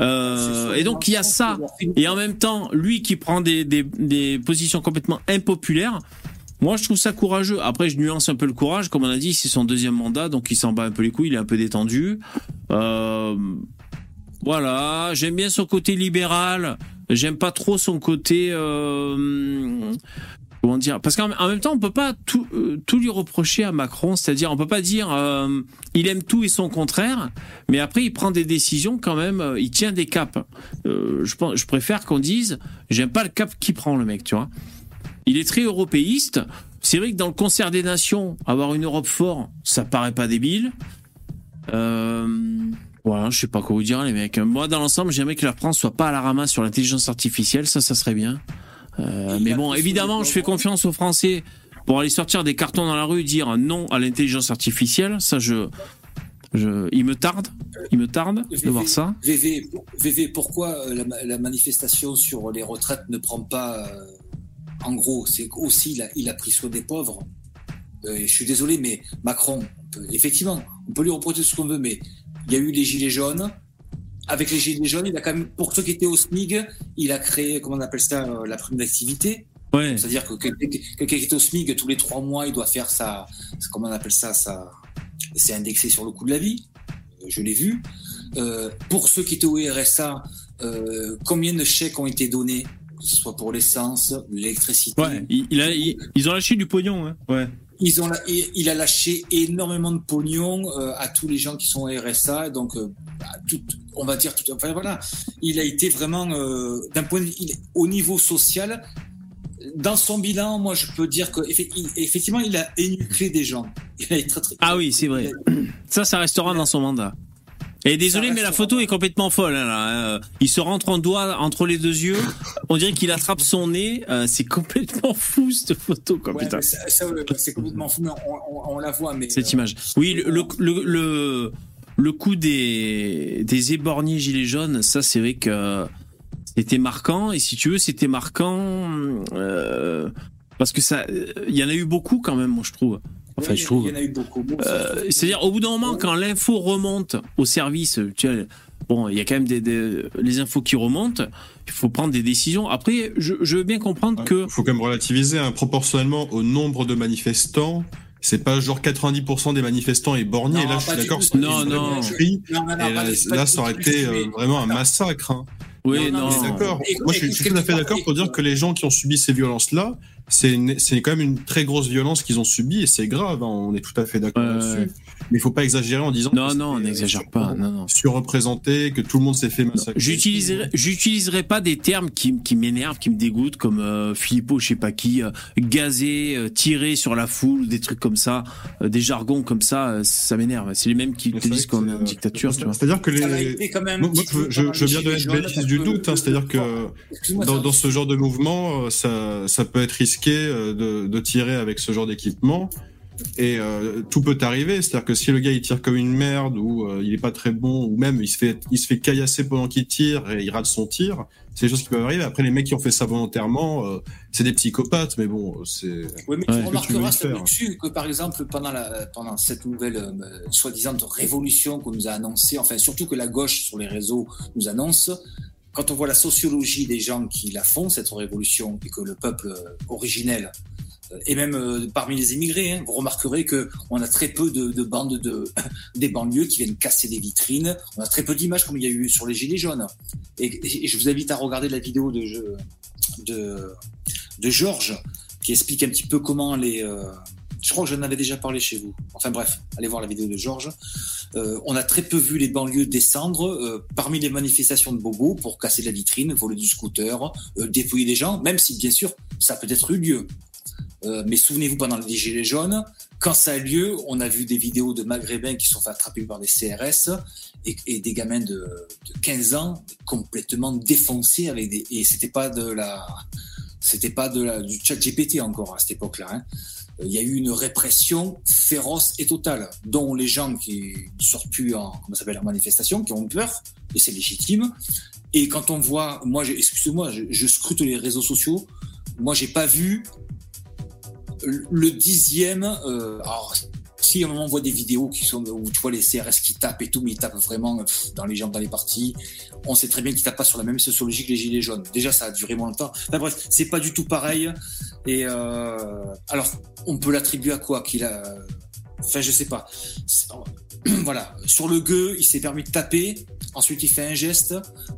Euh, et donc il y a ça. Et en même temps, lui qui prend des, des, des positions complètement impopulaires. Moi, je trouve ça courageux. Après, je nuance un peu le courage. Comme on a dit, c'est son deuxième mandat, donc il s'en bat un peu les couilles. Il est un peu détendu. Euh, voilà, j'aime bien son côté libéral. J'aime pas trop son côté. Euh, comment dire Parce qu'en en même temps, on peut pas tout, euh, tout lui reprocher à Macron. C'est-à-dire, on peut pas dire euh, il aime tout et son contraire, mais après il prend des décisions quand même. euh, il tient des caps. Je préfère qu'on dise j'aime pas le cap qu'il prend le mec, tu vois. Il est très européiste. C'est vrai que dans le concert des nations, avoir une Europe forte, ça paraît pas débile. Voilà, je sais pas quoi vous dire les mecs. Moi, dans l'ensemble, j'aimerais que la France soit pas à la ramasse sur l'intelligence artificielle, ça, ça serait bien. Euh, mais bon, évidemment, je fais confiance aux Français pour aller sortir des cartons dans la rue, et dire non à l'intelligence artificielle. Ça, je, je, il me tarde, il me tarde de voir ça. VV, VV, pourquoi euh, la, ma- la manifestation sur les retraites ne prend pas. euh, en gros, c'est aussi il a, il a pris soin des pauvres. Euh, je suis désolé, mais Macron, peut- effectivement, on peut lui reprocher ce qu'on veut, mais il y a eu les gilets jaunes. Avec les gilets jaunes, il a quand même, pour ceux qui étaient au SMIG, il a créé, comment on appelle ça, euh, la prime d'activité. Ouais. C'est-à-dire que quelqu'un qui est au SMIG, tous les trois mois, il doit faire sa, comment on appelle ça, ça, c'est indexé sur le coût de la vie. Euh, Je l'ai vu. Euh, pour ceux qui étaient au RSA, euh, combien de chèques ont été donnés, que ce soit pour l'essence, l'électricité? Ouais, il, il a- il- ils ont lâché du pognon, hein. Ouais. Ils ont, la- il a lâché énormément de pognon euh, à tous les gens qui sont RSA, donc euh, tout, on va dire tout. Enfin voilà, il a été vraiment euh, d'un point de vue, il- au niveau social, dans son bilan, moi, je peux dire que effectivement, il a énuclé des gens. Il a été très, très- Ah oui, c'est vrai. Ça, ça restera dans son mandat. Et désolé, mais la photo est complètement folle. hein, là. Euh, Il se rentre un doigt entre les deux yeux. On dirait qu'il attrape son nez. Euh, c'est complètement [laughs] fou cette photo, quoi. Ouais, putain. mais ça, ça, ouais, c'est complètement fou, mais on, on- on la voit. Mais Cette euh, image. Oui, le, le, le, le, le coup des, des éborgnés gilets jaunes, ça, c'est vrai que c'était marquant. Et si tu veux, c'était marquant euh, parce que ça, il y en a eu beaucoup quand même, moi, je trouve. Enfin, oui, je trouve. Il y en a eu beaucoup. Bon, Euh, C'est-à-dire, au bout d'un moment, quand l'info remonte au service, tu vois, bon, il y a quand même des, des- les infos qui remontent, il faut prendre des décisions. Après, je, je veux bien comprendre que. Il faut quand même relativiser, hein, proportionnellement au nombre de manifestants. C'est pas genre 90% des manifestants est bornés. Non, et là, je suis d'accord, Non, une non. Et là, ça aurait été euh, vraiment un massacre. hein. Oui, Non, d'accord. Moi, je suis, je écoute, suis tout à fait d'accord pour dire que les gens qui ont subi ces violences-là, c'est quand même une très grosse violence qu'ils ont subie et c'est grave. hein, on est tout à fait d'accord là-dessus. Mais il faut pas exagérer en disant Non, que non, on n'exagère pas. Non, non. surreprésenté, que tout le monde s'est fait massacrer. J'utiliserai, j'utiliserai pas des termes qui, qui m'énervent, qui me dégoûtent, comme euh, Philippot, je sais pas qui, euh, gazé, euh, tiré sur la foule, des trucs comme ça, euh, des jargons comme ça, euh, ça m'énerve. C'est les mêmes qui te disent qu'on est en c'est, dictature, tu vois. C'est-à-dire que les. aider quand même. Moi, un moi, petit je, je, le jaunes, bénéfice parce du doute, hein, c'est-à-dire que dans, ce genre de mouvement, euh, ça, ça peut être risqué euh, de, de tirer avec ce genre d'équipement. Et euh, tout peut arriver, c'est-à-dire que si le gars il tire comme une merde ou euh, il est pas très bon ou même il se fait il se fait caillasser pendant qu'il tire et il rate son tir, c'est des choses qui peuvent arriver. Après les mecs qui ont fait ça volontairement, euh, c'est des psychopathes, mais bon, c'est Oui, mais Ouais. tu tu remarqueras dessus que par exemple pendant la pendant cette nouvelle euh, soi-disant révolution qu'on nous a annoncée, enfin surtout que la gauche sur les réseaux nous annonce, quand on voit la sociologie des gens qui la font cette révolution et que le peuple originel et même euh, parmi les immigrés, hein, vous remarquerez que on a très peu de, de bandes de [laughs] des banlieues qui viennent casser des vitrines. On a très peu d'images comme il y a eu sur les gilets jaunes. Et, je vous invite à regarder la vidéo de de Georges qui explique un petit peu comment les. euh, je crois que j'en avais déjà parlé chez vous. Enfin bref, allez voir la vidéo de Georges. Euh, on a très peu vu les banlieues descendre parmi les manifestations de Bobo pour casser la vitrine, voler du scooter, euh, dépouiller des gens, même si bien sûr ça a peut-être eu lieu. Euh, mais souvenez-vous, pendant les Gilets jaunes, quand ça a lieu, on a vu des vidéos de Maghrébins qui sont fait attraper par des CRS et, des gamins de, de 15 ans complètement défoncés avec des. Et c'était pas de la. C'était pas de la, du chat GPT encore à cette époque-là. hein. Il y a eu une répression féroce et totale, dont les gens qui sortent plus en, comment s'appelle, en manifestation, qui ont peur, et c'est légitime. Et quand on voit, moi, excusez-moi, je, je scrute les réseaux sociaux, moi, j'ai pas vu le dixième. Euh, alors, si à un moment on voit des vidéos qui sont où tu vois les CRS qui tapent et tout, mais ils tapent vraiment pff, dans les jambes, dans les parties. On sait très bien qu'ils tapent pas sur la même sociologie que les gilets jaunes. Déjà, ça a duré moins longtemps. Enfin, bref, c'est pas du tout pareil. Et euh, alors, on peut l'attribuer à quoi Qu'il a. Enfin, je sais pas. [clears throat] Voilà, sur le gueux, il s'est permis de taper. Ensuite, il fait un geste.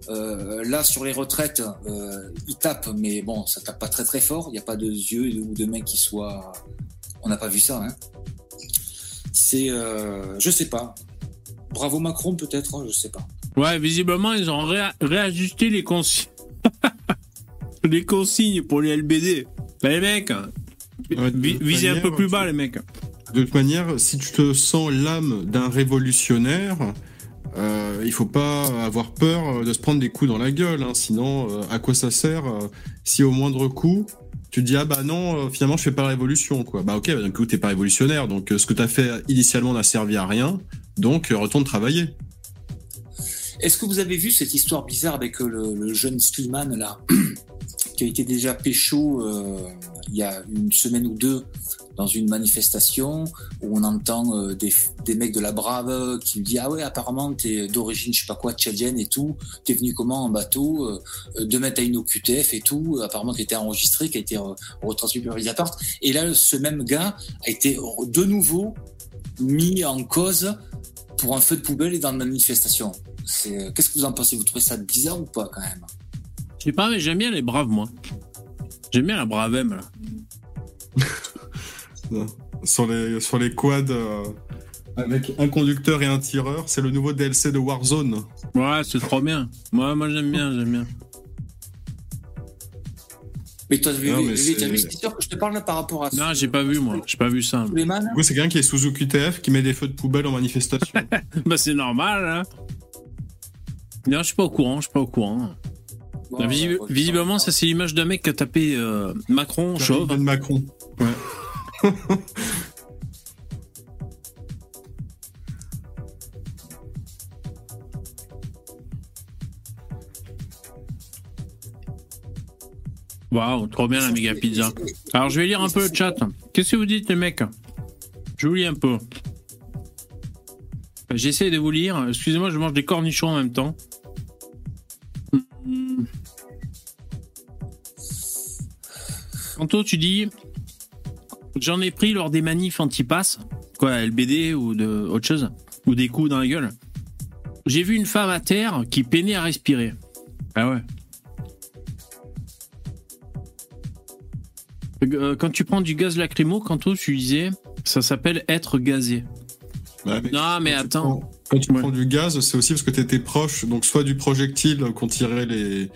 Euh, là, sur les retraites, euh, il tape, mais bon, ça tape pas très très fort. Il n'y a pas de yeux ou de mains qui soient. On n'a pas vu ça. Hein. C'est, euh, je sais pas. Bravo Macron, peut-être. hein, je sais pas. Ouais, visiblement, ils ont réa- réajusté les consignes. [laughs] les consignes pour les LBD. Bah, les mecs, Ouais, toute visez un peu plus bas, les mecs. De toute manière, si tu te sens l'âme d'un révolutionnaire, euh, il faut pas avoir peur de se prendre des coups dans la gueule. hein, sinon, euh, à quoi ça sert euh, si au moindre coup, tu dis ah bah non, euh, finalement je fais pas la révolution quoi. Bah ok, bah, d'un coup t'es pas révolutionnaire, donc ce que t'as fait initialement n'a servi à rien, donc retourne travailler. Est-ce que vous avez vu cette histoire bizarre avec le, jeune Slimane là, [clears throat] qui a été déjà pécho il y a une semaine ou deux dans une manifestation où on entend euh, des, des mecs de la Brave qui lui disent ah ouais apparemment t'es d'origine je sais pas quoi tchadienne et tout. T'es venu comment en bateau euh, demain t'as une OQTF et tout. Apparemment qui a été enregistré qui a été euh, retransmis par Mediapart et là ce même gars a été de nouveau mis en cause pour un feu de poubelle et dans une manifestation. C'est euh, qu'est-ce que vous en pensez? Vous trouvez ça bizarre ou pas quand même? Je sais pas, mais j'aime bien les braves, moi. J'aime bien la bravem, là. [laughs] Sur les sur les quads euh, avec un conducteur et un tireur, c'est le nouveau DLC de Warzone. Ouais, c'est trop bien. Moi, moi j'aime bien, j'aime bien. Mais toi, t'as c'est- vu cette histoire que je te parle là par rapport à Non, j'ai pas vu, moi. J'ai pas vu ça. Suleiman Du coup, c'est quelqu'un qui est sous OQTF qui met des feux de poubelle en manifestation. [laughs] bah, c'est normal, hein. Non, je suis pas au courant, je suis pas au courant. Bon, Bah, visiblement, ça, c'est l'image d'un mec qui a tapé euh, Macron chauve. de Macron. Ouais. [laughs] Waouh, trop bien la méga pizza. Alors, je vais lire un peu le chat. Qu'est-ce que vous dites, les mecs? Je vous lis un peu. J'essaie de vous lire. Excusez-moi, je mange des cornichons en même temps. Quanto, tu dis J'en ai pris lors des manifs anti-pass, quoi, LBD ou de autre chose, ou des coups dans la gueule. J'ai vu une femme à terre qui peinait à respirer. Ah ouais. Euh, Quand tu prends du gaz lacrymo, Quanto, tu disais, ça s'appelle être gazé. Ouais, mais Non, mais quand tu attends. prends- Quand tu prends du gaz, c'est aussi parce que tu étais proche, donc soit du projectile qu'ont tiré les,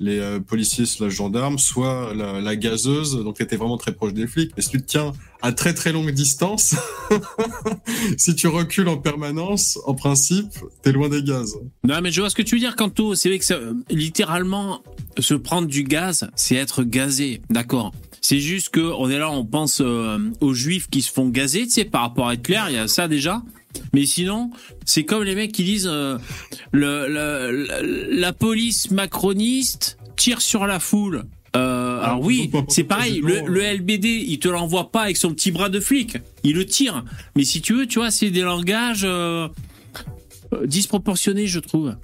les euh, policiers slash gendarmes, soit la, gazeuse, donc tu étais vraiment très proche des flics. Mais si tu te tiens à très très longue distance, [laughs] si tu recules en permanence, en principe, t'es loin des gaz. Non, mais je vois ce que tu veux dire, Quanto. C'est vrai que ça, littéralement, se prendre du gaz, c'est être gazé. D'accord. C'est juste que on est là, on pense euh, aux juifs qui se font gazer, tu sais, par rapport à Hitler, il y a ça déjà. Mais sinon, c'est comme les mecs qui disent euh, le, le- la, la police macroniste tire sur la foule. Euh, alors oui, [laughs] c'est pareil. Le, le LBD, il te l'envoie pas avec son petit bras de flic. Il le tire. Mais si tu veux, tu vois, c'est des langages euh, disproportionnés, je trouve.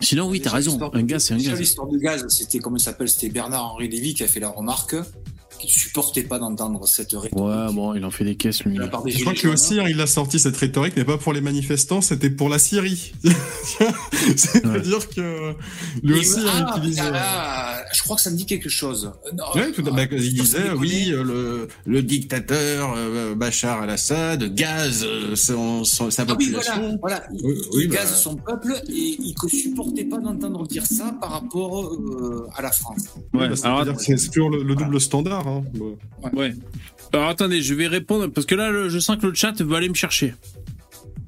Sinon, oui, t'as raison. Un gaz, c'est un gaz. L'histoire du gaz, c'était comment il s'appelle? C'était Bernard-Henri Lévy qui a fait la remarque qu'il supportait pas d'entendre cette rhétorique. Ouais, bon, il en fait des caisses, lui. Je crois que lui jaunes. aussi, hein, il a sorti cette rhétorique, mais pas pour les manifestants, c'était pour la Syrie. [laughs] C'est-à-dire que lui Il aussi ah, utilisé. putain, là, je crois que ça me dit quelque chose. Non, Oui, tout à ah, fait. Il disait, oui, le, le dictateur euh, Bachar al-Assad gaz euh, son, son- sa Ah oui, population. voilà, voilà. Il, Oui, il oui, gaze bah. son peuple et il ne supportait pas d'entendre dire ça par rapport euh, à la France. Ouais, Bah, alors, c'est le, le double standard. Hein. Ouais. Ouais. Alors attendez, je vais répondre parce que là, le- je sens que le chat va aller me chercher.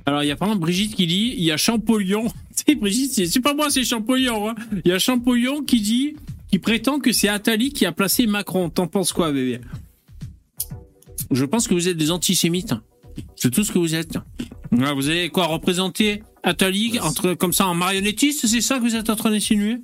Alors il y a par exemple Brigitte qui dit, il y a Champollion. [laughs] Sais, Brigitte, c'est- c'est pas moi, c'est Champollion. hein. Il y a Champollion qui dit, qui prétend que c'est Attali qui a placé Macron. T'en penses quoi, bébé? Je pense que vous êtes des antisémites. C'est tout ce que vous êtes. Voilà, vous avez quoi représenter Attali entre comme ça en marionnettiste, c'est ça que vous êtes en train d'insinuer?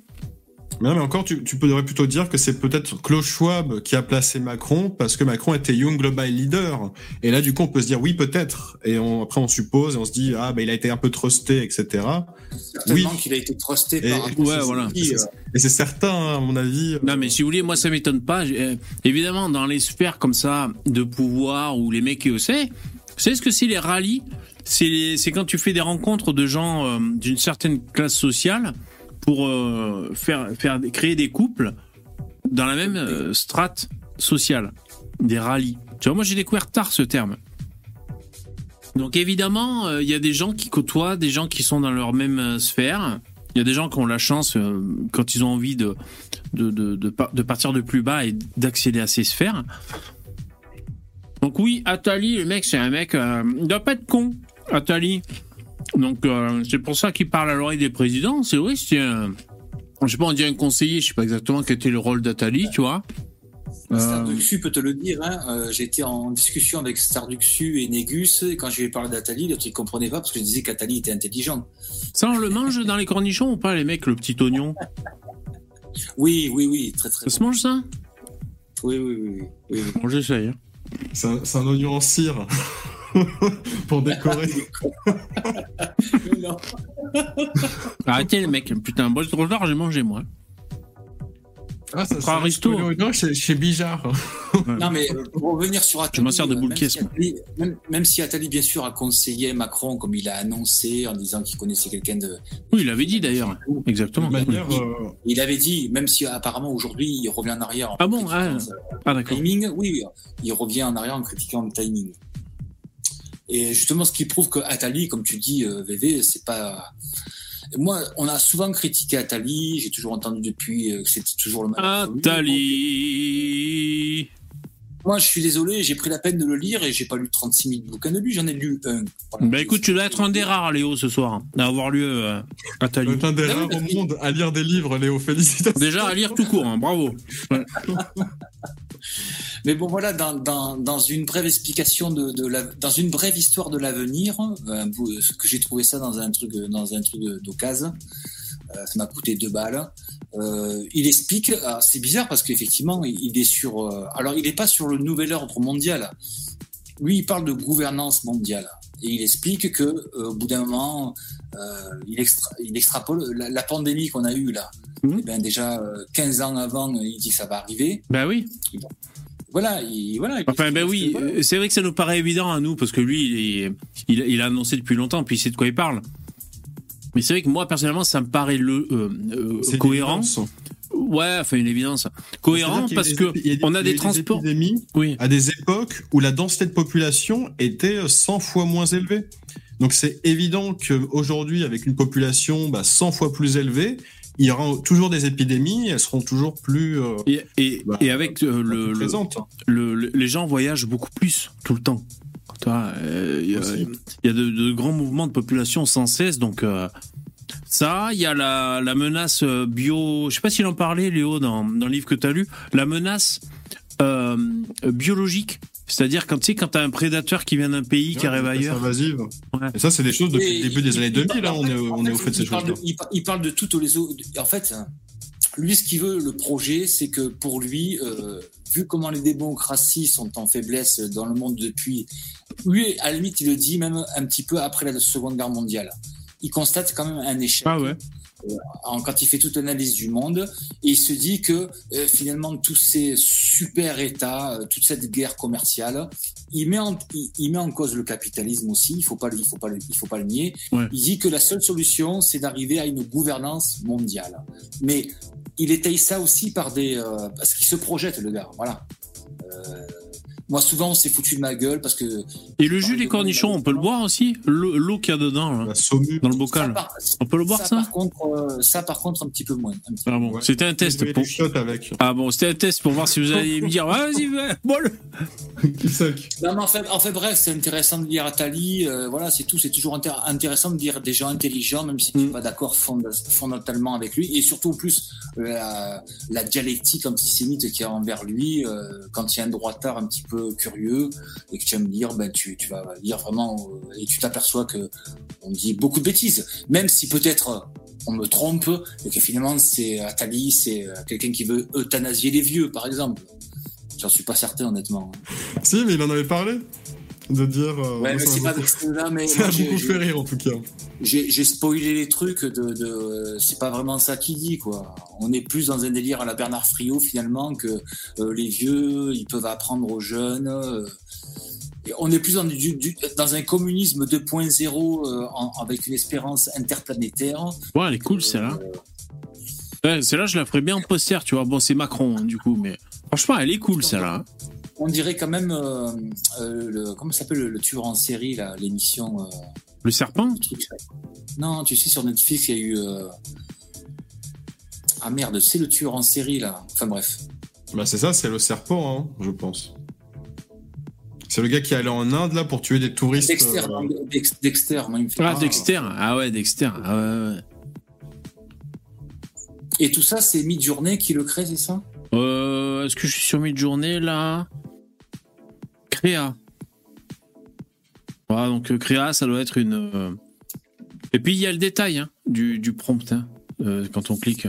Non, mais encore, tu, tu pourrais plutôt dire que c'est peut-être Klaus Schwab qui a placé Macron parce que Macron était Young Global Leader. Et là, du coup, on peut se dire oui, peut-être. Et on, après, on suppose et on se dit ah, bah, il a été un peu trusté, etc. Certainement qu'il a été trusté Et- par un Ouais, voilà. qui, euh, Et c'est certain, hein, à mon avis. Non, mais si vous voulez, moi, ça m'étonne pas. Euh, évidemment, dans les sphères comme ça de pouvoir où les mecs, vous savez, vous savez ce que c'est les rallyes? C'est les- c'est quand tu fais des rencontres de gens euh, d'une certaine classe sociale pour euh, faire, créer des couples dans la même euh, strate sociale. Des rallyes. Tu vois, moi, j'ai découvert tard ce terme. Donc évidemment, euh, il y a des gens qui côtoient, des gens qui sont dans leur même sphère. Il y a des gens qui ont la chance, quand ils ont envie de, de, de, de, par- de partir de plus bas et d'accéder à ces sphères. Donc oui, Atali, le mec, c'est un mec, il doit pas être con, Atali. Donc euh, c'est pour ça qu'il parle à l'oreille des présidents. C'est oui, c'est un, je sais pas, on dirait un conseiller. Je sais pas exactement quel était le rôle d'Atali, tu vois. Euh, Starduxu peut te le dire. Hein. euh, J'étais en discussion avec Starduxu et Négus et quand je lui ai parlé d'Atali, l'autre il comprenait pas parce que je disais qu'Atali était intelligent. ça, on le mange dans les cornichons ou pas, les mecs, le petit oignon? Oui, oui, oui, très très. Ça se mange ça? Oui, oui, oui. oui, oui. Bon, j'essaye. hein. C'est un, c'est un oignon en cire [laughs] pour décorer. Non. [laughs] Arrêtez les mecs, putain, moi, trop tard, j'ai mangé moi. Ah, ça, ça Aristo. chez, chez Bijard. Non, mais pour revenir sur Attali, Je m'en sers de boule même caisse, si. Attali- même, même si Attali, bien sûr, a conseillé Macron, comme il a annoncé, en disant qu'il connaissait quelqu'un de. Oui, il avait dit d'ailleurs. Exactement. Euh, Il avait dit, même si apparemment aujourd'hui il revient en arrière. en Ah bon ah, ah, d'accord. timing, oui, oui, il revient en arrière en critiquant le timing. Et justement, ce qui prouve que Attali, comme tu dis, euh, VV, c'est pas, Moi, on a souvent critiqué Attali. J'ai toujours entendu depuis euh, que c'était toujours le mal. Attali. Moi, je suis désolé, j'ai pris la peine de le lire et j'ai pas lu 36 000 bouquins de lui, j'en ai lu un. Voilà. Bah écoute, tu dois être un des rares, Léo, ce soir, à avoir lu euh. C'est un des rares au monde à lire des livres, Léo. Félicitations. Déjà à lire tout court, hein, bravo. Ouais. [laughs] Mais bon, voilà, dans, dans, dans une brève explication de, de la, dans une brève histoire de l'avenir, euh, ce que j'ai trouvé ça dans un truc, dans un truc d'occasion. Euh, ça m'a coûté deux balles. Euh, il explique, c'est bizarre parce qu'effectivement, il, il est sur, euh, alors il n'est pas sur le nouvel ordre mondial. Lui, il parle de gouvernance mondiale et il explique que euh, au bout d'un moment, il, extra, il extrapole la, la pandémie qu'on a eue là. Mmh. Eh ben déjà euh, 15 ans avant, il dit que ça va arriver. Bah oui. Voilà, il, voilà. il Enfin, ben oui, voilà. c'est vrai que ça nous paraît évident à nous, parce que lui, il, il a annoncé depuis longtemps, puis il sait de quoi il parle. Mais c'est vrai que moi, personnellement, ça me paraît le, euh, euh, cohérent. Ouais, enfin, une évidence. Cohérent parce que des- on a des transports. Oui. à des époques où la densité de population était 100 fois moins élevée. Donc c'est évident qu'aujourd'hui, avec une population bah, 100 fois plus élevée, il y aura toujours des épidémies, elles seront toujours plus euh, Et, et, Bah, et avec euh, le- les gens voyagent beaucoup plus tout le temps. Vois, euh, Il y a, Aussi. il y a de, de grands mouvements de population sans cesse, donc euh, ça, il y a la, la menace euh, bio. Je sais pas s'il en parlait, Léo, dans, dans le livre que tu as lu, la menace euh, biologique. C'est-à-dire quand tu sais quand t'as un prédateur qui vient d'un pays qui arrive ailleurs. espèces invasives. Ouais. Et ça, c'est des choses depuis le début des années il 2000, là, parle- on est, fait, au fait de ces choses-là. de- il, par- il parle de toutes les autres. En fait, hein, lui, ce qu'il veut, le projet, c'est que pour lui, euh, vu comment les démocraties sont en faiblesse dans le monde depuis, lui, à la limite, il le dit même un petit peu après la Seconde Guerre mondiale. Il constate quand même un échec. Ah ouais. Quand il fait toute l'analyse du monde, et il se dit que euh, finalement tous ces super États, euh, toute cette guerre commerciale, il met en, il, il met en cause le capitalisme aussi. Il faut pas, il faut pas, le, il faut pas le nier. Ouais. Il dit que la seule solution, c'est d'arriver à une gouvernance mondiale. Mais il étaye ça aussi par des, euh, parce qu'il se projette le gars. Voilà. Euh, moi, souvent, on s'est foutu de ma gueule parce que Et le jus des cornichons, on peut le boire aussi L'eau qu'il y a dedans, là, La saumure. dans le ça, bocal. par, On peut le boire ça, ça par contre, euh, ça, par contre, un petit peu moins. Ah bon, Ouais. c'était un test pour. avec. Ah bon, c'était un test pour voir si vous alliez me dire, vas-y, va, bois-le. Qui sec. Non, mais en fait, en fait, bref, c'est intéressant de lire Attali. euh, voilà, c'est tout. C'est toujours intér- intéressant de lire des gens intelligents, même si tu n'es Mm. pas d'accord fonda- fondamentalement avec lui. Et surtout, en plus, la, la dialectique antisémite qu'il y a envers lui, euh, quand il y a un droitard un petit peu curieux et que tu aimes lire, ben, tu, tu vas lire vraiment euh, et tu t'aperçois que on dit beaucoup de bêtises. Même si peut-être euh, on me trompe et que finalement, c'est Attali, c'est euh, quelqu'un qui veut euthanasier les vieux, par exemple. J'en suis pas certain, honnêtement. Si, mais il en avait parlé. De dire. euh, Ouais, mais ça c'est pas de là, mais [laughs] Ça a beaucoup j'ai- fait rire, en tout cas. j'ai j'ai spoilé les trucs de, de c'est pas vraiment ça qu'il dit quoi. On est plus dans un délire à la Bernard Friot finalement que euh, les vieux ils peuvent apprendre aux jeunes. euh, et on est plus dans, du, du- dans un communisme 2.0 euh, en- avec une espérance interplanétaire. Ouais, elle est cool, celle-là. Ouais, celle-là, je la ferais bien en poster, tu vois. Bon, c'est Macron, hein, du coup, mais franchement, elle est cool, celle-là. hein. On dirait quand même euh, euh, le comment ça s'appelle le, le tueur en série là l'émission. euh, Le serpent? le truc, là. Non, tu sais sur Netflix il y a eu euh, ah merde c'est le tueur en série là. Enfin bref. Bah, c'est ça, c'est le serpent, hein, je pense. C'est le gars qui est allé en Inde, là, pour tuer des touristes. Dexter, euh, non, Dex- Dexter, moi, il me fait Ah. Dexter. Ah ouais, Dexter. Ah ouais, ouais. Et tout ça, c'est Midjourney qui le crée, c'est ça? Euh, Est-ce que je suis sur Midjourney, là? Créa. Voilà, donc euh, Créa, ça doit être une... euh, Et puis, il y a le détail hein, du, du prompt, hein, euh, quand on clique.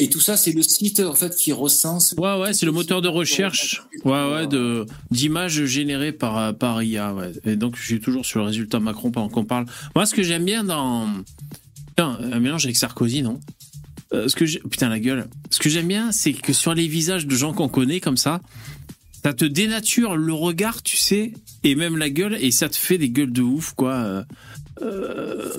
Et tout ça, c'est le site en fait qui recense. Ouais, ouais, c'est le moteur de recherche ouais, ouais, de, d'images générées par, par IA. Ouais. Et donc, je suis toujours sur le résultat Macron pendant qu'on parle. Moi, ce que j'aime bien dans. Putain, un mélange avec Sarkozy, non? Euh, ce que j'ai- Putain, la gueule. Ce que j'aime bien, c'est que sur les visages de gens qu'on connaît comme ça, ça te dénature le regard, tu sais, et même la gueule, et ça te fait des gueules de ouf, quoi. Euh, euh,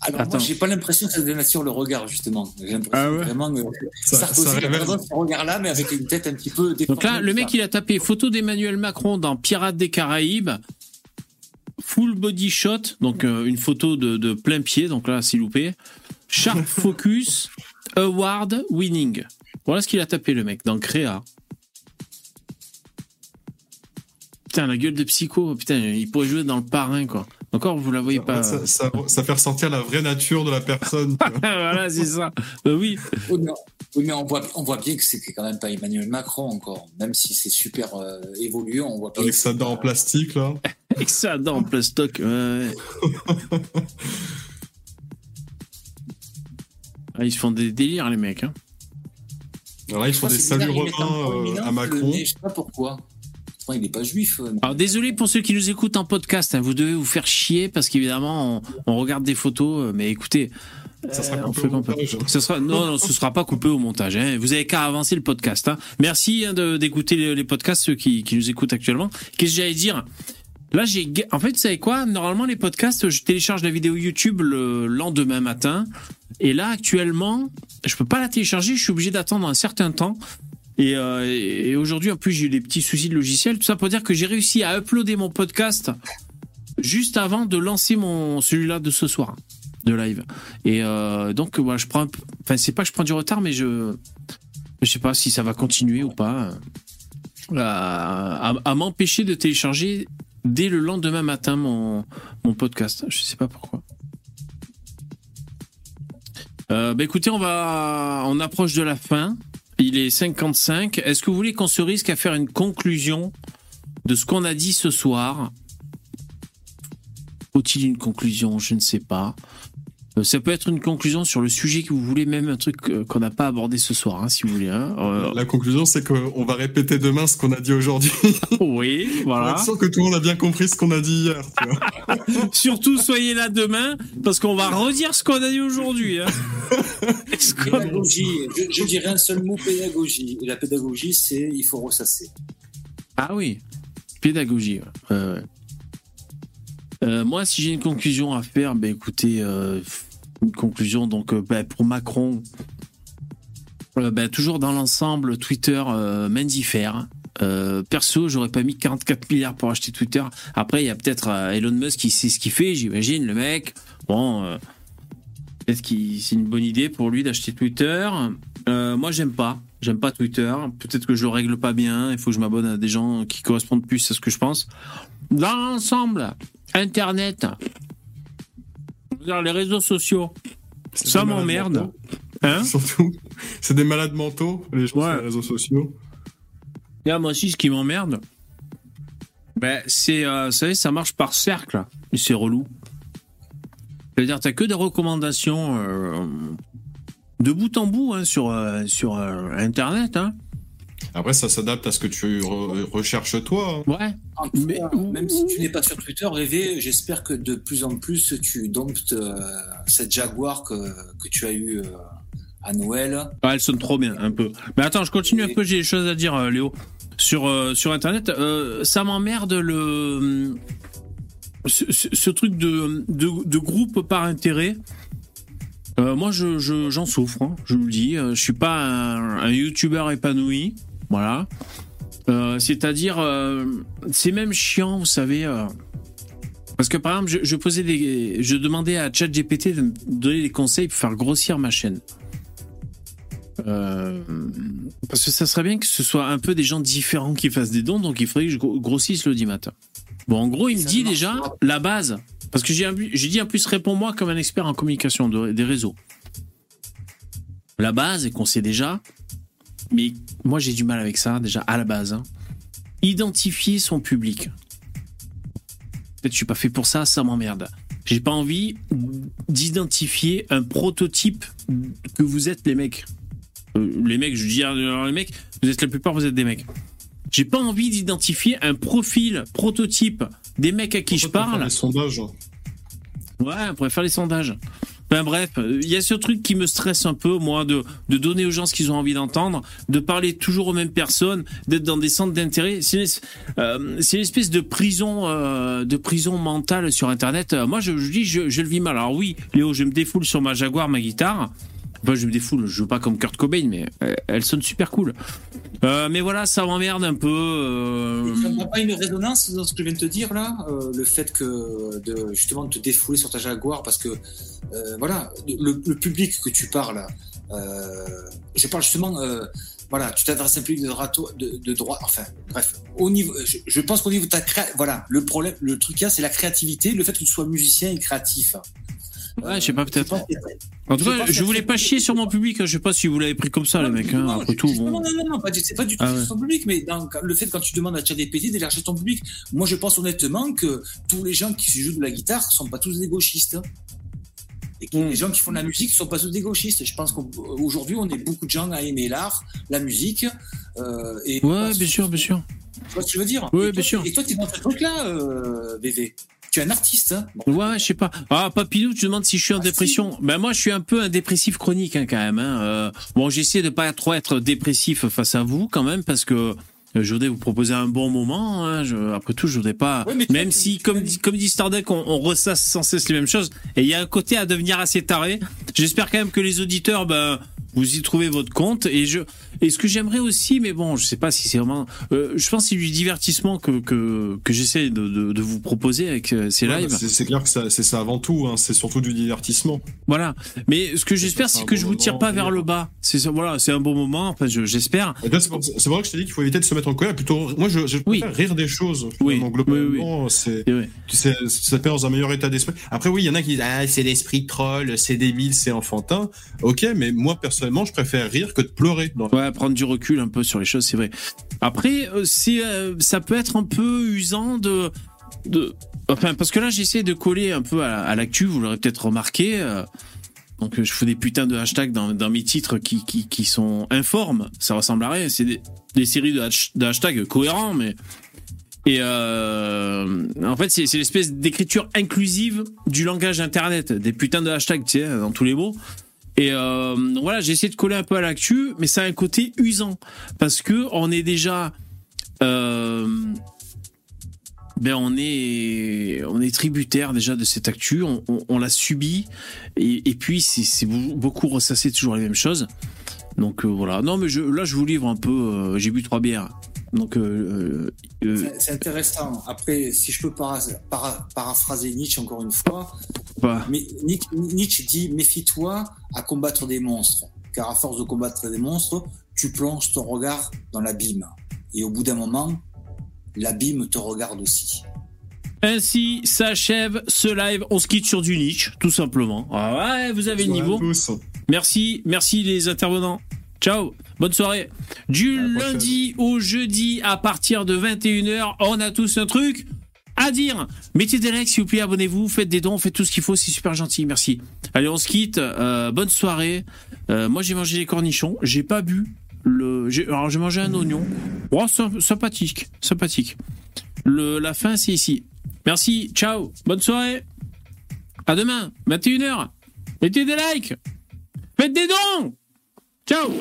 Alors Attends. moi, j'ai pas l'impression que ça dénature le regard justement. J'ai l'impression Ah ouais vraiment que Ça- Sarkozy ça a ce regard-là, mais avec une tête un petit peu déformée. Donc là, le mec, ça. il a tapé photo d'Emmanuel Macron dans Pirates des Caraïbes. full body shot, donc euh, une photo de, de plein pied, donc là c'est loupé. Sharp [laughs] focus, award winning. Voilà ce qu'il a tapé le mec dans Créa. Putain, la gueule de psycho, putain, il pourrait jouer dans le parrain quoi. Encore, vous la voyez pas. Ça, ça, ça fait ressortir la vraie nature de la personne. [laughs] voilà, c'est ça. Bah oui. Oui, mais, oui, mais on, voit, on voit bien que c'était quand même pas Emmanuel Macron encore. Même si c'est super euh, évolué, on voit bien. Avec que sa c'est dent en pas- plastique, là. [laughs] Avec ça dans plastoc. Ouais, ouais. [laughs] Ah, ils se font des délires, les mecs. Hein. Alors là, ils font Je des c'est saluts en romains euh, à Macron. nez, Je sais pas pourquoi. Pourtant, il n'est pas juif. euh, mais- Alors désolé pour ceux qui nous écoutent en podcast, hein, vous devez vous faire chier parce qu'évidemment on, on regarde des photos, euh, mais écoutez, Ça sera euh, coupé au ça. sera non non, ce sera pas coupé au montage. Hein. Vous avez qu'à avancer le podcast. Hein. Merci hein, de- d'écouter les, les podcasts ceux qui, qui nous écoutent actuellement. Qu'est-ce que j'allais dire? Là j'ai en fait vous savez quoi? Normalement les podcasts je télécharge la vidéo YouTube le lendemain matin et là actuellement je peux pas la télécharger, je suis obligé d'attendre un certain temps. Et, euh, et aujourd'hui, en plus, j'ai eu des petits soucis de logiciel. Tout ça pour dire que j'ai réussi à uploader mon podcast juste avant de lancer mon celui-là de ce soir de live. Et euh, donc, voilà, je prends. Enfin, c'est pas que je prends du retard, mais je je sais pas si ça va continuer ou pas. euh, à m'empêcher de télécharger dès le lendemain matin mon mon podcast. Je sais pas pourquoi. Euh, bah écoutez, on va, on approche de la fin. Il est 55. Est-ce que vous voulez qu'on se risque à faire une conclusion de ce qu'on a dit ce soir? Faut-il une conclusion? Je ne sais pas. Euh, Ça peut être une conclusion sur le sujet que vous voulez, même un truc euh, qu'on n'a pas abordé ce soir, hein, si vous voulez. hein. Euh, La conclusion, c'est qu'on va répéter demain ce qu'on a dit aujourd'hui. [laughs] oui, voilà. être sûr que tout le monde a bien compris ce qu'on a dit hier. Tu vois. [laughs] Surtout, soyez là demain, parce qu'on va redire ce qu'on a dit aujourd'hui. hein. [laughs] Pédagogie. Je, je dirais un seul mot pédagogie. Et la pédagogie, c'est il faut ressasser. Ah oui, pédagogie. Euh, moi, si j'ai une conclusion à faire, ben écoutez, euh, une conclusion donc euh, ben, pour Macron, euh, ben, toujours dans l'ensemble, Twitter euh, mendifère. Euh, perso, j'aurais pas mis 44 milliards pour acheter Twitter. Après, il y a peut-être Elon Musk qui sait ce qu'il fait, j'imagine, le mec. Bon, euh, peut-être que c'est une bonne idée pour lui d'acheter Twitter. Moi, j'aime pas. J'aime pas Twitter. Peut-être que je le règle pas bien. Il faut que je m'abonne à des gens qui correspondent plus à ce que je pense. Dans l'ensemble, Internet, les réseaux sociaux, ça m'emmerde. Hein Surtout, [laughs] c'est des malades mentaux, les gens sur les réseaux sociaux. Là, moi aussi, ce qui m'emmerde, ben, c'est, euh, vous savez, ça marche par cercle. C'est relou. C'est-à-dire, t'as que des recommandations euh, de bout en bout hein, sur, euh, sur euh, Internet. Hein. Après, ça s'adapte à ce que tu re- recherches toi. hein. Ouais. Cas, même si tu n'es pas sur Twitter, rêver, j'espère que de plus en plus tu domptes euh, cette Jaguar que, que tu as eue euh, à Noël. Ah, elle sonne trop bien, un peu. Mais attends, je continue un peu, j'ai des choses à dire, euh, Léo. Sur, euh, sur Internet, euh, ça m'emmerde le. Ce, ce- ce truc de, de, de groupe par intérêt. Euh, moi, je, je- j'en souffre, hein, je vous le dis. Je suis pas un, un youtubeur épanoui. Voilà. Euh, c'est-à-dire, euh, c'est même chiant, vous savez. euh, parce que par exemple, je, je posais des, je demandais à ChatGPT de me donner des conseils pour faire grossir ma chaîne. Parce que ça serait bien que ce soit un peu des gens différents qui fassent des dons, donc il faudrait que je gro- grossisse le dimanche. Bon, en gros, il me dit déjà la base. Parce que j'ai dit en plus, réponds-moi comme un expert en communication de- des réseaux. La base, et qu'on sait déjà, mais moi j'ai du mal avec ça, déjà à la base. hein. Identifier son public. Peut-être que je suis pas fait pour ça, ça m'emmerde. J'ai pas envie d'identifier un prototype que vous êtes les mecs. Euh, les mecs, je dis alors les mecs, vous êtes la plupart, vous êtes des mecs. J'ai pas envie d'identifier un profil prototype des mecs à qui je parle. Les sondages. Ouais, on pourrait faire les sondages. Enfin bref, il y a ce truc qui me stresse un peu, moi, de, de donner aux gens ce qu'ils ont envie d'entendre, de parler toujours aux mêmes personnes, d'être dans des centres d'intérêt. C'est une, euh, espèce de prison, euh, de prison mentale sur Internet. Euh, moi, je, je dis, je, je le vis mal. Alors oui, Léo, je me défoule sur ma Jaguar, ma guitare. Enfin, je me défoule, je joue pas comme Kurt Cobain, mais euh, elle sonne super cool. Euh, mais voilà, ça m'emmerde un peu. euh, Ça n'a pas une résonance dans ce que je viens de te dire là euh, Le fait que de justement de te défouler sur ta Jaguar parce que voilà, le, public que tu parles, je parle justement, voilà, tu t'adresses à un public de, droit, enfin bref, au niveau, je, pense qu'au niveau de ta cré... voilà, le problème, le truc a, c'est la créativité, le fait que tu sois musicien et créatif. Ouais, je sais pas, peut-être. En tout cas, je voulais pas chier sur mon public. hein. Je sais pas si vous l'avez pris comme ça, les mecs. hein. Après tout, bon. Non, non, non, pas du- c'est pas du tout Ah ouais. sur ton public, mais dans le fait quand tu demandes à ChatGPT d'élargir ton public, moi je pense honnêtement que tous les gens qui jouent de la guitare sont pas tous des gauchistes. hein. Et que Hmm. les gens qui font de la musique sont pas tous des gauchistes. Je pense qu'aujourd'hui on est beaucoup de gens à aimer l'art, la musique. Euh, et Ouais, bien sûr, bien sûr. Tu vois ce que je veux dire? Ouais, et toi, bien sûr. Et toi, tu es dans ce truc-là, euh, BV. Tu es un artiste. Hein Ouais, je sais pas. Ah, Papinou, tu demandes si je suis en dépression. Ben moi, je suis un peu un dépressif chronique hein, quand même. Hein. Euh, bon, j'essaie de pas trop être dépressif face à vous quand même parce que euh, je voudrais vous proposer un bon moment. Hein. Je- après tout, je voudrais pas. Ouais, même si, comme dit, comme dit Stardeck, on, on ressasse sans cesse les mêmes choses. Et il y a un côté à devenir assez taré. J'espère quand même que les auditeurs, ben vous y trouvez votre compte. Et je, et ce que j'aimerais aussi, mais bon, je sais pas si c'est vraiment. euh, je pense que c'est du divertissement que que, que j'essaie de, de, de vous proposer avec euh, ces Ouais, lives. bah, c'est clair que c'est ça avant tout, hein, c'est surtout du divertissement. Voilà. Mais ce que j'espère, c'est que bon je vous tire moment, pas vers le bas. C'est ça, voilà, c'est un bon moment. Enfin, je- j'espère. C'est pour, pour ça que je t'ai dit qu'il faut éviter de se mettre en colère. Plutôt, moi, je, je préfère rire des choses. finalement, globalement, c'est, c'est, ça te met dans un meilleur état d'esprit. Après, oui, il y en a qui disent, ah, c'est l'esprit troll, c'est débile, c'est enfantin. Ok, mais moi, personnellement, je préfère rire que de pleurer. Ouais, prendre du recul un peu sur les choses, c'est vrai. Après, euh, c'est, euh, ça peut être un peu usant de, enfin, parce que là, j'essaie de coller un peu à, l'actu. Vous l'aurez peut-être remarqué. euh, donc, je fais des putains de hashtags dans, mes titres qui, qui, sont informes. Ça ressemble à rien. C'est des, séries de, hash- hashtags cohérents, mais et en fait, c'est c'est l'espèce d'écriture inclusive du langage internet, des putains de hashtags, tu sais, dans tous les mots. Et euh, voilà, j'ai essayé de coller un peu à l'actu, mais ça a un côté usant parce que on est déjà, euh, ben on est, on est tributaire déjà de cette actu, on, l'a subi, et, puis c'est beaucoup ressasser toujours les mêmes choses. Donc euh, voilà. Non, mais là, je vous livre un peu. J'ai bu trois bières. Donc euh, euh, euh, C'est- C'est intéressant. Après, si je peux para- para- paraphraser Nietzsche encore une fois, Bah. mais Nietzsche, Nietzsche dit méfie-toi à combattre des monstres, car à force de combattre des monstres, tu plonges ton regard dans l'abîme. Et au bout d'un moment, l'abîme te regarde aussi. Ainsi s'achève ce live. On se quitte sur du niche, tout simplement. Ah ouais, vous avez le niveau. Merci, merci les intervenants. Ciao, bonne soirée. Du lundi au jeudi à partir de 21h, on a tous un truc à dire. Mettez des likes s'il vous plaît, abonnez-vous, faites des dons, faites tout ce qu'il faut, c'est super gentil, merci. Allez, on se quitte. euh, bonne soirée. Euh, moi j'ai mangé des cornichons, j'ai pas bu le. Alors j'ai mangé un oignon. Oh, symp- sympathique, sympathique. Le, la fin c'est ici. Merci, ciao, bonne soirée. À demain, 21h. Mettez des likes. Faites des dons. Ciao